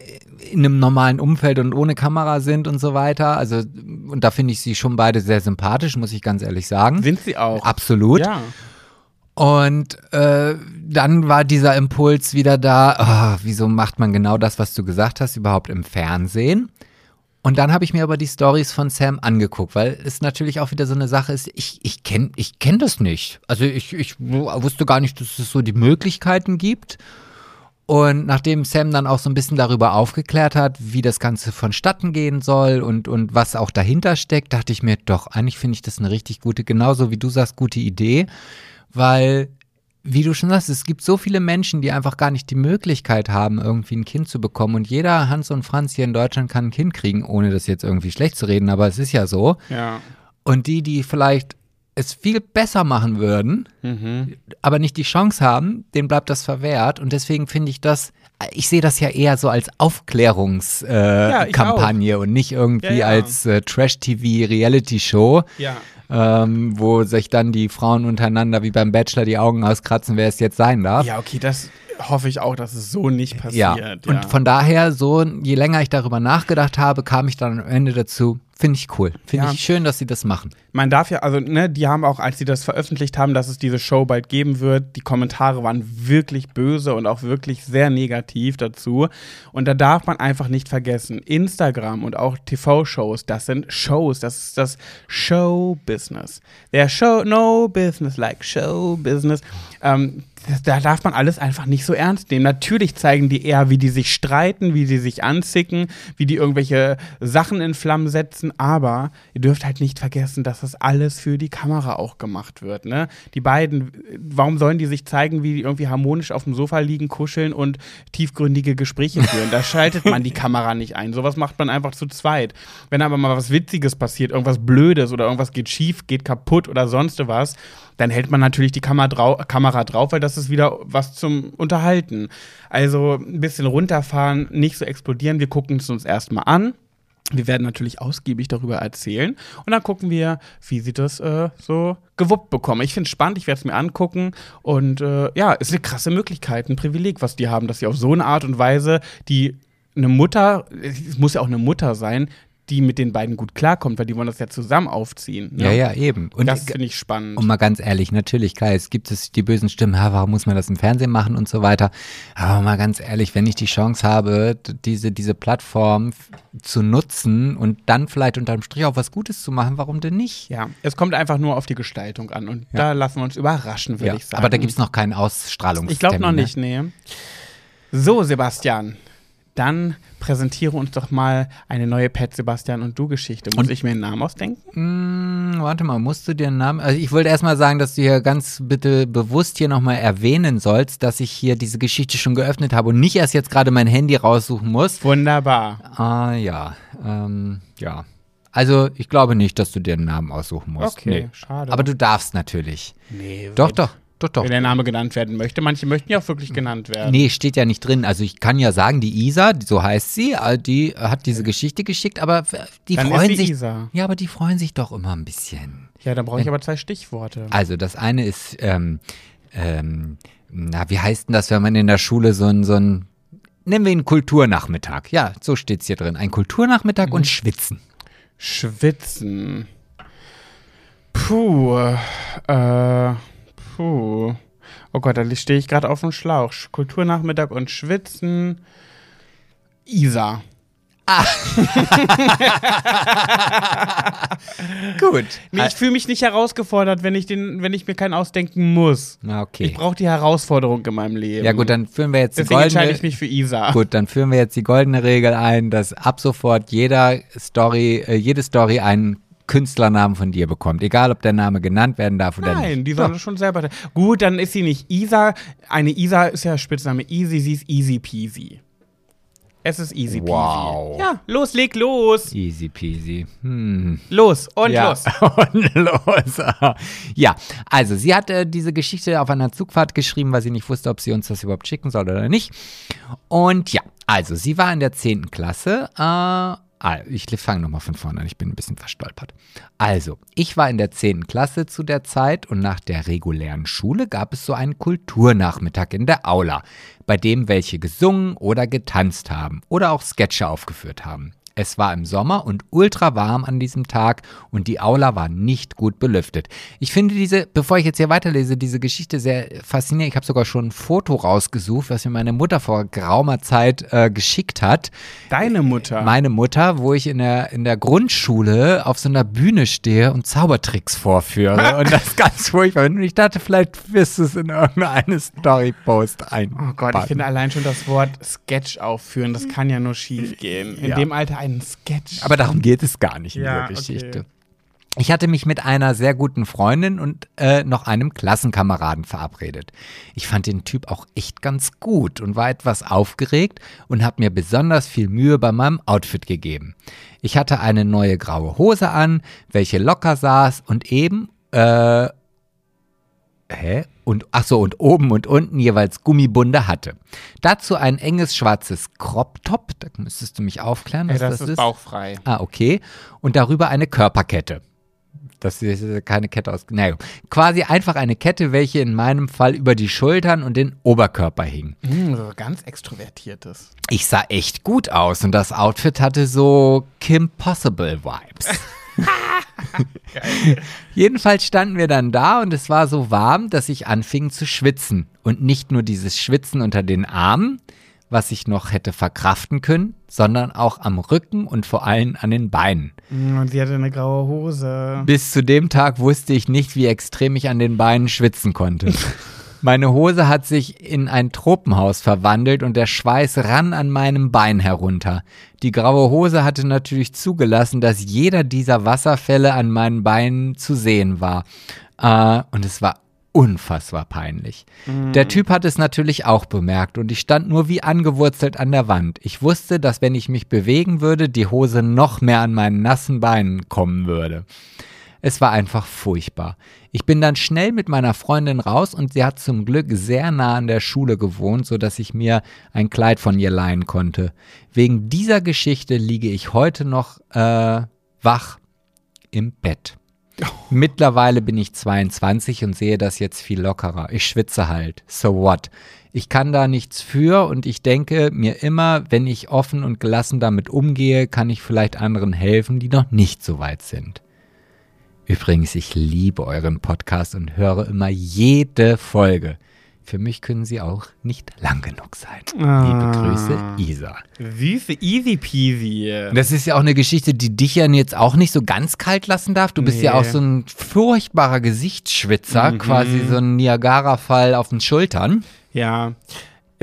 [SPEAKER 2] in einem normalen Umfeld und ohne Kamera sind und so weiter. Also, und da finde ich sie schon beide sehr sympathisch, muss ich ganz ehrlich sagen.
[SPEAKER 1] Sind sie auch.
[SPEAKER 2] Absolut.
[SPEAKER 1] Ja.
[SPEAKER 2] Und äh, dann war dieser Impuls wieder da, ah, wieso macht man genau das, was du gesagt hast, überhaupt im Fernsehen? Und dann habe ich mir aber die Stories von Sam angeguckt, weil es natürlich auch wieder so eine Sache ist, ich, ich kenne ich kenn das nicht. Also ich, ich wusste gar nicht, dass es so die Möglichkeiten gibt. Und nachdem Sam dann auch so ein bisschen darüber aufgeklärt hat, wie das Ganze vonstatten gehen soll und, und was auch dahinter steckt, dachte ich mir, doch, eigentlich finde ich das eine richtig gute, genauso wie du sagst, gute Idee, weil, wie du schon sagst, es gibt so viele Menschen, die einfach gar nicht die Möglichkeit haben, irgendwie ein Kind zu bekommen. Und jeder Hans und Franz hier in Deutschland kann ein Kind kriegen, ohne das jetzt irgendwie schlecht zu reden, aber es ist ja so.
[SPEAKER 1] Ja.
[SPEAKER 2] Und die, die vielleicht es viel besser machen würden,
[SPEAKER 1] Mhm.
[SPEAKER 2] aber nicht die Chance haben, denen bleibt das verwehrt. Und deswegen finde ich das, ich sehe das ja eher so als Aufklärungskampagne äh,
[SPEAKER 1] Ja,
[SPEAKER 2] und nicht irgendwie
[SPEAKER 1] ja.
[SPEAKER 2] als äh, Trash-TV-Reality-Show,
[SPEAKER 1] Ja.
[SPEAKER 2] Ähm, wo sich dann die Frauen untereinander wie beim Bachelor die Augen auskratzen, wer es jetzt sein darf.
[SPEAKER 1] Ja, okay, das hoffe ich auch, dass es so nicht passiert.
[SPEAKER 2] Ja, und von daher, so, je länger ich darüber nachgedacht habe, kam ich dann am Ende dazu, Finde ich cool. Finde
[SPEAKER 1] Ja.
[SPEAKER 2] ich schön, dass sie das machen.
[SPEAKER 1] Man darf ja, also, ne, die haben auch, als sie das veröffentlicht haben, dass es diese Show bald geben wird, die Kommentare waren wirklich böse und auch wirklich sehr negativ dazu. Und da darf man einfach nicht vergessen, Instagram und auch TV-Shows, das sind Shows, das ist das Show-Business. Der Show, no business like Show-Business. Ähm, da darf man alles einfach nicht so ernst nehmen. Natürlich zeigen die eher, wie die sich streiten, wie sie sich anzicken, wie die irgendwelche Sachen in Flammen setzen, aber ihr dürft halt nicht vergessen, dass das alles für die Kamera auch gemacht wird. Ne? Die beiden, warum sollen die sich zeigen, wie die irgendwie harmonisch auf dem Sofa liegen, kuscheln und tiefgründige Gespräche führen? Da schaltet man die Kamera nicht ein. Sowas macht man einfach zu zweit. Wenn aber mal was Witziges passiert, irgendwas Blödes oder irgendwas geht schief, geht kaputt oder sonst was, dann hält man natürlich die Kamera, drau Kamera drauf, weil das ist wieder was zum Unterhalten. Also ein bisschen runterfahren, nicht so explodieren. Wir gucken es uns erstmal an. Wir werden natürlich ausgiebig darüber erzählen und dann gucken wir, wie sie das äh, so gewuppt bekommen. Ich finde es spannend, ich werde es mir angucken und äh, ja, ist eine krasse Möglichkeit, ein Privileg, was die haben, dass sie auf so eine Art und Weise die eine Mutter, es muss ja auch eine Mutter sein, die mit den beiden gut klarkommt, weil die wollen das ja zusammen aufziehen. Ne?
[SPEAKER 2] Ja, ja, eben. Und
[SPEAKER 1] das finde ich spannend.
[SPEAKER 2] Und mal ganz ehrlich, natürlich, klar, es gibt es die bösen Stimmen, ja, warum muss man das im Fernsehen machen und so weiter. Aber mal ganz ehrlich, wenn ich die Chance habe, diese, diese Plattform zu nutzen und dann vielleicht unterm Strich auch was Gutes zu machen, warum denn nicht?
[SPEAKER 1] ja, es kommt einfach nur auf die Gestaltung an und da lassen wir uns überraschen, würde
[SPEAKER 2] Ja,
[SPEAKER 1] ich sagen.
[SPEAKER 2] aber da gibt es noch keinen Ausstrahlungstermin.
[SPEAKER 1] Ich glaube noch
[SPEAKER 2] ne?
[SPEAKER 1] nicht, nee. So, Sebastian, dann präsentiere uns doch mal eine neue Pet Sebastian und du Geschichte. Muss
[SPEAKER 2] Und-
[SPEAKER 1] ich mir einen Namen ausdenken?
[SPEAKER 2] Hm, warte mal, musst du dir einen Namen. Also ich wollte erstmal sagen, dass du hier ganz bitte bewusst hier nochmal erwähnen sollst, dass ich hier diese Geschichte schon geöffnet habe und nicht erst jetzt gerade mein Handy raussuchen muss.
[SPEAKER 1] Wunderbar.
[SPEAKER 2] Ah ja, ähm, ja. Also ich glaube nicht, dass du dir einen Namen aussuchen musst.
[SPEAKER 1] Okay,
[SPEAKER 2] Nee.
[SPEAKER 1] schade.
[SPEAKER 2] Aber du darfst natürlich.
[SPEAKER 1] Nee,
[SPEAKER 2] Doch, doch, doch, doch.
[SPEAKER 1] Wenn der Name genannt werden möchte. Manche möchten ja auch wirklich genannt werden.
[SPEAKER 2] Nee, steht ja nicht drin. Also ich kann ja sagen, die Isa, so heißt sie, äh, die hat diese Geschichte geschickt, aber die
[SPEAKER 1] Dann
[SPEAKER 2] freuen
[SPEAKER 1] sie
[SPEAKER 2] sich.
[SPEAKER 1] Isa.
[SPEAKER 2] Ja, aber die freuen sich doch immer ein bisschen.
[SPEAKER 1] Ja, dann brauche ich aber zwei Stichworte.
[SPEAKER 2] Also das eine ist, ähm, ähm, na, wie heißt denn das, wenn man in der Schule so ein, so ein, nennen wir ihn Kulturnachmittag. Ja, so steht's hier drin. Ein Kulturnachmittag
[SPEAKER 1] Mhm.
[SPEAKER 2] und Schwitzen.
[SPEAKER 1] Schwitzen. Puh. Äh, puh. Oh Gott, da stehe ich gerade auf dem Schlauch. Sch- Kulturnachmittag und Schwitzen. Isa.
[SPEAKER 2] Gut.
[SPEAKER 1] Nee, ich fühle mich nicht herausgefordert, wenn ich, den, wenn ich mir keinen ausdenken muss.
[SPEAKER 2] Na, okay.
[SPEAKER 1] Ich brauche die Herausforderung in meinem Leben.
[SPEAKER 2] Ja gut, dann führen wir jetzt die
[SPEAKER 1] Deswegen entscheide
[SPEAKER 2] goldene,
[SPEAKER 1] ich mich für Isa.
[SPEAKER 2] gut, dann führen wir jetzt die goldene Regel ein, dass ab sofort jeder Story, äh, jede Story einen Künstlernamen von dir bekommt, egal ob der Name genannt werden darf oder
[SPEAKER 1] Nein,
[SPEAKER 2] nicht.
[SPEAKER 1] die soll schon selber. Gut, dann ist sie nicht Isa. Eine Isa ist ja Spitzname Easy, sie ist Easy Peasy. Es ist Easy Peasy.
[SPEAKER 2] Wow.
[SPEAKER 1] Ja, los, leg los.
[SPEAKER 2] Easy peasy. Hm.
[SPEAKER 1] Los und
[SPEAKER 2] ja.
[SPEAKER 1] los.
[SPEAKER 2] Und los. ja, also sie hat äh, diese Geschichte auf einer Zugfahrt geschrieben, weil sie nicht wusste, ob sie uns das überhaupt schicken soll oder nicht. Und ja, also sie war in der 10. Klasse. Äh, ich fange nochmal von vorne an, ich bin ein bisschen verstolpert. Also, ich war in der 10. Klasse zu der Zeit und nach der regulären Schule gab es so einen Kulturnachmittag in der Aula, bei dem welche gesungen oder getanzt haben oder auch Sketche aufgeführt haben. Es war im Sommer und ultra warm an diesem Tag und die Aula war nicht gut belüftet. Ich finde diese, bevor ich jetzt hier weiterlese, diese Geschichte sehr faszinierend. Ich habe sogar schon ein Foto rausgesucht, was mir meine Mutter vor geraumer Zeit äh, geschickt hat.
[SPEAKER 1] Deine Mutter.
[SPEAKER 2] Meine Mutter, wo ich in der, in der Grundschule auf so einer Bühne stehe und Zaubertricks vorführe. und das ist ganz furchtbar. Und ich dachte, vielleicht wirst du es in irgendeine Story-Post ein.
[SPEAKER 1] Oh Gott, ich finde allein schon das Wort Sketch aufführen, das kann ja nur schief gehen. In
[SPEAKER 2] Ja.
[SPEAKER 1] dem Alter einen Sketch.
[SPEAKER 2] Aber darum geht es gar nicht in
[SPEAKER 1] Ja,
[SPEAKER 2] dieser Geschichte.
[SPEAKER 1] okay.
[SPEAKER 2] Ich hatte mich mit einer sehr guten Freundin und äh, noch einem Klassenkameraden verabredet. Ich fand den Typ auch echt ganz gut und war etwas aufgeregt und habe mir besonders viel Mühe bei meinem Outfit gegeben. Ich hatte eine neue graue Hose an, welche locker saß und eben äh, Hä? Und ach so, und oben und unten jeweils Gummibunde hatte. Dazu ein enges schwarzes Crop-Top, da müsstest du mich aufklären,
[SPEAKER 1] Ey,
[SPEAKER 2] was
[SPEAKER 1] das,
[SPEAKER 2] das,
[SPEAKER 1] ist
[SPEAKER 2] ist.
[SPEAKER 1] bauchfrei.
[SPEAKER 2] Ah, okay. Und darüber eine Körperkette. Das ist keine Kette aus. Naja, quasi einfach eine Kette, welche in meinem Fall über die Schultern und den Oberkörper hing.
[SPEAKER 1] Mm, so ganz extrovertiertes.
[SPEAKER 2] Ich sah echt gut aus und das Outfit hatte so Kim Possible Vibes. Jedenfalls standen wir dann da und es war so warm, dass ich anfing zu schwitzen. Und nicht nur dieses Schwitzen unter den Armen, was ich noch hätte verkraften können, sondern auch am Rücken und vor allem an den Beinen.
[SPEAKER 1] Mm, Und sie hatte eine graue Hose.
[SPEAKER 2] Bis zu dem Tag wusste ich nicht, wie extrem ich an den Beinen schwitzen konnte. Meine Hose hat sich in ein Tropenhaus verwandelt und der Schweiß rann an meinem Bein herunter. Die graue Hose hatte natürlich zugelassen, dass jeder dieser Wasserfälle an meinen Beinen zu sehen war. Äh, und es war unfassbar peinlich. Der Typ hat es natürlich auch bemerkt und ich stand nur wie angewurzelt an der Wand. Ich wusste, dass wenn ich mich bewegen würde, die Hose noch mehr an meinen nassen Beinen kommen würde. Es war einfach furchtbar. Ich bin dann schnell mit meiner Freundin raus und sie hat zum Glück sehr nah an der Schule gewohnt, so dass ich mir ein Kleid von ihr leihen konnte. Wegen dieser Geschichte liege ich heute noch äh, wach im Bett. Mittlerweile bin ich 22 und sehe das jetzt viel lockerer. Ich schwitze halt. So what? Ich kann da nichts für und ich denke mir immer, wenn ich offen und gelassen damit umgehe, kann ich vielleicht anderen helfen, die noch nicht so weit sind. Übrigens, ich liebe euren Podcast und höre immer jede Folge. Für mich können sie auch nicht lang genug sein. Liebe Grüße, Isa.
[SPEAKER 1] Süße, easy peasy.
[SPEAKER 2] Das ist ja auch eine Geschichte, die dich ja jetzt auch nicht so ganz kalt lassen darf. Du bist ja
[SPEAKER 1] Nee.
[SPEAKER 2] auch so ein furchtbarer Gesichtsschwitzer,
[SPEAKER 1] Mhm.
[SPEAKER 2] quasi so ein Niagara-Fall auf den Schultern.
[SPEAKER 1] Ja,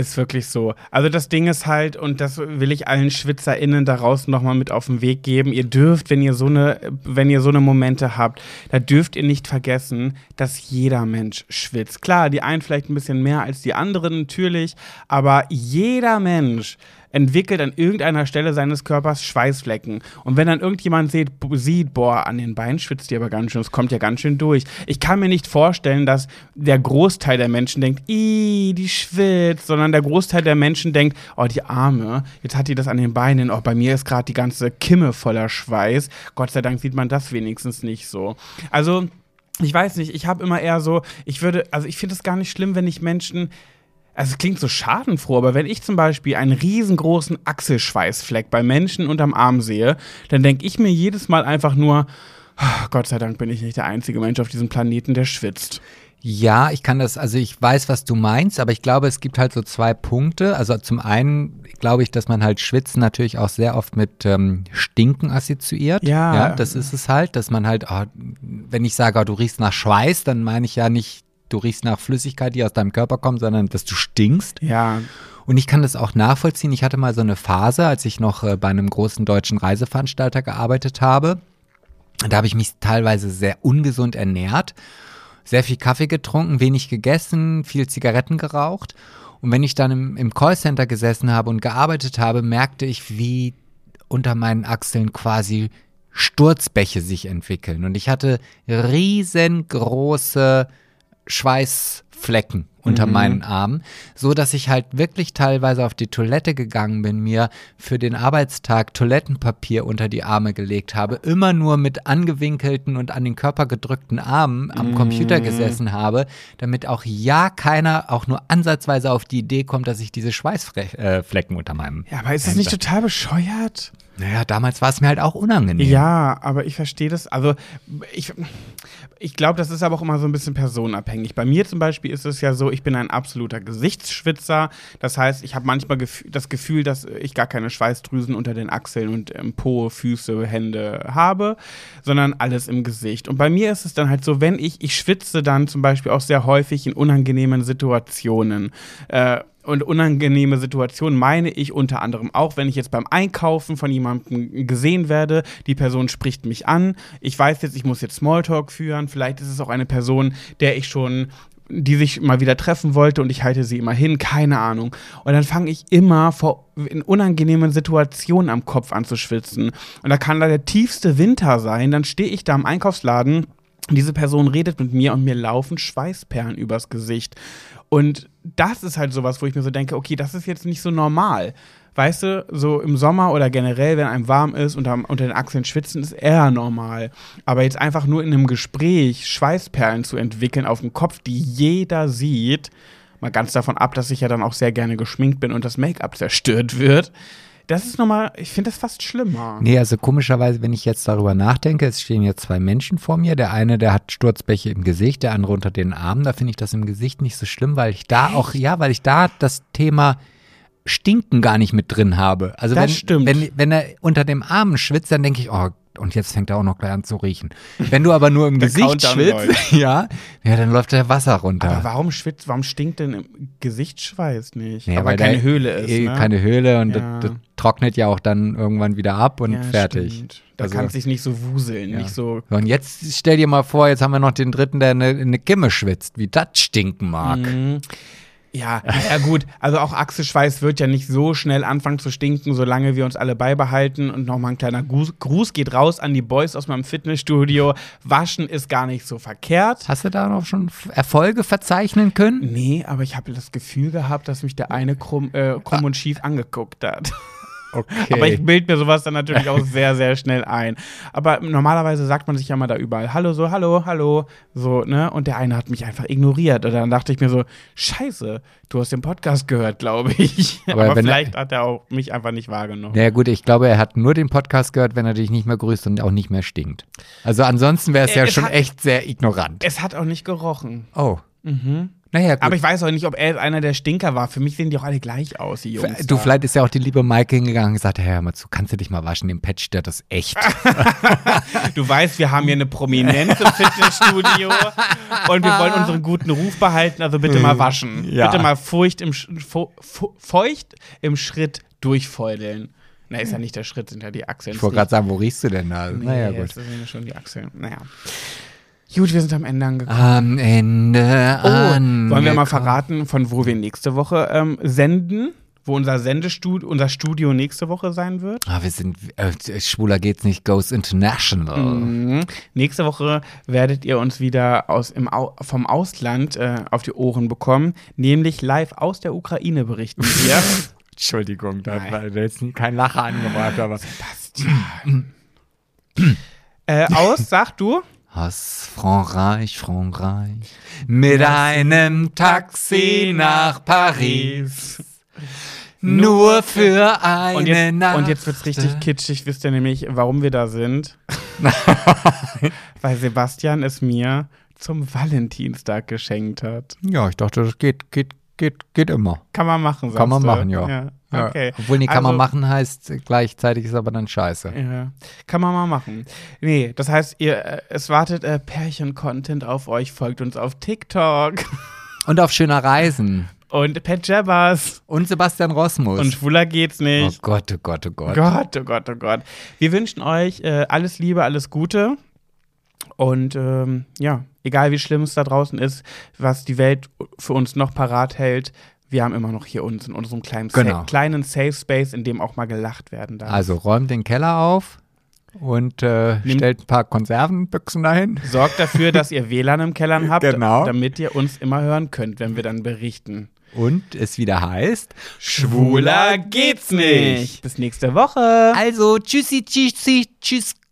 [SPEAKER 1] ist wirklich so. Also das Ding ist halt, und das will ich allen SchwitzerInnen daraus nochmal mit auf den Weg geben, ihr dürft, wenn ihr so eine, wenn ihr so eine Momente habt, da dürft ihr nicht vergessen, dass jeder Mensch schwitzt. Klar, die einen vielleicht ein bisschen mehr als die anderen natürlich, aber jeder Mensch entwickelt an irgendeiner Stelle seines Körpers Schweißflecken. Und wenn dann irgendjemand sieht, sieht, boah, an den Beinen schwitzt die aber ganz schön, es kommt ja ganz schön durch. Ich kann mir nicht vorstellen, dass der Großteil der Menschen denkt, ih, die schwitzt, sondern der Großteil der Menschen denkt, oh, die Arme, jetzt hat die das an den Beinen, oh, bei mir ist gerade die ganze Kimme voller Schweiß. Gott sei Dank sieht man das wenigstens nicht so. Also, ich weiß nicht, ich habe immer eher so, ich würde, also ich finde es gar nicht schlimm, wenn ich Menschen also es klingt so schadenfroh, aber wenn ich zum Beispiel einen riesengroßen Achselschweißfleck bei Menschen unterm Arm sehe, dann denke ich mir jedes Mal einfach nur, "Ah, Gott sei Dank bin ich nicht der einzige Mensch auf diesem Planeten, der schwitzt.
[SPEAKER 2] Ja, ich kann das, also ich weiß, was du meinst, aber ich glaube, es gibt halt so zwei Punkte. Also zum einen glaube ich, dass man halt Schwitzen natürlich auch sehr oft mit ähm, Stinken assoziiert.
[SPEAKER 1] Ja.
[SPEAKER 2] ja. Das ist es halt, dass man halt, oh, wenn ich sage, oh, du riechst nach Schweiß, dann meine ich ja nicht, du riechst nach Flüssigkeit, die aus deinem Körper kommt, sondern dass du stinkst.
[SPEAKER 1] Ja,
[SPEAKER 2] Und ich kann das auch nachvollziehen. Ich hatte mal so eine Phase, als ich noch äh, bei einem großen deutschen Reiseveranstalter gearbeitet habe. Da habe ich mich teilweise sehr ungesund ernährt, sehr viel Kaffee getrunken, wenig gegessen, viel Zigaretten geraucht. Und wenn ich dann im, im Callcenter gesessen habe und gearbeitet habe, merkte ich, wie unter meinen Achseln quasi Sturzbäche sich entwickeln. Und ich hatte riesengroße Schweißflecken unter meinen Armen, so dass ich halt wirklich teilweise auf die Toilette gegangen bin, mir für den Arbeitstag Toilettenpapier unter die Arme gelegt habe, immer nur mit angewinkelten und an den Körper gedrückten Armen am Computer gesessen habe, damit auch ja keiner auch nur ansatzweise auf die Idee kommt, dass ich diese Schweißflecken unter meinem.
[SPEAKER 1] ja aber ist das nicht total bescheuert?
[SPEAKER 2] Naja, damals war es mir halt auch unangenehm.
[SPEAKER 1] Ja, aber ich verstehe das. Also, ich, ich glaube, das ist aber auch immer so ein bisschen personenabhängig. Bei mir zum Beispiel ist es ja so, ich bin ein absoluter Gesichtsschwitzer. Das heißt, ich habe manchmal das Gefühl, dass ich gar keine Schweißdrüsen unter den Achseln und ähm, Po, Füße, Hände habe, sondern alles im Gesicht. Und bei mir ist es dann halt so, wenn ich, ich schwitze dann zum Beispiel auch sehr häufig in unangenehmen Situationen. Äh, und unangenehme Situationen meine ich unter anderem auch, wenn ich jetzt beim Einkaufen von jemandem gesehen werde, die Person spricht mich an, ich weiß jetzt, ich muss jetzt Smalltalk führen, vielleicht ist es auch eine Person, der ich schon die sich mal wieder treffen wollte und ich halte sie immer hin, keine Ahnung. Und dann fange ich immer vor in unangenehmen Situationen am Kopf an zu schwitzen. Und da kann da der tiefste Winter sein, dann stehe ich da im Einkaufsladen diese Person redet mit mir und mir laufen Schweißperlen übers Gesicht. Und das ist halt sowas, wo ich mir so denke, okay, das ist jetzt nicht so normal. weißt du, so im Sommer oder generell, wenn einem warm ist und am, unter den Achseln schwitzen, ist eher normal. Aber jetzt einfach nur in einem Gespräch Schweißperlen zu entwickeln auf dem Kopf, die jeder sieht, mal ganz davon ab, dass ich ja dann auch sehr gerne geschminkt bin und das Make-up zerstört wird. Das ist nochmal, ich finde das fast schlimmer.
[SPEAKER 2] Nee, also komischerweise, wenn ich jetzt darüber nachdenke, es stehen jetzt zwei Menschen vor mir. Der eine, der hat Sturzbäche im Gesicht, der andere unter den Armen. Da finde ich das im Gesicht nicht so schlimm, weil ich da auch, ja, weil ich da das Thema Stinken gar nicht mit drin habe. Also
[SPEAKER 1] Das
[SPEAKER 2] wenn,
[SPEAKER 1] stimmt.
[SPEAKER 2] wenn, wenn er unter dem Arm schwitzt, dann denke ich, oh, und jetzt fängt er auch noch gleich an zu riechen. Wenn du aber nur im Gesicht schwitzt, ja, ja, dann läuft der Wasser runter.
[SPEAKER 1] Aber warum schwitzt, warum stinkt denn im Gesichtsschweiß nicht?
[SPEAKER 2] Ja,
[SPEAKER 1] Aber
[SPEAKER 2] weil
[SPEAKER 1] keine Höhle ist.
[SPEAKER 2] eh
[SPEAKER 1] Ne?
[SPEAKER 2] Keine Höhle und
[SPEAKER 1] Ja.
[SPEAKER 2] das, das trocknet ja auch dann irgendwann wieder ab und
[SPEAKER 1] Ja,
[SPEAKER 2] fertig.
[SPEAKER 1] stimmt. Da
[SPEAKER 2] Also-
[SPEAKER 1] kann es sich nicht so wuseln,
[SPEAKER 2] Ja.
[SPEAKER 1] nicht so.
[SPEAKER 2] Und jetzt stell dir mal vor, jetzt haben wir noch den dritten, der eine, eine Kimme schwitzt, wie das stinken mag.
[SPEAKER 1] Mhm. Ja, ja gut. Also auch Achselschweiß wird ja nicht so schnell anfangen zu stinken, solange wir uns alle beibehalten. Und nochmal ein kleiner Gruß, Gruß geht raus an die Boys aus meinem Fitnessstudio. Waschen ist gar nicht so verkehrt.
[SPEAKER 2] Hast du da noch schon Erfolge verzeichnen können?
[SPEAKER 1] Nee, aber ich habe das Gefühl gehabt, dass mich der eine krumm, äh, krumm und schief angeguckt hat.
[SPEAKER 2] Okay.
[SPEAKER 1] Aber ich bild mir sowas dann natürlich auch sehr, sehr schnell ein. Aber normalerweise sagt man sich ja mal da überall, hallo, so, hallo, hallo, so, ne? Und der eine hat mich einfach ignoriert. Und dann dachte ich mir so, scheiße, du hast den Podcast gehört, glaube ich.
[SPEAKER 2] Aber
[SPEAKER 1] Aber,
[SPEAKER 2] wenn er-
[SPEAKER 1] vielleicht hat er auch mich einfach nicht wahrgenommen.
[SPEAKER 2] ja gut, ich glaube, er hat nur den Podcast gehört, wenn er dich nicht mehr grüßt und auch nicht mehr stinkt. Also ansonsten wäre es
[SPEAKER 1] Äh,
[SPEAKER 2] ja
[SPEAKER 1] es
[SPEAKER 2] schon
[SPEAKER 1] hat-
[SPEAKER 2] echt sehr ignorant.
[SPEAKER 1] Es hat auch nicht gerochen.
[SPEAKER 2] Oh.
[SPEAKER 1] Mhm.
[SPEAKER 2] Naja, gut.
[SPEAKER 1] Aber ich weiß auch nicht, ob er einer der Stinker war. Für mich sehen die auch alle gleich aus, die Jungs.
[SPEAKER 2] du,
[SPEAKER 1] da.
[SPEAKER 2] vielleicht ist ja auch die liebe Maike hingegangen und gesagt, hey, hör mal zu, kannst du dich mal waschen, den Patch, der das echt.
[SPEAKER 1] Du weißt, wir haben hier eine Prominenz im Fitnessstudio und wir wollen unseren guten Ruf behalten, also bitte mal waschen.
[SPEAKER 2] Ja.
[SPEAKER 1] Bitte mal feucht im, feucht im Schritt durchfeudeln. Na, ist ja nicht der Schritt, sind ja die Achseln.
[SPEAKER 2] Ich wollte gerade sagen, wo riechst du denn da?
[SPEAKER 1] nee,
[SPEAKER 2] naja, gut.
[SPEAKER 1] sind ja schon die Achseln. Naja. Gut, wir sind am Ende angekommen.
[SPEAKER 2] Am Ende
[SPEAKER 1] Oh, wollen wir mal
[SPEAKER 2] angekommen.
[SPEAKER 1] verraten, von wo wir nächste Woche ähm, senden? Wo unser Sendestudio, unser Studio nächste Woche sein wird?
[SPEAKER 2] Ah, wir sind, äh, schwuler geht's nicht, goes international.
[SPEAKER 1] Mhm. Nächste Woche werdet ihr uns wieder aus, im Au vom Ausland äh, auf die Ohren bekommen, nämlich live aus der Ukraine berichten wir.
[SPEAKER 2] Entschuldigung, da
[SPEAKER 1] Nein.
[SPEAKER 2] war jetzt kein Lacher angebracht, aber.
[SPEAKER 1] äh, aus, sag du?
[SPEAKER 2] Aus Frankreich, Frankreich, mit einem Taxi nach Paris. Nur für eine
[SPEAKER 1] Und jetzt,
[SPEAKER 2] Nacht.
[SPEAKER 1] und jetzt wird's richtig kitschig, wisst ihr nämlich, warum wir da sind? Weil Sebastian es mir zum Valentinstag geschenkt hat.
[SPEAKER 2] Ja, ich dachte, das geht, geht, geht, geht immer.
[SPEAKER 1] Kann man machen,
[SPEAKER 2] Kann man
[SPEAKER 1] du?
[SPEAKER 2] machen, ja.
[SPEAKER 1] ja. Okay.
[SPEAKER 2] Obwohl, nee, kann
[SPEAKER 1] Also-
[SPEAKER 2] man machen heißt, gleichzeitig ist aber dann scheiße.
[SPEAKER 1] Ja, kann man mal machen. Nee, das heißt, ihr, äh, es wartet äh, Pärchen-Content auf euch, folgt uns auf TikTok
[SPEAKER 2] Und auf schöner Reisen.
[SPEAKER 1] und Pet Jabbers
[SPEAKER 2] Und Sebastian Rosmus.
[SPEAKER 1] und schwuler geht's
[SPEAKER 2] oh
[SPEAKER 1] nicht.
[SPEAKER 2] Gott, oh Gott, oh Gott.
[SPEAKER 1] Gott, oh Gott, oh Gott. Wir wünschen euch äh, alles Liebe, alles Gute. Und ähm, ja, egal wie schlimm es da draußen ist, was die Welt für uns noch parat hält, wir haben immer noch hier uns in unserem kleinen,
[SPEAKER 2] Genau.
[SPEAKER 1] Sa kleinen Safe Space, in dem auch mal gelacht werden darf.
[SPEAKER 2] Also räumt den Keller auf und äh, stellt ein paar Konservenbüchsen dahin.
[SPEAKER 1] Sorgt dafür, dass ihr WLAN im Keller habt,
[SPEAKER 2] Genau.
[SPEAKER 1] damit ihr uns immer hören könnt, wenn wir dann berichten.
[SPEAKER 2] Und es wieder heißt,
[SPEAKER 1] Schwuler geht's nicht. Bis nächste Woche.
[SPEAKER 2] Also, tschüssi, tschüssi,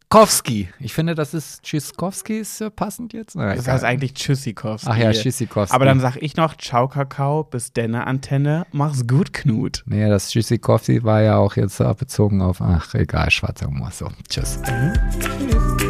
[SPEAKER 2] tschüsskowski. Ich finde, das ist, tschüsskowski ist passend jetzt. Na,
[SPEAKER 1] Das heißt eigentlich Tschüssikowski.
[SPEAKER 2] Ach ja, tschüssikowski.
[SPEAKER 1] Aber dann sag ich noch Ciao Kakao, bis denne Antenne, mach's gut, Knut.
[SPEAKER 2] Nee, das tschüssikowski war ja auch jetzt bezogen auf, ach egal, schwarzer Humor. So, tschüss.
[SPEAKER 1] Tschüss.